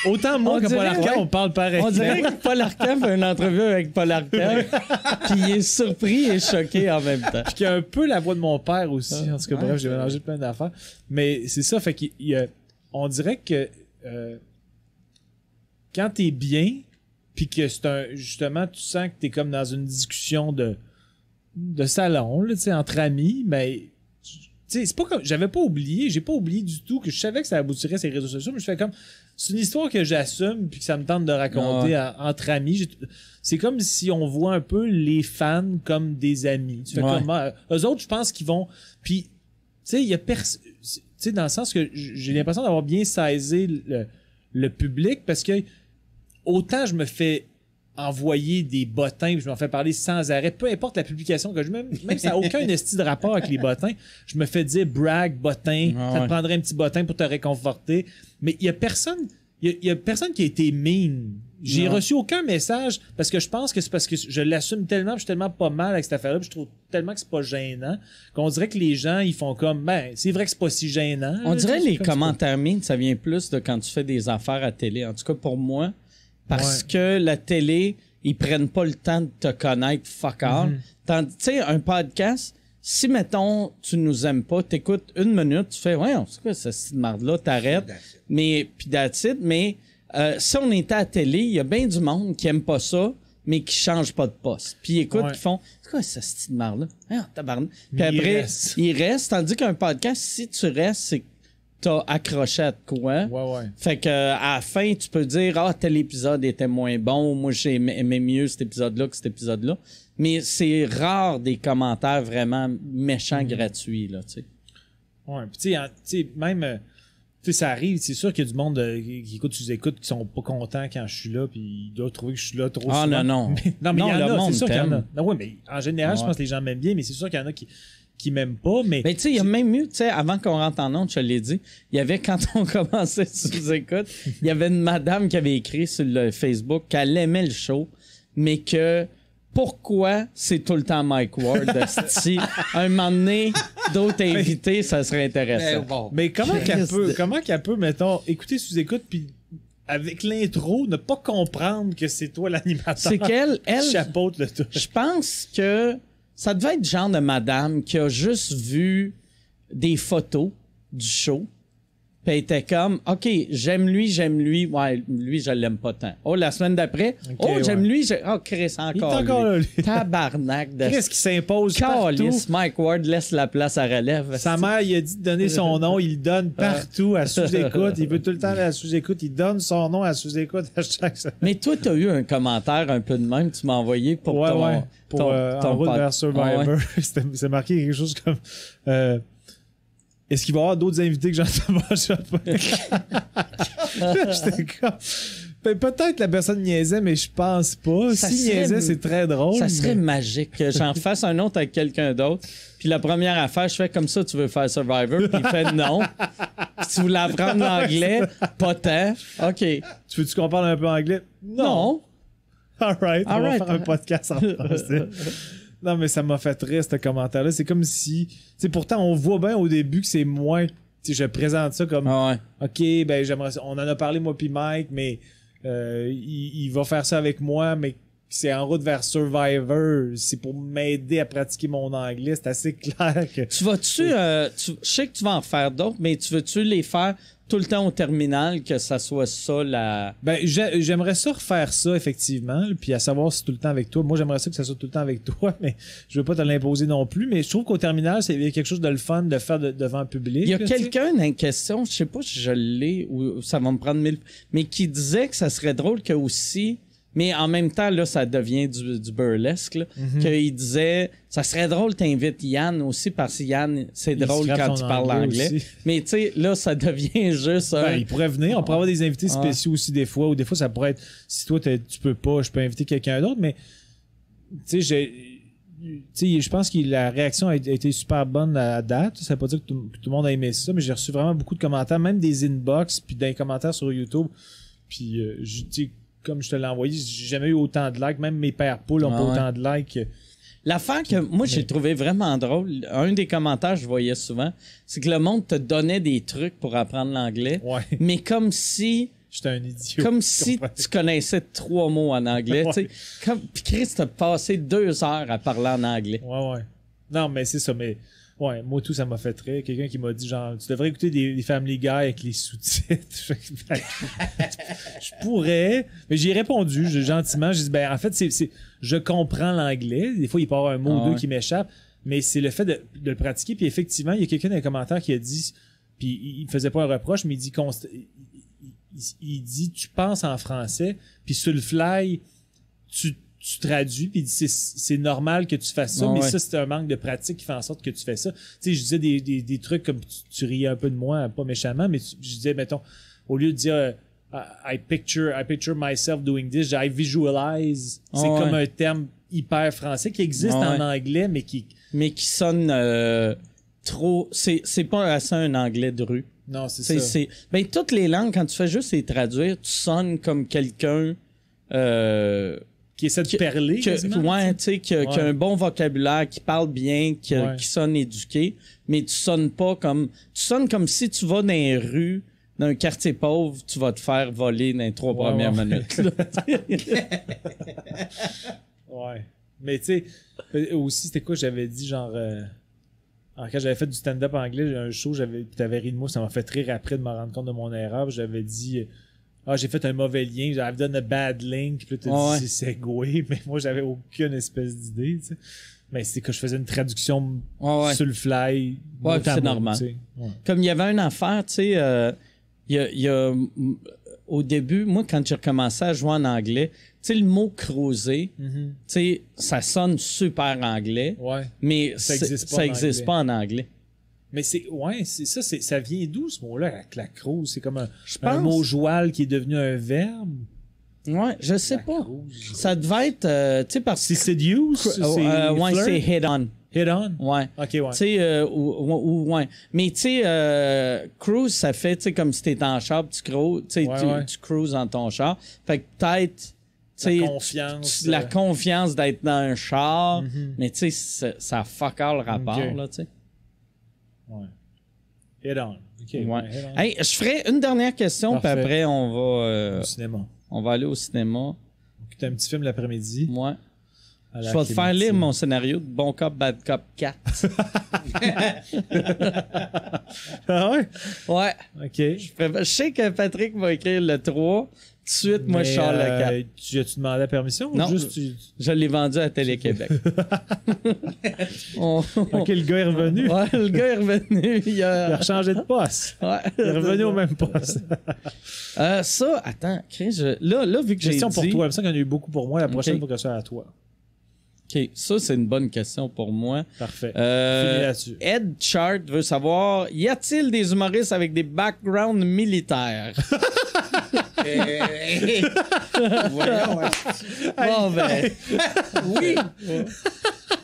Autant moi On que Paul Arcand, ouais. on parle pareil. On dirait que Paul Arcand fait une entrevue avec Paul Arcand, puis il est surpris et choqué en même temps. Puis qu'il y a un peu la voix de mon père aussi. En tout cas, Ouais, bref, j'ai mélangé plein d'affaires. Mais c'est ça, fait qu'il y a- on dirait que euh, quand t'es bien, puis que c'est un. Justement, tu sens que t'es comme dans une discussion de, de salon, là, tu sais, entre amis, mais. C'est pas comme. J'avais pas oublié, j'ai pas oublié du tout que je savais que ça aboutirait ces réseaux sociaux, mais je fais comme. C'est une histoire que j'assume puis que ça me tente de raconter à- entre amis. C'est comme si on voit un peu les fans comme des amis. Tu fais Ouais. comme, ah, eux autres, je pense qu'ils vont. Puis, tu sais, il y a personne. Tu sais, dans le sens que j'ai l'impression d'avoir bien saisi le, le public parce que autant je me fais envoyer des bottins, je m'en fais parler sans arrêt, peu importe la publication que je même, même si ça n'a aucun esti de rapport avec les bottins, je me fais dire brag, bottin, Ah ça te prendrait un petit bottin pour te réconforter. Mais il y a personne, il y a, il y a personne qui a été mean. J'ai reçu aucun message parce que je pense que c'est parce que je l'assume tellement, je suis tellement pas mal avec cette affaire-là, je trouve tellement que c'est pas gênant qu'on dirait que les gens ils font comme ben c'est vrai que c'est pas si gênant. On là, dirait les commentaires mines, ça vient plus de quand tu fais des affaires à télé. En tout cas, pour moi, parce Ouais. que la télé, ils prennent pas le temps de te connaître, fuck all. Mhm. Tandis- Tu sais, un podcast, si, mettons, tu nous aimes pas, t'écoutes une minute, tu fais, ouais, c'est quoi ce style de marde-là, t'arrêtes. Mais, puis it. Mais euh, si on était à télé, il y a bien du monde qui aime pas ça, mais qui change pas de poste. Puis écoute, Ouais. qui font, c'est quoi ce style de marde-là? Ah, tabarnak. Puis Mais il après, reste. il reste. Tandis qu'un podcast, si tu restes, c'est t'as accroché à quoi. Ouais ouais. Fait que à la fin, tu peux dire Ah, tel épisode était moins bon, moi j'ai aimé, mieux cet épisode-là que cet épisode-là. Mais c'est rare des commentaires vraiment méchants gratuits, là, tu sais. Ouais, puis tu sais, même, euh, tu sais, ça arrive, c'est sûr qu'il y a du monde euh, qui écoute sous écoute qui sont pas contents quand je suis là, puis ils doivent trouver que je suis là trop Ah, souvent. non, non. Mais- non, mais Non, il y en a, c'est sûr qu'il y en a. Non, ouais, mais en général, je pense que les gens m'aiment bien, mais c'est sûr qu'il y en a qui, qui m'aiment pas, mais. Ben, tu sais, il y a même eu, tu sais, avant qu'on rentre en onde, je te l'ai dit, il y avait, quand on commençait sous écoute, il y avait une madame qui avait écrit sur le Facebook qu'elle aimait le show, mais que pourquoi c'est tout le temps Mike Ward, si un moment donné, d'autres invités, ça serait intéressant. Mais bon. Mais comment qu'elle peut, de- comment qu'elle peut, mettons, écouter sous écoute, puis avec l'intro, ne pas comprendre que c'est toi l'animateur? C'est qu'elle, elle, chapeaute le tout. je pense que ça devait être genre de madame qui a juste vu des photos du show, Puis elle était comme, OK, j'aime lui, j'aime lui. Ouais, lui, je l'aime pas tant. Oh, la semaine d'après, oh, ouais. j'aime lui. j'ai- Oh, Chris, encore. Il est encore lui. là, lui. Tabarnak de. Qu'est-ce qui s'impose partout? Mike Ward laisse la place à relève. Sa mère, il a dit de donner son nom, il donne partout à sous-écoute. Il veut tout le temps aller à sous-écoute. Il donne son nom à sous-écoute à chaque semaine. Mais toi, t'as eu un commentaire un peu de même, tu m'as envoyé pour ouais, ton, ouais. Pour ton, euh, ton En route vers Ah Survivor, ouais. C'est marqué quelque chose comme. euh, Est-ce qu'il va y avoir d'autres invités que Jean-Thomas Chopin? J'étais comme. Ben, peut-être la personne niaisait, mais je pense pas. Ça si niaisait, c'est très drôle. Ça serait magique que j'en fasse un autre avec quelqu'un d'autre. Puis la première affaire, je fais comme ça, tu veux faire Survivor? Puis il fait non. Puis tu voulais apprendre l'anglais? Pas tant. OK. Tu veux-tu qu'on parle un peu anglais? Non. All right, on right. va faire un podcast en français. Non, mais ça m'a fait rire, ce commentaire-là. C'est comme si... Tu sais, pourtant, on voit bien au début que c'est moins... Tu sais, je présente ça comme... Ah ouais. OK, ben j'aimerais On en a parlé, moi puis Mike, mais euh, il, il va faire ça avec moi, mais c'est en route vers Survivor. C'est pour m'aider à pratiquer mon anglais. C'est assez clair que... Tu vas-tu. euh, tu- je sais que tu vas en faire d'autres, mais tu veux-tu les faire tout le temps au terminal, que ça soit ça la. Ben, j'ai- j'aimerais ça refaire ça, effectivement. Puis à savoir si tout le temps avec toi. Moi, j'aimerais ça que ça soit tout le temps avec toi, mais je veux pas te l'imposer non plus. Mais je trouve qu'au terminal, c'est il y a quelque chose de le fun de faire de- devant un public. Il y a quelqu'un une question, je sais pas si je l'ai ou ça va me prendre mille, mais qui disait que ça serait drôle que aussi, mais en même temps, là, ça devient du, du burlesque, là, Mhm. qu'il disait, ça serait drôle t'invites Yann aussi parce que Yann, c'est Il drôle quand tu parles anglais. Mais tu sais, là, ça devient juste un- Ben, il pourrait venir. On pourrait avoir des invités Ouais. spéciaux aussi des fois. Ou des fois, ça pourrait être si toi, tu peux pas, je peux inviter quelqu'un d'autre. Mais, tu sais, je pense que la réaction a été super bonne à date. Ça veut pas dire que tout, que tout le monde a aimé ça, mais j'ai reçu vraiment beaucoup de commentaires, même des inbox, puis des commentaires sur YouTube. Puis, euh, comme je te l'ai envoyé, j'ai jamais eu autant de likes. Même mes pères poules ont Ah pas ouais. autant de likes. L'affaire que moi j'ai trouvé vraiment drôle, un des commentaires que je voyais souvent, c'est que le monde te donnait des trucs pour apprendre l'anglais, Ouais, mais comme si j'étais un idiot. comme si tu connaissais trois mots en anglais. tu sais. Comme, puis Chris, t'as passé deux heures à parler en anglais. Ouais, ouais. Non, mais c'est ça, mais. Ouais, moi tout, ça m'a fait très. Quelqu'un qui m'a dit, genre, tu devrais écouter des, des Family Guy avec les sous-titres. Ben, je pourrais, mais j'ai répondu je- gentiment. J'ai dit, ben, en fait, c'est, je comprends l'anglais. Des fois, il peut y avoir un mot Ah ou deux ouais. qui m'échappe, mais c'est le fait de, de le pratiquer. Puis effectivement, il y a quelqu'un dans les commentaires qui a dit, puis il, il faisait pas un reproche, mais il dit, const- il, il- il dit, tu penses en français, puis sur le fly, tu, tu traduis, puis c'est, c'est normal que tu fasses ça, mais ouais. ça, c'est un manque de pratique qui fait en sorte que tu fais ça. Tu sais, je disais des, des, des trucs comme tu, tu riais un peu de moi, pas méchamment, mais tu- je disais, mettons, au lieu de dire euh, I, picture, I picture myself doing this, I visualize. C'est ouais. comme un terme hyper français qui existe en anglais, mais qui. Mais qui sonne euh, trop. C'est c'est pas assez un anglais de rue. Non, c'est ça. ben, toutes les langues, quand tu fais juste les traduire, tu sonnes comme quelqu'un. Euh, Qui essaie de que- perler. que, ouais, tu sais, qui, a- un bon vocabulaire, qui parle bien, qui, a- Ouais. qui sonne éduqué, mais tu sonnes pas comme. Tu sonnes comme si tu vas dans les rues d'un quartier pauvre, tu vas te faire voler dans les trois Ouais, premières ouais. minutes. Ouais. Mais tu sais, euh, aussi, c'était quoi, j'avais dit genre. euh, quand j'avais fait du stand-up anglais, j'ai un show, j'avais, puis t'avais ri de moi, ça m'a fait rire après de me rendre compte de mon erreur. J'avais dit, ah, j'ai fait un mauvais lien, j'avais donné un bad link, puis là, t'as Ouais. dit, c'est segway, mais moi, j'avais aucune espèce d'idée, tu sais. Mais c'est que je faisais une traduction Ouais, ouais. sur le fly. à c'est normal. tu sais. Ouais. Comme il y avait une affaire, tu sais, euh, il y a, y au début, moi, quand j'ai recommencé à jouer en anglais, tu sais, le mot cruiser, tu sais, ça sonne super anglais, Ouais. mais Ça c'est- existe pas ça en existe anglais. pas en anglais. Mais c'est, ouais, c'est ça, c'est, ça vient d'où ce mot-là, la, crouse? C'est comme un, mot joual qui est devenu un verbe? Ouais, je sais La pas. crouse. Ça devait être, euh, tu sais, parce C'est que. c'est Euh, ouais, c'est head on. Hit on? Ouais. Ok, ouais. Tu sais, euh, ou, ou- ou- ouais. Mais tu sais, euh, cruise, ça fait, tu sais, comme si t'étais en char, tu cruises, tu Ouais, tu, cruises dans ton char. Fait que peut-être, tu sais, La confiance. la confiance d'être dans un char, Mhm. mais tu sais, ça- ça a fuck all le rapport, là, tu sais. Ouais. Hit on. Ouais. ouais, on. Hey, je ferai une dernière question, puis après, on va, euh, Au cinéma. on va aller au cinéma. Écoute un petit film l'après-midi. La Je vais te faire lire mon scénario de Bon Cop, Bad Cop 4. Ah ouais? ouais. OK. Je je sais que Patrick va écrire le 3. Suite, moi, je sors le euh, 4. Tu as-tu demandé la permission Non. ou juste tu... Je l'ai vendu à Télé-Québec. On- OK, le gars est revenu? Ouais, le gars est revenu. Il Il a changé de poste. Ouais. Il est revenu au même poste. Euh, ça, attends, Chris, je- là, là, vu que j'ai Question dit... pour toi. Il me semble qu'il y en a eu beaucoup pour moi. La prochaine, il faut que ce soit à toi. OK, ça, c'est une bonne question pour moi. Parfait. Euh. Ed Chart veut savoir y a-t-il des humoristes avec des backgrounds militaires? Euh, Voyons, ouais. Bon, ben, Oui.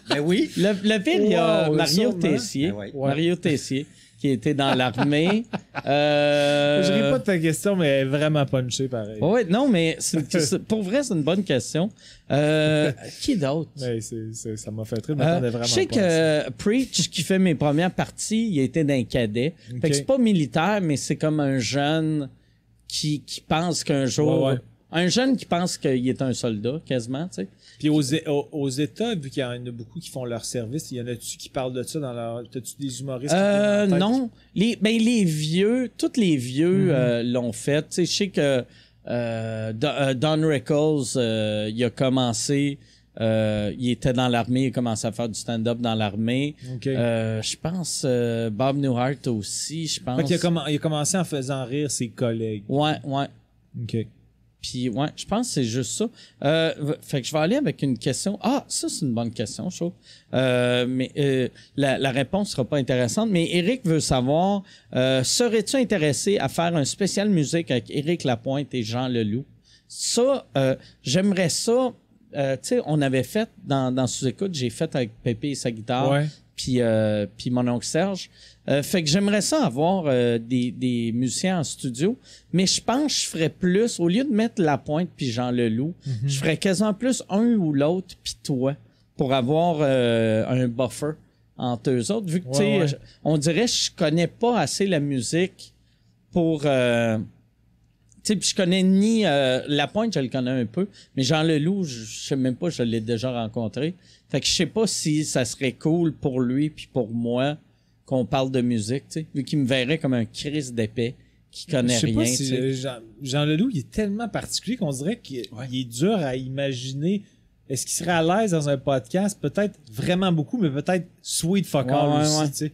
Ben oui. le, le pire, il y a Wow, Mario sûrement. Tessier. Ah ouais. Mario Tessier, qui était dans l'armée. Euh, Je ris pas de ta question, mais elle est vraiment punchée pareil. Ouais, non, mais pour vrai, c'est une bonne question. Euh, qui d'autre? Mais c'est- c'est- ça m'a fait très Euh, je sais pas à ça. que Preach, qui fait mes premières parties, il était d'un cadet. Ok. Fait que c'est pas militaire, mais c'est comme un jeune qui, qui pense qu'un jour. Ouais, ouais. Un jeune qui pense qu'il est un soldat, quasiment, tu sais. Puis aux, aux, aux États, vu qu'il y en a beaucoup qui font leur service, il y en a-tu qui parlent de ça dans leur. T'as-tu des humoristes Euh, non. Les, ben, les vieux, tous les vieux euh, l'ont fait. Tu sais, je sais que euh, Don, euh, Rickles, euh, il a commencé, euh, il était dans l'armée, il a commencé à faire du stand-up dans l'armée. Ok. Euh, je pense euh, Bob Newhart aussi, je pense. Fait qu'il a, il a commencé en faisant rire ses collègues. Ouais, ouais. OK. Puis, ouais, je pense que c'est juste ça. Euh, fait que je vais aller avec une question. Ah, ça, c'est une bonne question, je trouve. Euh, mais euh, la, la réponse sera pas intéressante. Mais Eric veut savoir euh, serais-tu intéressé à faire un spécial musique avec Eric Lapointe et Jean Leloup? Ça, euh, j'aimerais ça. euh, tu sais, on avait fait dans, dans Sous-Écoute, j'ai fait avec Pépé et sa guitare Ouais. Puis euh, puis mon oncle Serge. Euh, fait que j'aimerais ça avoir euh, des, des musiciens en studio, mais je pense que je ferais plus, au lieu de mettre La Pointe puis Jean Leloup, je ferais quasiment plus un ou l'autre puis toi, pour avoir euh, un buffer entre eux autres, vu que, tu sais, Ouais, ouais. on dirait que je connais pas assez la musique pour... tu sais, puis je connais ni euh, La Pointe, je le connais un peu, mais Jean Leloup, je, je sais même pas, je l'ai déjà rencontré. Fait que je sais pas si ça serait cool pour lui puis pour moi qu'on parle de musique, tu sais, vu qu'il me verrait comme un Chris d'épais qui connaît Je sais rien. pas si euh, Jean, Jean Leloup, il est tellement particulier qu'on dirait qu'il il est dur à imaginer. Est-ce qu'il serait à l'aise dans un podcast? Peut-être vraiment beaucoup, mais peut-être sweet fuck all Ouais, ouais, aussi, ouais. tu sais.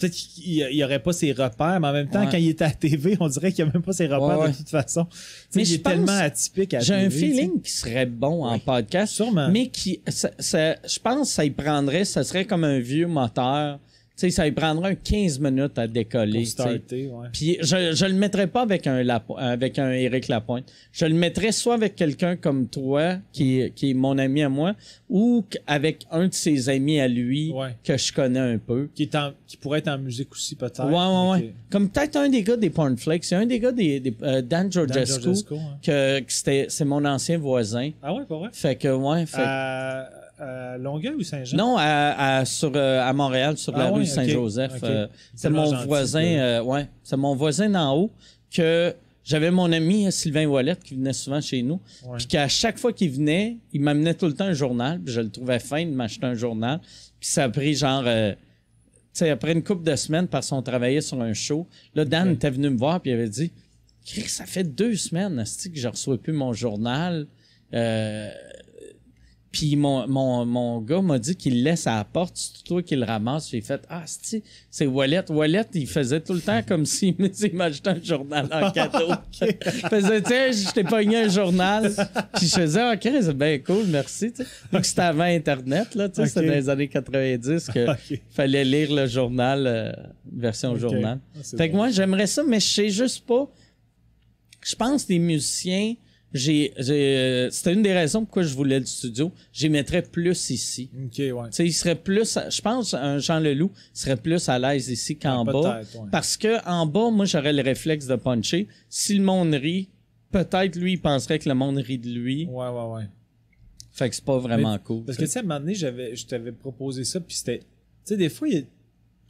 Peut-être qu'il n'y aurait pas ses repères, mais en même temps, Ouais. quand il était à TV, on dirait qu'il n'y a même pas ses repères Ouais, ouais. de toute façon. Mais il je est pense- tellement atypique à J'ai TV. un feeling qui serait bon en podcast, Sûrement. mais qui, ça, ça- je pense que ça y prendrait, ça serait comme un vieux moteur. Tu sais, ça y prendrait un 15 minutes à décoller. Starter, ouais. Puis je, je le mettrais pas avec un Lapo- avec un Éric Lapointe. Je le mettrais soit avec quelqu'un comme toi, qui, est- qui est mon ami à moi, ou avec un de ses amis à lui Ouais. que je connais un peu. Qui, est en- qui pourrait être en musique aussi, peut-être. Ouais, ouais, ouais. Comme peut-être un des gars des Pornflakes. C'est un des gars des, des euh, Dan Dan Georgescu, Georgescu, hein. que, que c'était, c'est mon ancien voisin. Ah ouais, pas vrai? Fait que, ouais. Fait, À, à Longueuil ou Saint-Jean? non, à, à- sur, euh, à Montréal, sur la Ah rue ouais, ok. Saint-Joseph. Euh, c'est mon gentil, voisin, euh, ouais, c'est mon voisin d'en haut que j'avais mon ami Sylvain Wallet qui venait souvent chez nous. Puis qu'à chaque fois qu'il venait, il m'amenait tout le temps un journal. Puis je le trouvais fin de m'acheter un journal. Puis ça a pris genre, euh, tu sais, après une couple de semaines parce qu'on travaillait sur un show. Là, Dan était venu me voir puis il avait dit, Chris, ça fait deux semaines, que je reçois plus mon journal. Euh, puis mon, mon, mon gars m'a dit qu'il laisse à la porte, c'est toi qui le ramasse. J'ai fait Ah, c'est Wallet. Wallet, il faisait tout le temps comme s'il m'achetait un journal en cadeau. Il faisait Tiens, je t'ai pogné un journal. Puis je faisais Ok, c'est bien cool, merci. Donc c'était avant Internet, là, tu sais, Ok. c'était dans les années 90 que Ok. fallait lire le journal, euh, version journal. Ah, fait que moi, j'aimerais ça, mais je sais juste pas. Je pense que les musiciens, j'ai, j'ai, euh, c'était une des raisons pourquoi je voulais le studio. J'y mettrais plus ici. Ok, ouais. Tu sais, il serait plus, je pense, un Jean Leloup serait plus à l'aise ici qu'en Ouais, bas. ouais. Parce que en bas, moi, j'aurais le réflexe de puncher. Si le monde rit, peut-être lui, il penserait que le monde rit de lui. Ouais, ouais, ouais. Fait que c'est pas vraiment Mais- cool. Parce que, tu sais, à un moment donné, j'avais, je t'avais proposé ça, puis c'était. Tu sais, des fois, il y a.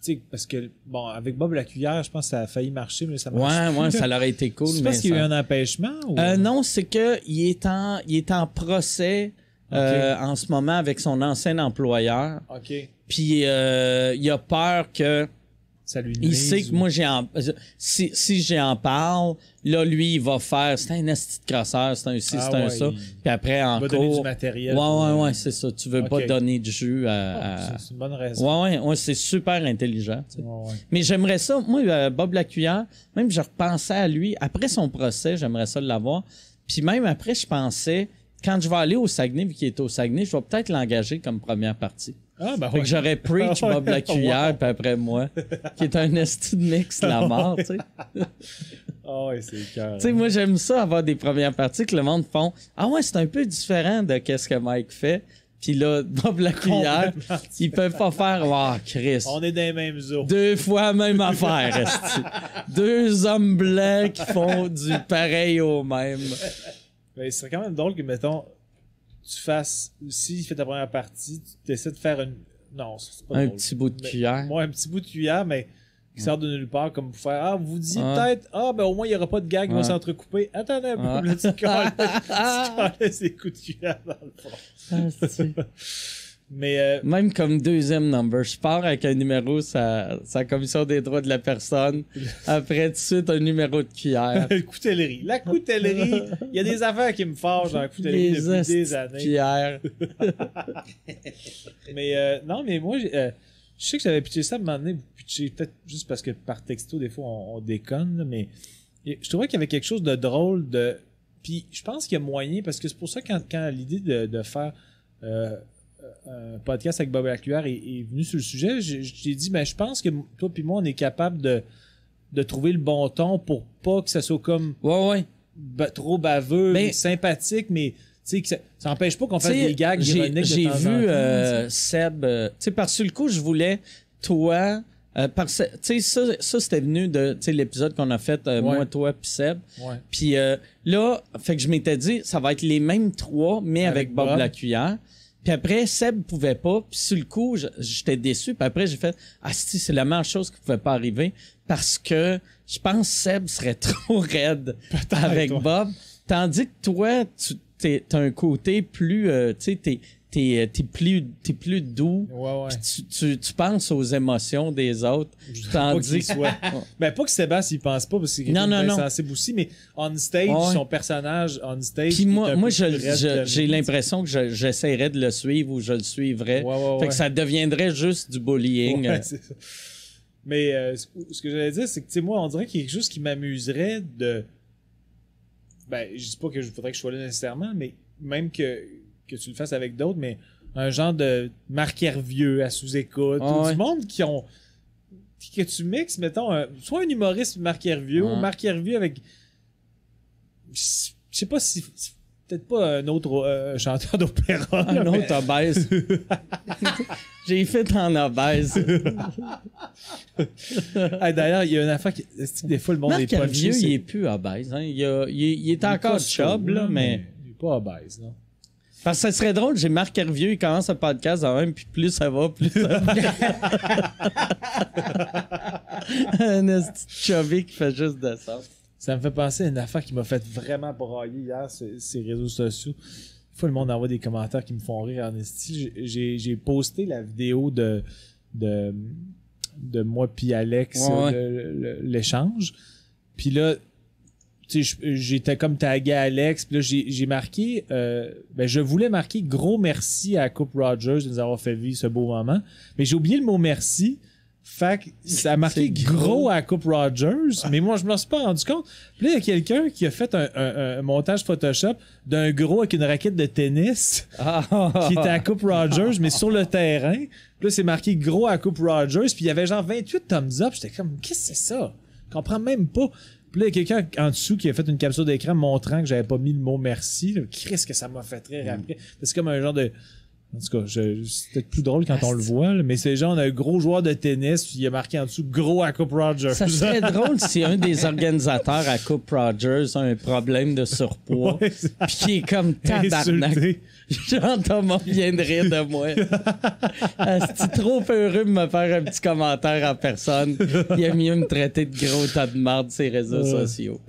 Tu sais, parce que, bon, avec Bob la cuillère, je pense que ça a failli marcher, mais ça marche. Ouais, ouais, ça aurait été cool. Mais parce qu'il y a eu un empêchement ou. Euh, non, c'est que il est en, il est en procès euh, en ce moment avec son ancien employeur. OK. Puis euh, il a peur que Ça lui il sait que moi j'ai en... si si j'en parle, là lui il va faire c'est un esti de crosseur, c'est un ci, Ah c'est un ouais, ça. il- Puis après en va donner cours du matériel Ouais pour, ouais euh, ouais, c'est ça, tu veux pas donner de jus à, Ah, c'est- une bonne raison. Ouais ouais, ouais, c'est super intelligent, tu sais. Ouais, ouais. Mais j'aimerais ça, moi, euh, Bob Lacuillère, même je repensais à lui, après son procès, j'aimerais ça l'avoir. Puis même après, je pensais, quand je vais aller au Saguenay, vu qu'il est au Saguenay, je vais peut-être l'engager comme première partie. Ah, ben Fait ouais. que j'aurais Preach. Bob Lacuillère, puis après moi, qui est un esti de mix de la mort, tu sais. Ah ouais, c'est cœur. Tu sais, moi, j'aime ça, avoir des premières parties que le monde font. Ah ouais, c'est un peu différent de qu'est-ce que Mike fait. Puis là, Bob Lacuillère, Complètement ils peuvent pas faire, oh, Chris. On est dans les mêmes eaux. Deux fois la même affaire, esti. Deux hommes blancs qui font du pareil au même. Mais ce serait quand même drôle que, mettons, tu fasses. Si il fait ta première partie, tu essaies de faire une. Non, c'est pas Un drôle. petit bout de Mais- cuillère. Moi, un petit bout de cuillère, mais qui sort de nulle part, comme pour faire Ah, vous dites peut-être, ah, ben au moins, il n'y aura pas de gag, il va Ouais. s'entrecouper. Attendez un peu, Ouais. là, tu colles, tu colles ses coups de cuillère dans le fond. Mais, euh, Même comme deuxième number, je pars avec un numéro, sa, sa commission des droits de la personne. Après, tout de suite, un numéro de cuillère. coutellerie. La coutellerie, il y a des affaires qui me fâchent dans la coutellerie Les depuis des de années. cuillère. Mais euh, non, mais moi, euh, je sais que j'avais pitché ça à un moment donné, peut-être juste parce que par texto, des fois, on, on déconne, là, mais je trouvais qu'il y avait quelque chose de drôle de. Puis je pense qu'il y a moyen, parce que c'est pour ça quand, quand l'idée de, de faire euh, un podcast avec Bob Lacuillère est, est venue sur le sujet, j'ai j'ai dit, ben, je pense que toi puis moi, on est capable de, de trouver le bon ton pour pas que ça soit comme Ouais, ouais. ba- trop baveux, Mais- mais sympathique, mais que ça, ça empêche pas qu'on fasse des gags j'ai- ironiques vu euh, Seb, euh, tu sais, parce que sur le coup, je voulais, toi, euh, parce tu sais, ça, ça c'était venu de, l'épisode qu'on a fait, euh, Ouais. moi, toi, puis Seb. Puis euh, là, fait que je m'étais dit, ça va être les mêmes trois, mais avec, Avec Bob, Bob. Lacuillère. Puis après, Seb pouvait pas. Puis sur le coup, j'étais déçu. Puis après, j'ai fait, ah si, c'est la meilleure chose qui pouvait pas arriver parce que je pense que Seb serait trop raide avec. Bob. Tandis que toi, tu t'es- t'as un côté plus, euh, tu sais, t'es, euh, t'es plus, plus doux. Ouais, ouais. Puis Tu, tu, tu penses aux émotions des autres. Pas Tandis qu'il soit. ben, pas que Sébastien il pense pas, parce qu'il est Non, non, non. sensible aussi, mais on stage, Ouais. son personnage on stage. Puis moi, moi je- je- j'ai l'impression que je- j'essaierais de le suivre ou je le suivrais. Fait que ça deviendrait juste du bullying. Ça. Mais euh, ce que j'allais dire, c'est que, tu sais, moi, on dirait qu'il y a quelque chose qui m'amuserait de. Ben, je dis pas que je voudrais que je sois là nécessairement, mais même que, que tu le fasses avec d'autres, mais un genre de Marc Hervieux à sous-écoute, Ah ou ouais. du monde qui ont. que tu mixes, mettons, un- soit un humoriste Marc Hervieux, ou Marc Hervieux avec. Je sais pas si. Peut-être pas un autre euh, chanteur d'opéra. là, Un mais- autre obèse. J'ai fait en obèse. D'ailleurs, il y a une affaire qui. Des fois, le monde Marc est. Hervieux, c'est- il est plus obèse. Hein? Il, a- il est- il est Il est encore pas chub, sauve, là, mais... Il est pas obèse, non? Parce que ça serait drôle, j'ai Marc Hervieux, il commence un podcast quand même, puis plus ça va, plus ça va. Un esti de chubby qui fait juste descendre. Ça me fait penser à une affaire qui m'a fait vraiment brailler hier sur ces réseaux sociaux. Des fois, le monde envoie des commentaires qui me font rire en esti. J'ai- posté la vidéo de, de, de moi puis Alex, Ouais, ouais. le- le- l'échange. Puis là, j'étais comme tagué à Alex. Puis là, j'ai marqué, euh, ben, je voulais marquer gros merci à Coupe Rogers de nous avoir fait vivre ce beau moment. Mais j'ai oublié le mot merci. Fait que ça a marqué gros. à Coupe Rogers, mais moi, je me suis pas rendu compte. Puis là, il y a quelqu'un qui a fait un, un- un montage Photoshop d'un gros avec une raquette de tennis Ah, qui était à Coupe Rogers, mais sur le terrain. Puis là, c'est marqué gros à Coupe Rogers, puis il y avait genre 28 thumbs up. J'étais comme, qu'est-ce que c'est ça? Je comprends même pas. Puis là, il y a quelqu'un en dessous qui a fait une capture d'écran montrant que j'avais pas mis le mot merci. Qu'est-ce que ça m'a fait rire après? C'est comme un genre de. En tout cas, peut-être plus drôle quand on le voit, là, mais c'est genre un gros joueur de tennis, puis il a marqué en dessous gros à Coupe Rogers. Ça serait drôle si un des organisateurs à Coupe Rogers a un problème de surpoids, Ouais, puis qui est comme tabarnak. Jean-Thomas vient de rire de moi. C'est trop heureux de me faire un petit commentaire en personne. Il a mieux me traiter de gros tas de marde sur les réseaux Ouais. sociaux.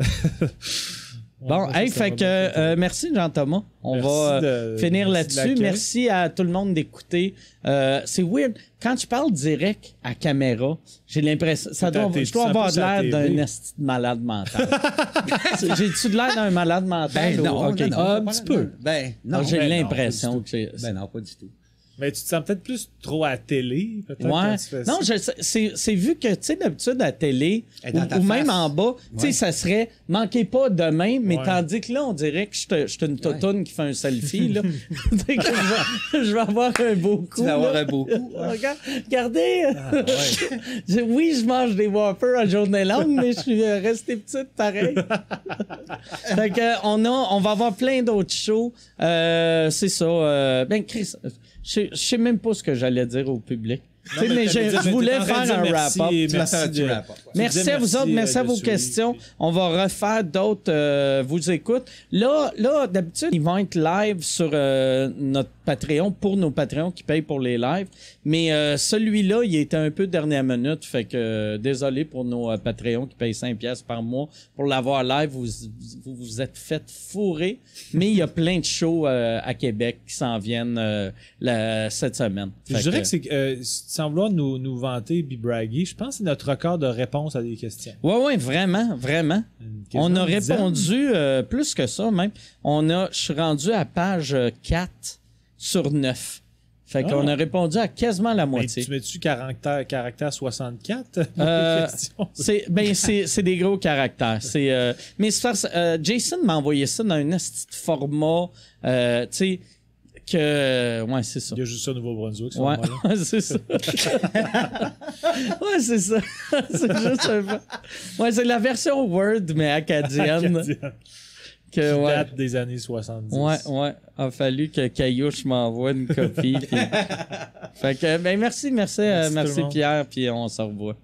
Bon, Ouais, hey, fait que euh, merci Jean-Thomas. On Merci va euh, de- finir là-dessus. Merci à tout le monde d'écouter. Euh, c'est weird. Quand tu parles direct à caméra, j'ai l'impression. Ça doit, je dois avoir l'air la d'un TV. esti de malade mental. J'ai-tu de l'air d'un malade mental? Ben ou- non, ok. non, non, Un petit peu. Ben non. J'ai ben l'impression que j'ai. Ben non, pas du tout. Mais tu te sens peut-être plus trop à la télé, peut-être, Ouais. quand tu fais ça. Non, je sais- c'est c'est vu que, tu sais, d'habitude, à la télé, ou, ou même en bas, tu sais, Ouais. ça serait « manquez pas demain », mais Ouais. tandis que là, on dirait que je te- je suis une totoune qui fait un selfie, là. Que je, vais, je vais avoir un beau coup, Tu vas avoir un beau coup. Regarde, regardez! Ah, Je- oui, je mange des whoppers en journée longue, mais je suis euh, resté petite pareil. fait que, on, a, on va avoir plein d'autres shows. Euh, c'est ça. euh, ben, Chris, je sais- même pas ce que j'allais dire au public. Mais je, voulais faire un wrap-up. Merci de- ouais. Merci à vous autres, merci à vos questions. On va refaire d'autres, euh, vous écoute. Là, là d'habitude, ils vont être live sur euh, notre Patreon pour nos Patreons qui payent pour les lives. Mais euh, celui-là, il était un peu dernière minute. Fait que désolé pour nos Patreons qui payent 5 pièces par mois pour l'avoir live. Vous, vous vous êtes fait fourrer. Mais il y a plein de shows à Québec qui s'en viennent la- cette semaine. Je dirais que- que c'est sans vouloir nous, nous vanter puis braguer, je pense que c'est notre record de réponse à des questions. Ouais, ouais, vraiment, vraiment. On a répondu euh, plus que ça, même. On a, je suis rendu à page euh, 4 sur 9. Fait Ah. qu'on a répondu à quasiment la Mais moitié. tu mets-tu caractère, caractère 64 pour Euh? C'est ben c'est des gros caractères. C'est euh, mais euh, Jason m'a envoyé ça dans un format euh, tu sais que ouais, c'est ça. Il y a juste ça au Nouveau-Brunswick. ce Ouais, c'est ça. ouais, c'est ça. c'est juste un peu- Ouais, c'est la version Word mais acadienne Acadienne. que Qui ouais. date des années 70. Ouais, ouais. A fallu que Caillouche m'envoie une copie. puis- fait que, ben merci, merci, euh, Merci tout merci. Pierre, puis on se revoit.